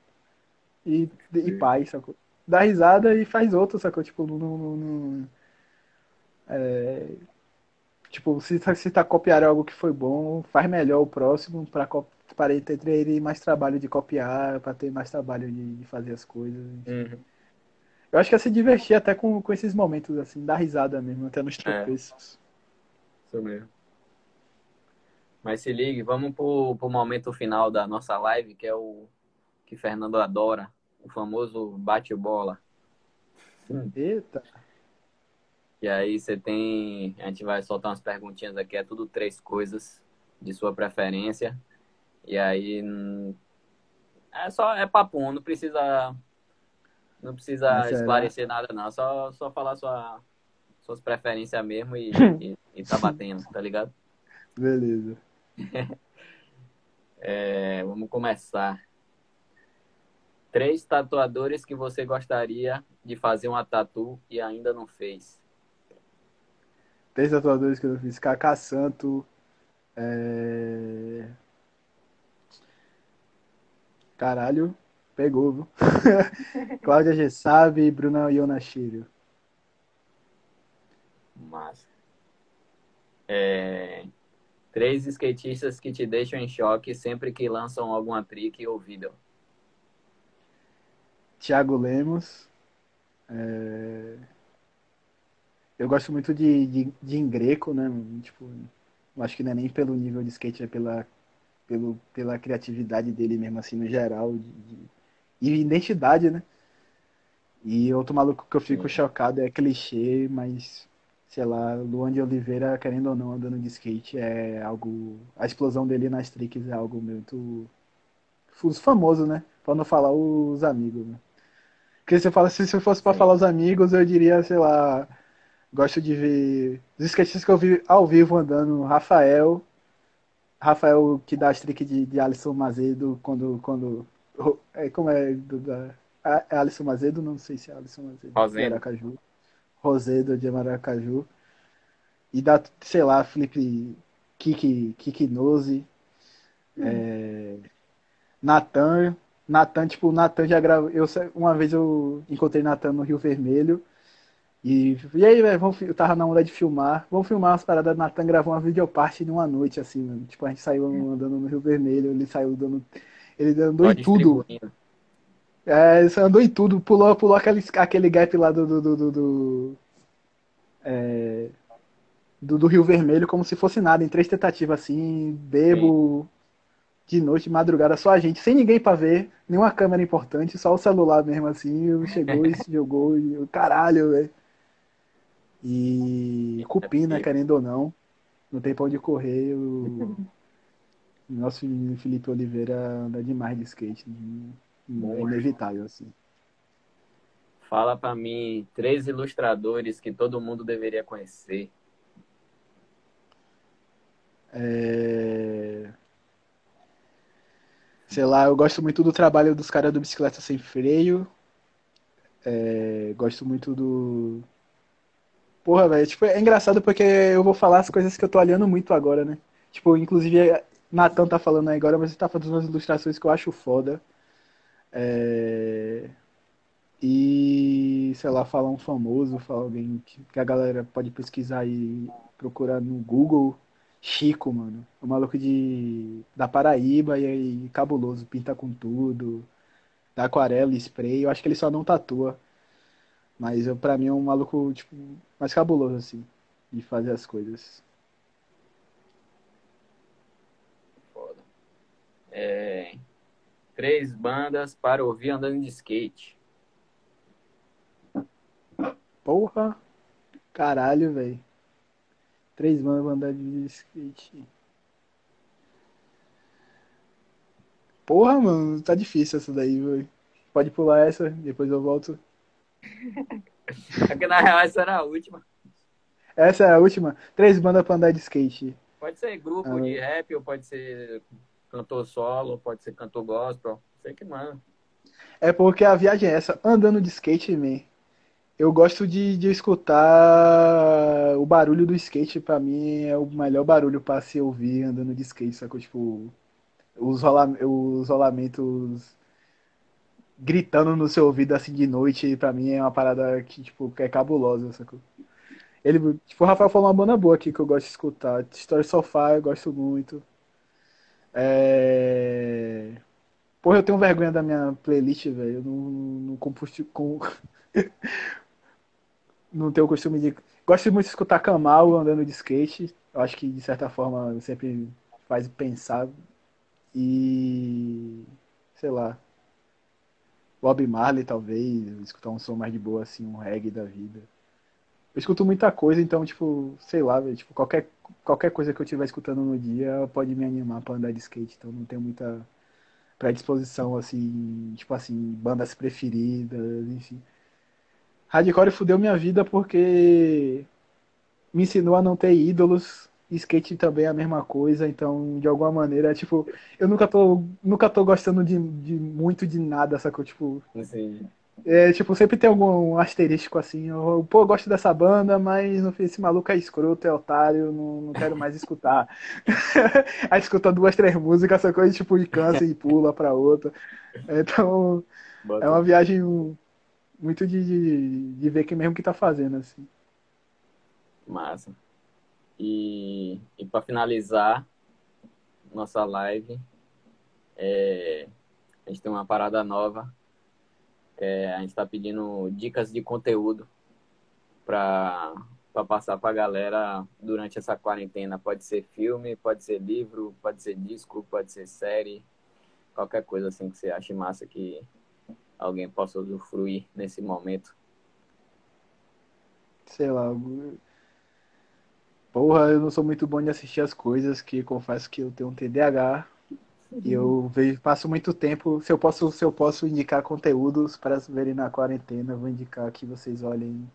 E, e paz, sacou? Dá risada e faz outro, sacou? Tipo, não. não- não- é, tipo, se, tá- se tá copiar algo que foi bom, faz melhor o próximo pra, para ter ele mais trabalho de copiar, pra ter mais trabalho de, de fazer as coisas. Uhum. Eu acho que é se divertir até com, com esses momentos, assim, dar risada mesmo, até nos tropeços. Isso mesmo. Mas se ligue, vamos pro, pro momento final da nossa live, que é o que Fernando adora, o famoso bate-bola. Eita, E aí você tem. A gente vai soltar umas perguntinhas aqui, é tudo três coisas de sua preferência. E aí. É só. É papo, não precisa. Não precisa esclarecer nada, não. Só, só falar sua, suas preferências mesmo e, *laughs* e, e tá batendo, tá ligado? beleza. *laughs* É, vamos começar. Três tatuadores que você gostaria de fazer uma tatu e ainda não fez. Três tatuadores que eu fiz. Kaká Santo. É... Caralho, pegou, viu? *laughs* Cláudia Gessabe e Bruna Ionashiro. Massa. É, Três skatistas que te deixam em choque sempre que lançam alguma trick ou vídeo. Thiago Lemos. É... Eu gosto muito de, de, de Ingreco, né? Tipo, acho que não é nem pelo nível de skate, é pela, pelo, pela criatividade dele mesmo, assim, no geral. De, de- E identidade, né? E outro maluco que eu fico Sim. chocado é clichê, mas, sei lá, Luan de Oliveira, querendo ou não, andando de skate, é algo. A explosão dele nas tricks é algo muito. Os famosos, né? Pra não falar os amigos, né? Porque se eu falo, se se eu fosse pra Sim. falar os amigos, eu diria, sei lá, gosto de ver. Os skatistas que eu vi ao vivo andando, Rafael. Rafael que dá as de, de Alisson Mazedo quando. quando é, como é? Do, da, é Alisson Mazedo? Não sei se é Alisson Mazedo. Rosedo. De Aracaju. Rosedo de Maracaju. E dá, sei lá, Felipe Kiki, Kiki Nose. É, Natan. Natan, tipo, o Natan já gravou. Eu, uma vez eu encontrei Natan no Rio Vermelho. E, e aí, velho, vamos eu tava na onda de filmar. Vamos filmar umas paradas. Natan gravou uma videoparte numa noite, assim, mano. Tipo, a gente saiu andando no Rio Vermelho. Ele saiu dando. Ele andou Só em tudo. É, ele andou em tudo. Pulou, pulou aquele, aquele gap lá do. do, do, do, é, do- do Rio Vermelho como se fosse nada, em três tentativas assim, bebo de noite, madrugada, só a gente, sem ninguém pra ver, nenhuma câmera importante, só o celular mesmo assim, chegou e se jogou, e o caralho, velho. E cupim, né, querendo ou não, não tem pra onde correr, o *laughs* nosso menino Felipe Oliveira anda demais de skate, é inevitável, assim. Fala pra mim três ilustradores que todo mundo deveria conhecer. É... Sei lá, eu gosto muito do trabalho dos caras do Bicicleta Sem Freio. É, Gosto muito do. Porra, velho, tipo, é engraçado porque eu vou falar as coisas que eu tô olhando muito agora, né? Tipo, inclusive, Natan tá falando aí agora, mas ele tá fazendo umas ilustrações que eu acho foda. É, E, sei lá, falar um famoso, falar alguém que, que a galera pode pesquisar e procurar no Google. Chico, mano. O maluco de da Paraíba e, e cabuloso, pinta com tudo, da aquarela spray. Eu acho que ele só não tatua. Mas eu, pra mim é um maluco, tipo, mais cabuloso, assim, de fazer as coisas. Foda. É... Três bandas para ouvir andando de skate. Porra! Caralho, velho. Três bandas pra andar de skate. Porra, mano, tá difícil essa daí, velho. Pode pular essa, depois eu volto. É que na real essa era a última. Essa é a última. Três bandas pra andar de skate. Pode ser grupo Ah. de rap, ou pode ser cantor solo, pode ser cantor gospel. Sei que mano. É porque a viagem é essa. Andando de skate, man, eu gosto de, de escutar o barulho do skate. Pra mim é o melhor barulho pra se ouvir andando de skate, sacou? Tipo, os, rola, os rolamentos gritando no seu ouvido assim de noite, pra mim é uma parada que, tipo, é cabulosa, sacou? Ele, tipo, o Rafael falou uma banda boa aqui que eu gosto de escutar. Story Sofá eu gosto muito. É... Porra, eu tenho vergonha da minha playlist, velho. Eu não, não, composti- com... *laughs* não tenho o costume de. Gosto muito de escutar Kamal andando de skate. Eu acho que, de certa forma, sempre faz pensar. E. Sei lá. Bob Marley, talvez. Escutar um som mais de boa, assim, um reggae da vida. Eu escuto muita coisa, então, tipo, sei lá. Tipo, qualquer, qualquer coisa que eu estiver escutando no dia pode me animar pra andar de skate. Então, não tenho muita predisposição, assim, tipo assim, bandas preferidas, enfim. Hardcore fudeu minha vida porque me ensinou a não ter ídolos. Skate também é a mesma coisa, então, de alguma maneira, tipo, eu nunca tô, nunca tô gostando de, de muito de nada, sacou? Tipo, Assim, é, tipo, sempre tem algum asterístico assim, eu, pô, eu gosto dessa banda, mas fim, esse maluco é escroto, é otário, não, não quero mais escutar. *laughs* Aí escuta duas, três músicas, essa coisa, tipo, e cansa e pula pra outra. Então, bota- é uma viagem muito de, de, de ver quem mesmo que tá fazendo, assim. Massa. E, e para finalizar nossa live, é, a gente tem uma parada nova. é, a gente está pedindo dicas de conteúdo para passar para a galera durante essa quarentena. Pode ser filme, pode ser livro, pode ser disco, pode ser série, qualquer coisa assim que você ache massa que alguém possa usufruir nesse momento. Sei lá. Eu- Porra, eu não sou muito bom de assistir as coisas, que confesso que eu tenho um TDAH. E eu vejo, passo muito tempo. Se eu posso, se eu posso indicar conteúdos para verem na quarentena, eu vou indicar que vocês olhem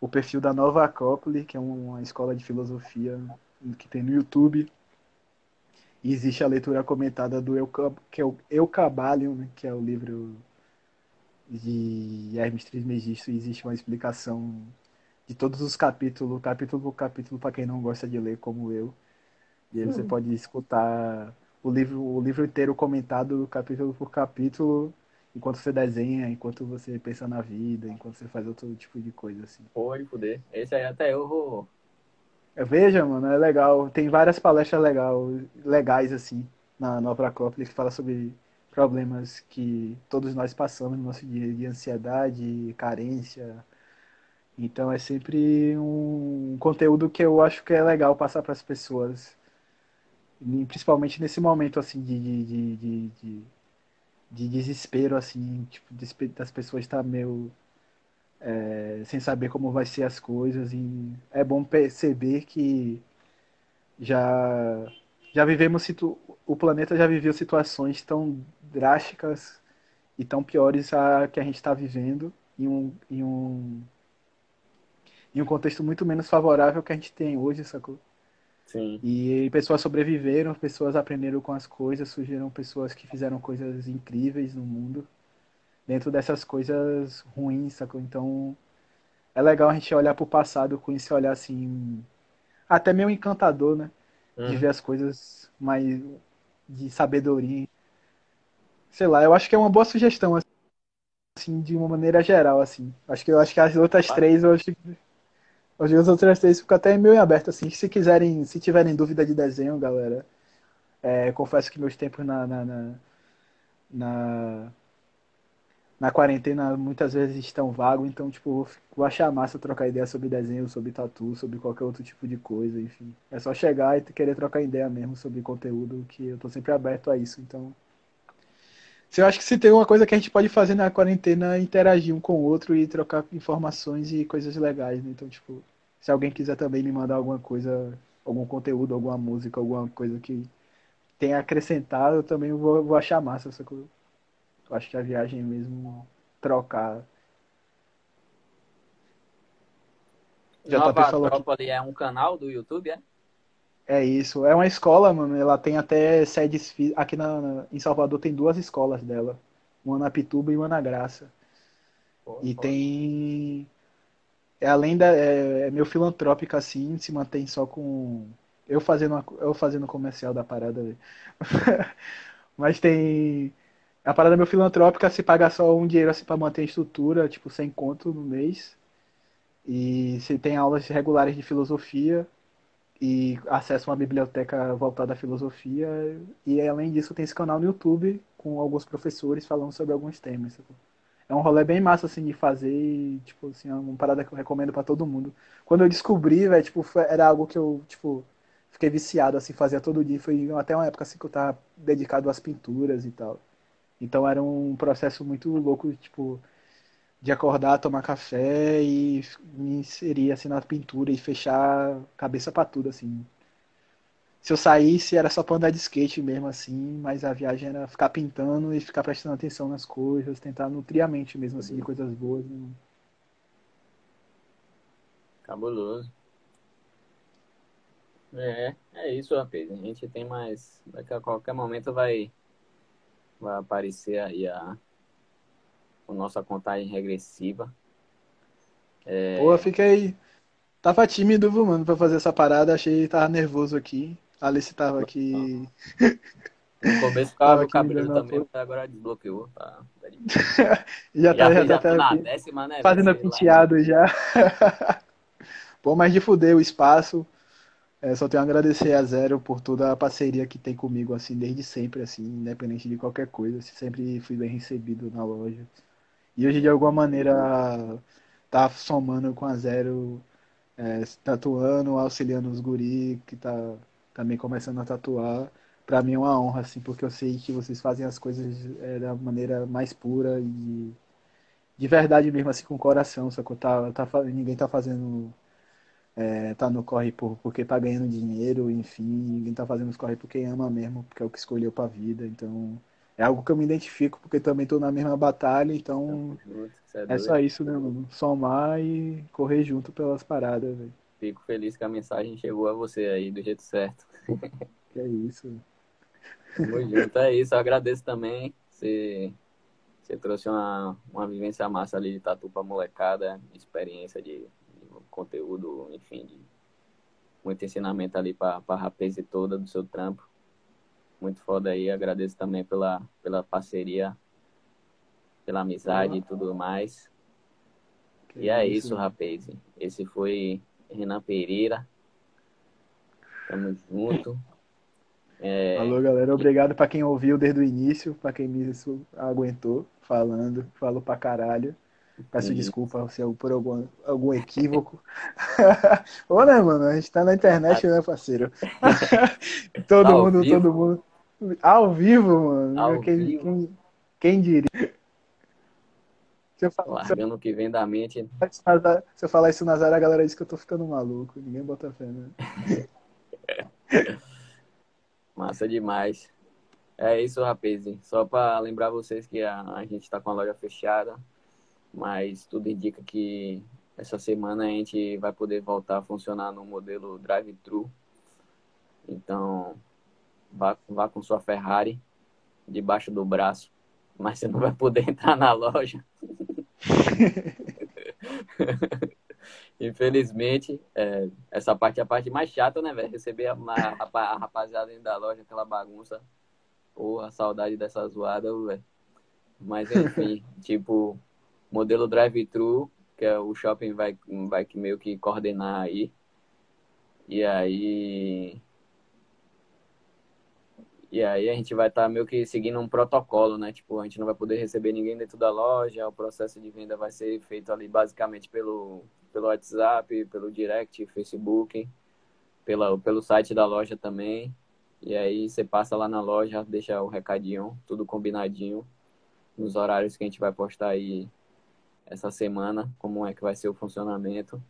o perfil da Nova Acrópole, que é uma escola de filosofia que tem no YouTube. E existe a leitura comentada do que é o Eucabalion, né, que é o livro de Hermes Trismegisto. E existe uma explicação de todos os capítulos, capítulo por capítulo, para quem não gosta de ler como eu. E aí você pode escutar o livro, o livro inteiro comentado capítulo por capítulo, enquanto você desenha, enquanto você pensa na vida, enquanto você faz outro tipo de coisa assim. Pode poder. Esse aí até eu vou. É, Veja, mano, é legal. Tem várias palestras legal, legais assim na Nova Acrópole que fala sobre problemas que todos nós passamos no nosso dia de ansiedade, carência. Então é sempre um conteúdo que eu acho que é legal passar para as pessoas. E Principalmente nesse momento assim de, de, de, de, de- de desespero, assim, tipo, das pessoas estar meio é, sem saber como vai ser as coisas. E é bom perceber que já, já vivemos, situ... o planeta já viveu situações tão drásticas e tão piores a que a gente está vivendo em um, em um, em um contexto muito menos favorável que a gente tem hoje, sacou? Sim. E pessoas sobreviveram, pessoas aprenderam com as coisas, surgiram pessoas que fizeram coisas incríveis no mundo, dentro dessas coisas ruins, sacou? Então, é legal a gente olhar pro passado com esse olhar assim, até meio encantador, né? De Uhum. ver as coisas mais de sabedoria. Sei lá, eu acho que é uma boa sugestão, assim, de uma maneira geral, assim. Acho que eu acho que as outras Ah. três eu acho que Os outros três ficam até meio em aberto, assim. Se quiserem, se tiverem dúvida de desenho, galera, é, confesso que meus tempos na, na, na, na, na quarentena muitas vezes estão vagos, então, tipo, vou achar massa trocar ideia sobre desenho, sobre tatu, sobre qualquer outro tipo de coisa, enfim. É só chegar e querer trocar ideia mesmo sobre conteúdo, que eu tô sempre aberto a isso, então. Eu acho que se tem uma coisa que a gente pode fazer na quarentena é interagir um com o outro e trocar informações e coisas legais, né? Então, tipo, se alguém quiser também me mandar alguma coisa, algum conteúdo, alguma música, alguma coisa que tenha acrescentado, eu também vou, vou achar massa essa coisa. Eu acho que a viagem mesmo trocar. Nova Acrópole é um canal do YouTube, é? É isso. É uma escola, mano. Ela tem até sedes. Aqui na, em Salvador tem duas escolas dela. Uma na Pituba e uma na Graça. Pô, e pô. tem. É, além da. É, é meio filantrópica assim, se mantém só com. Eu fazendo, uma, eu fazendo comercial da parada. *laughs* Mas tem. A parada meio filantrópica se paga só um dinheiro assim pra manter a estrutura, tipo, sem conto no mês. E se tem aulas regulares de filosofia e acesso a uma biblioteca voltada à filosofia. E além disso, tem esse canal no YouTube com alguns professores falando sobre alguns temas. É um rolê bem massa assim de fazer e, tipo, assim, é uma parada que eu recomendo para todo mundo. Quando eu descobri, velho, tipo, era algo que eu, tipo, fiquei viciado assim, fazia todo dia, foi até uma época assim que eu tava dedicado às pinturas e tal. Então era um processo muito louco, tipo, de acordar, tomar café e me inserir assim na pintura e fechar cabeça para tudo assim. Se eu saísse era só para andar de skate mesmo assim, mas a viagem era ficar pintando e ficar prestando atenção nas coisas, tentar nutrir a mente mesmo assim de coisas boas. Né? Cabuloso. É, é isso, rapaz. A gente tem mais. Daqui a qualquer momento vai, vai aparecer aí a, com nossa contagem regressiva. É... Pô, fiquei. Tava tímido, mano, pra fazer essa parada. Achei que tava nervoso aqui. A Alice tava aqui. *laughs* No começo ficava o cabelo também, agora desbloqueou. Tá? *laughs* já, tá, já, já, tá, na décima, né? Fazendo penteado já. *laughs* Pô, mas de fuder o espaço. É, só tenho a agradecer a Zero por toda a parceria que tem comigo, assim, desde sempre, assim, independente de qualquer coisa. Sempre fui bem recebido na loja. E hoje, de alguma maneira, tá somando com a Zero, é, tatuando, auxiliando os guri que tá também começando a tatuar. Pra mim é uma honra, assim, porque eu sei que vocês fazem as coisas é, da maneira mais pura e de verdade mesmo, assim, com o coração. Só que tá, tá, ninguém tá fazendo. É, tá no corre por, porque tá ganhando dinheiro, enfim, ninguém tá fazendo os corre porque ama mesmo, porque é o que escolheu pra vida. Então, é algo que eu me identifico, porque também estou na mesma batalha, então é, é, só isso, né, mano? Somar e correr junto pelas paradas, velho. Fico feliz que a mensagem chegou a você aí do jeito certo. *laughs* Que é isso. Tamo junto, é isso. Eu agradeço também. Você, você trouxe uma, uma vivência massa ali de tatu pra molecada, experiência de, de conteúdo, enfim, de muito ensinamento ali pra, pra rapaz toda do seu trampo muito foda aí. Agradeço também pela, pela parceria, pela amizade e tudo mais. E é isso, isso rapaz. Esse foi Renan Pereira. Tamo junto. *laughs* É... Alô, galera. Obrigado para quem ouviu desde o início, para quem me aguentou falando. Falou pra caralho. Peço desculpa se eu, por algum, algum equívoco. *laughs* Ô, né, mano? A gente tá na internet, né, parceiro? *laughs* todo tá mundo, todo mundo. Ao vivo, mano. Ao quem, vivo. Quem, quem diria? Se eu falar, Largando o que vem da mente. Se eu falar isso na Zara, a galera diz que eu tô ficando maluco. Ninguém bota fé, né? *laughs* Massa demais. É isso, rapaz. Só para lembrar vocês que a, a gente está com a loja fechada, mas tudo indica que essa semana a gente vai poder voltar a funcionar no modelo drive-thru. Então, vá, vá com sua Ferrari debaixo do braço, mas você não vai poder *laughs* entrar na loja. *laughs* Infelizmente, é, essa parte é a parte mais chata, né, velho? Receber a, a, a, rapaziada dentro da loja, aquela bagunça. Porra, saudade dessa zoada, velho. Mas enfim, *laughs* tipo, modelo drive-thru, que é o shopping vai, vai meio que coordenar aí. E aí. E aí a gente vai estar tá meio que seguindo um protocolo, né? Tipo, a gente não vai poder receber ninguém dentro da loja, o processo de venda vai ser feito ali basicamente pelo, pelo WhatsApp, pelo direct, Facebook, pela, pelo site da loja também. E aí você passa lá na loja, deixa o recadinho, tudo combinadinho, nos horários que a gente vai postar aí essa semana, como é que vai ser o funcionamento.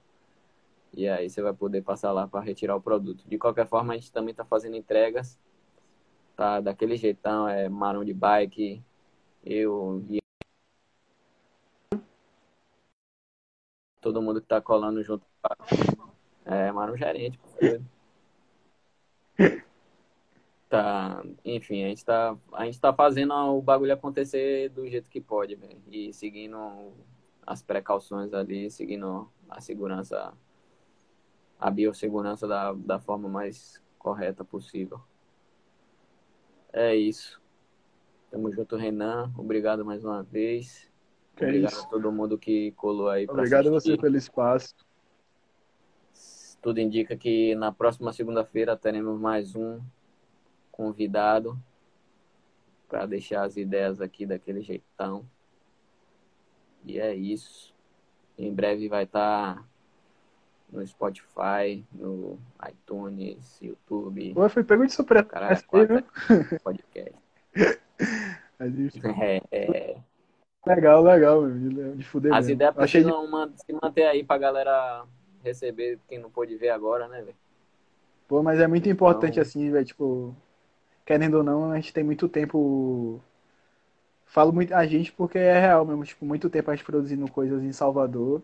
E aí você vai poder passar lá para retirar o produto. De qualquer forma, a gente também está fazendo entregas tá daquele jeitão, é Marão de Bike, eu e todo mundo que tá colando junto. É, Marão Gerente. *laughs* Tá, enfim, a gente tá, a gente tá fazendo o bagulho acontecer do jeito que pode, véio, e seguindo as precauções ali, seguindo a segurança, a biossegurança da, da forma mais correta possível. É isso. Tamo junto, Renan. Obrigado mais uma vez. Que Obrigado isso. a todo mundo que colou aí. Obrigado a você pelo espaço. Tudo indica que na próxima segunda-feira teremos mais um convidado para deixar as ideias aqui daquele jeitão. E é isso. Em breve vai estar no Spotify, no iTunes, YouTube, Pô, foi pego de surpresa. Caralho, viu? quatro *laughs* podcast. *laughs* É, é, legal, legal, meu, de fuder As mesmo. ideias Achei de... precisam man- se manter aí pra galera receber quem não pôde ver agora, né, velho? Pô, mas é muito importante Então- assim, velho, tipo, querendo ou não, a gente tem muito tempo. Falo muito a gente porque é real mesmo, tipo, muito tempo a gente produzindo coisas em Salvador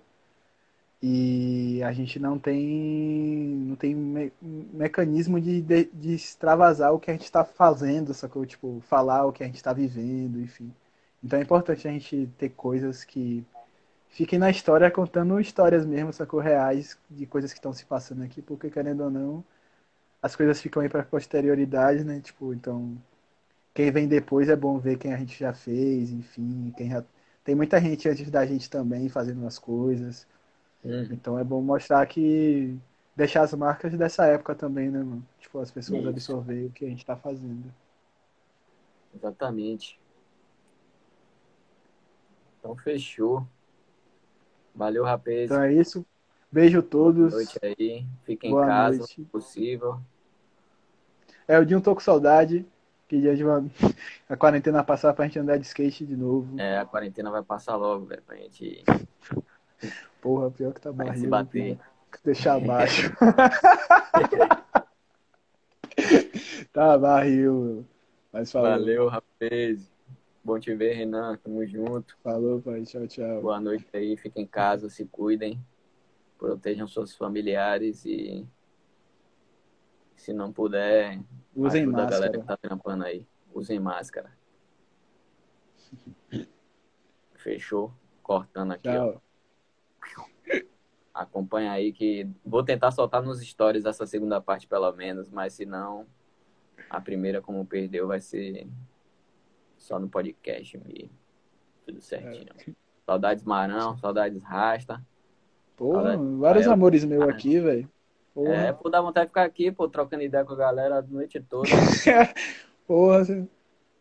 e a gente não tem não tem me- mecanismo de, de, de extravasar o que a gente está fazendo, sacou? Tipo, falar o que a gente está vivendo, enfim. Então é importante a gente ter coisas que fiquem na história contando histórias mesmo, sacou? Reais de coisas que estão se passando aqui, porque querendo ou não, as coisas ficam aí para posterioridade, né? Tipo, então, quem vem depois é bom ver quem a gente já fez, enfim, quem já... Tem muita gente antes da gente também fazendo as coisas. Então é bom mostrar que deixar as marcas dessa época também, né, mano? Tipo, as pessoas Isso. absorverem o que a gente tá fazendo. Exatamente. Então fechou. Valeu, rapaz. Então é isso. Beijo a Boa todos. noite aí. Fiquem em Boa casa, noite. se possível. É, o dia um tô com saudade. Que dia de uma... *laughs* a quarentena passar pra gente andar de skate de novo. É, a quarentena vai passar logo, velho, pra gente, *laughs* Porra, pior que tá pra gente se barril. bater. Deixar abaixo. *laughs* tá barril. Mas falou. Valeu, rapaz. Bom te ver, Renan. Tamo junto. Falou, pai. Tchau, tchau. Boa noite aí. Fiquem em casa, se cuidem. Protejam seus familiares e se não puder, Usem ajuda a galera máscara. que tá trampando aí. Usem máscara. *laughs* Fechou? Cortando aqui, ó. *laughs* Acompanha aí que vou tentar soltar nos stories essa segunda parte pelo menos, mas se não, a primeira como perdeu vai ser só no podcast mesmo. Tudo certinho. Saudades Marão, saudades Rasta. Porra, Saudades vários amores meus Ah. aqui, velho. É, pô, dá vontade de ficar aqui, pô, trocando ideia com a galera a noite toda. *laughs* Porra, você-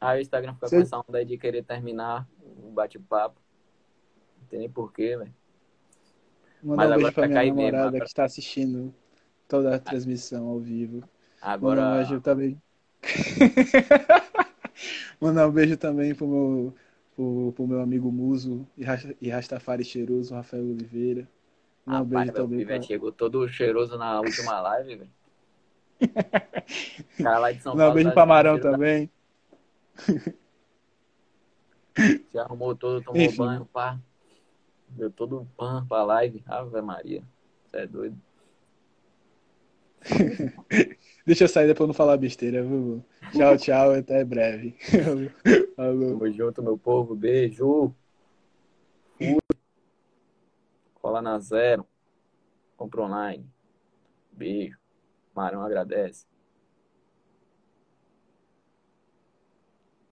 Aí o Instagram fica Cê- com essa onda aí de querer terminar o bate-papo. Não tem nem porquê, velho. Mandar Mas um beijo pra minha mesmo, namorada que está assistindo toda a transmissão ao vivo. Agora. Mandar um beijo também. *laughs* Mandar um beijo também pro meu, pro, pro meu amigo Muso e Ras- Rastafari cheiroso, Rafael Oliveira. Mandar um beijo também pra... pivete chegou todo cheiroso na última *laughs* live, velho. O cara lá de São Mandar um Paulo. beijo tá pra Marão também. Se arrumou todo, tomou Enfim. banho, pá. Deu todo pan pra live. Ave Maria. Você é doido. *laughs* Deixa eu sair depois eu não falar besteira, viu? Tchau, *laughs* tchau, até breve. *laughs* Falou. Tamo junto, meu povo. Beijo. Fui. Cola na zero. Compra online. Beijo. Marão agradece.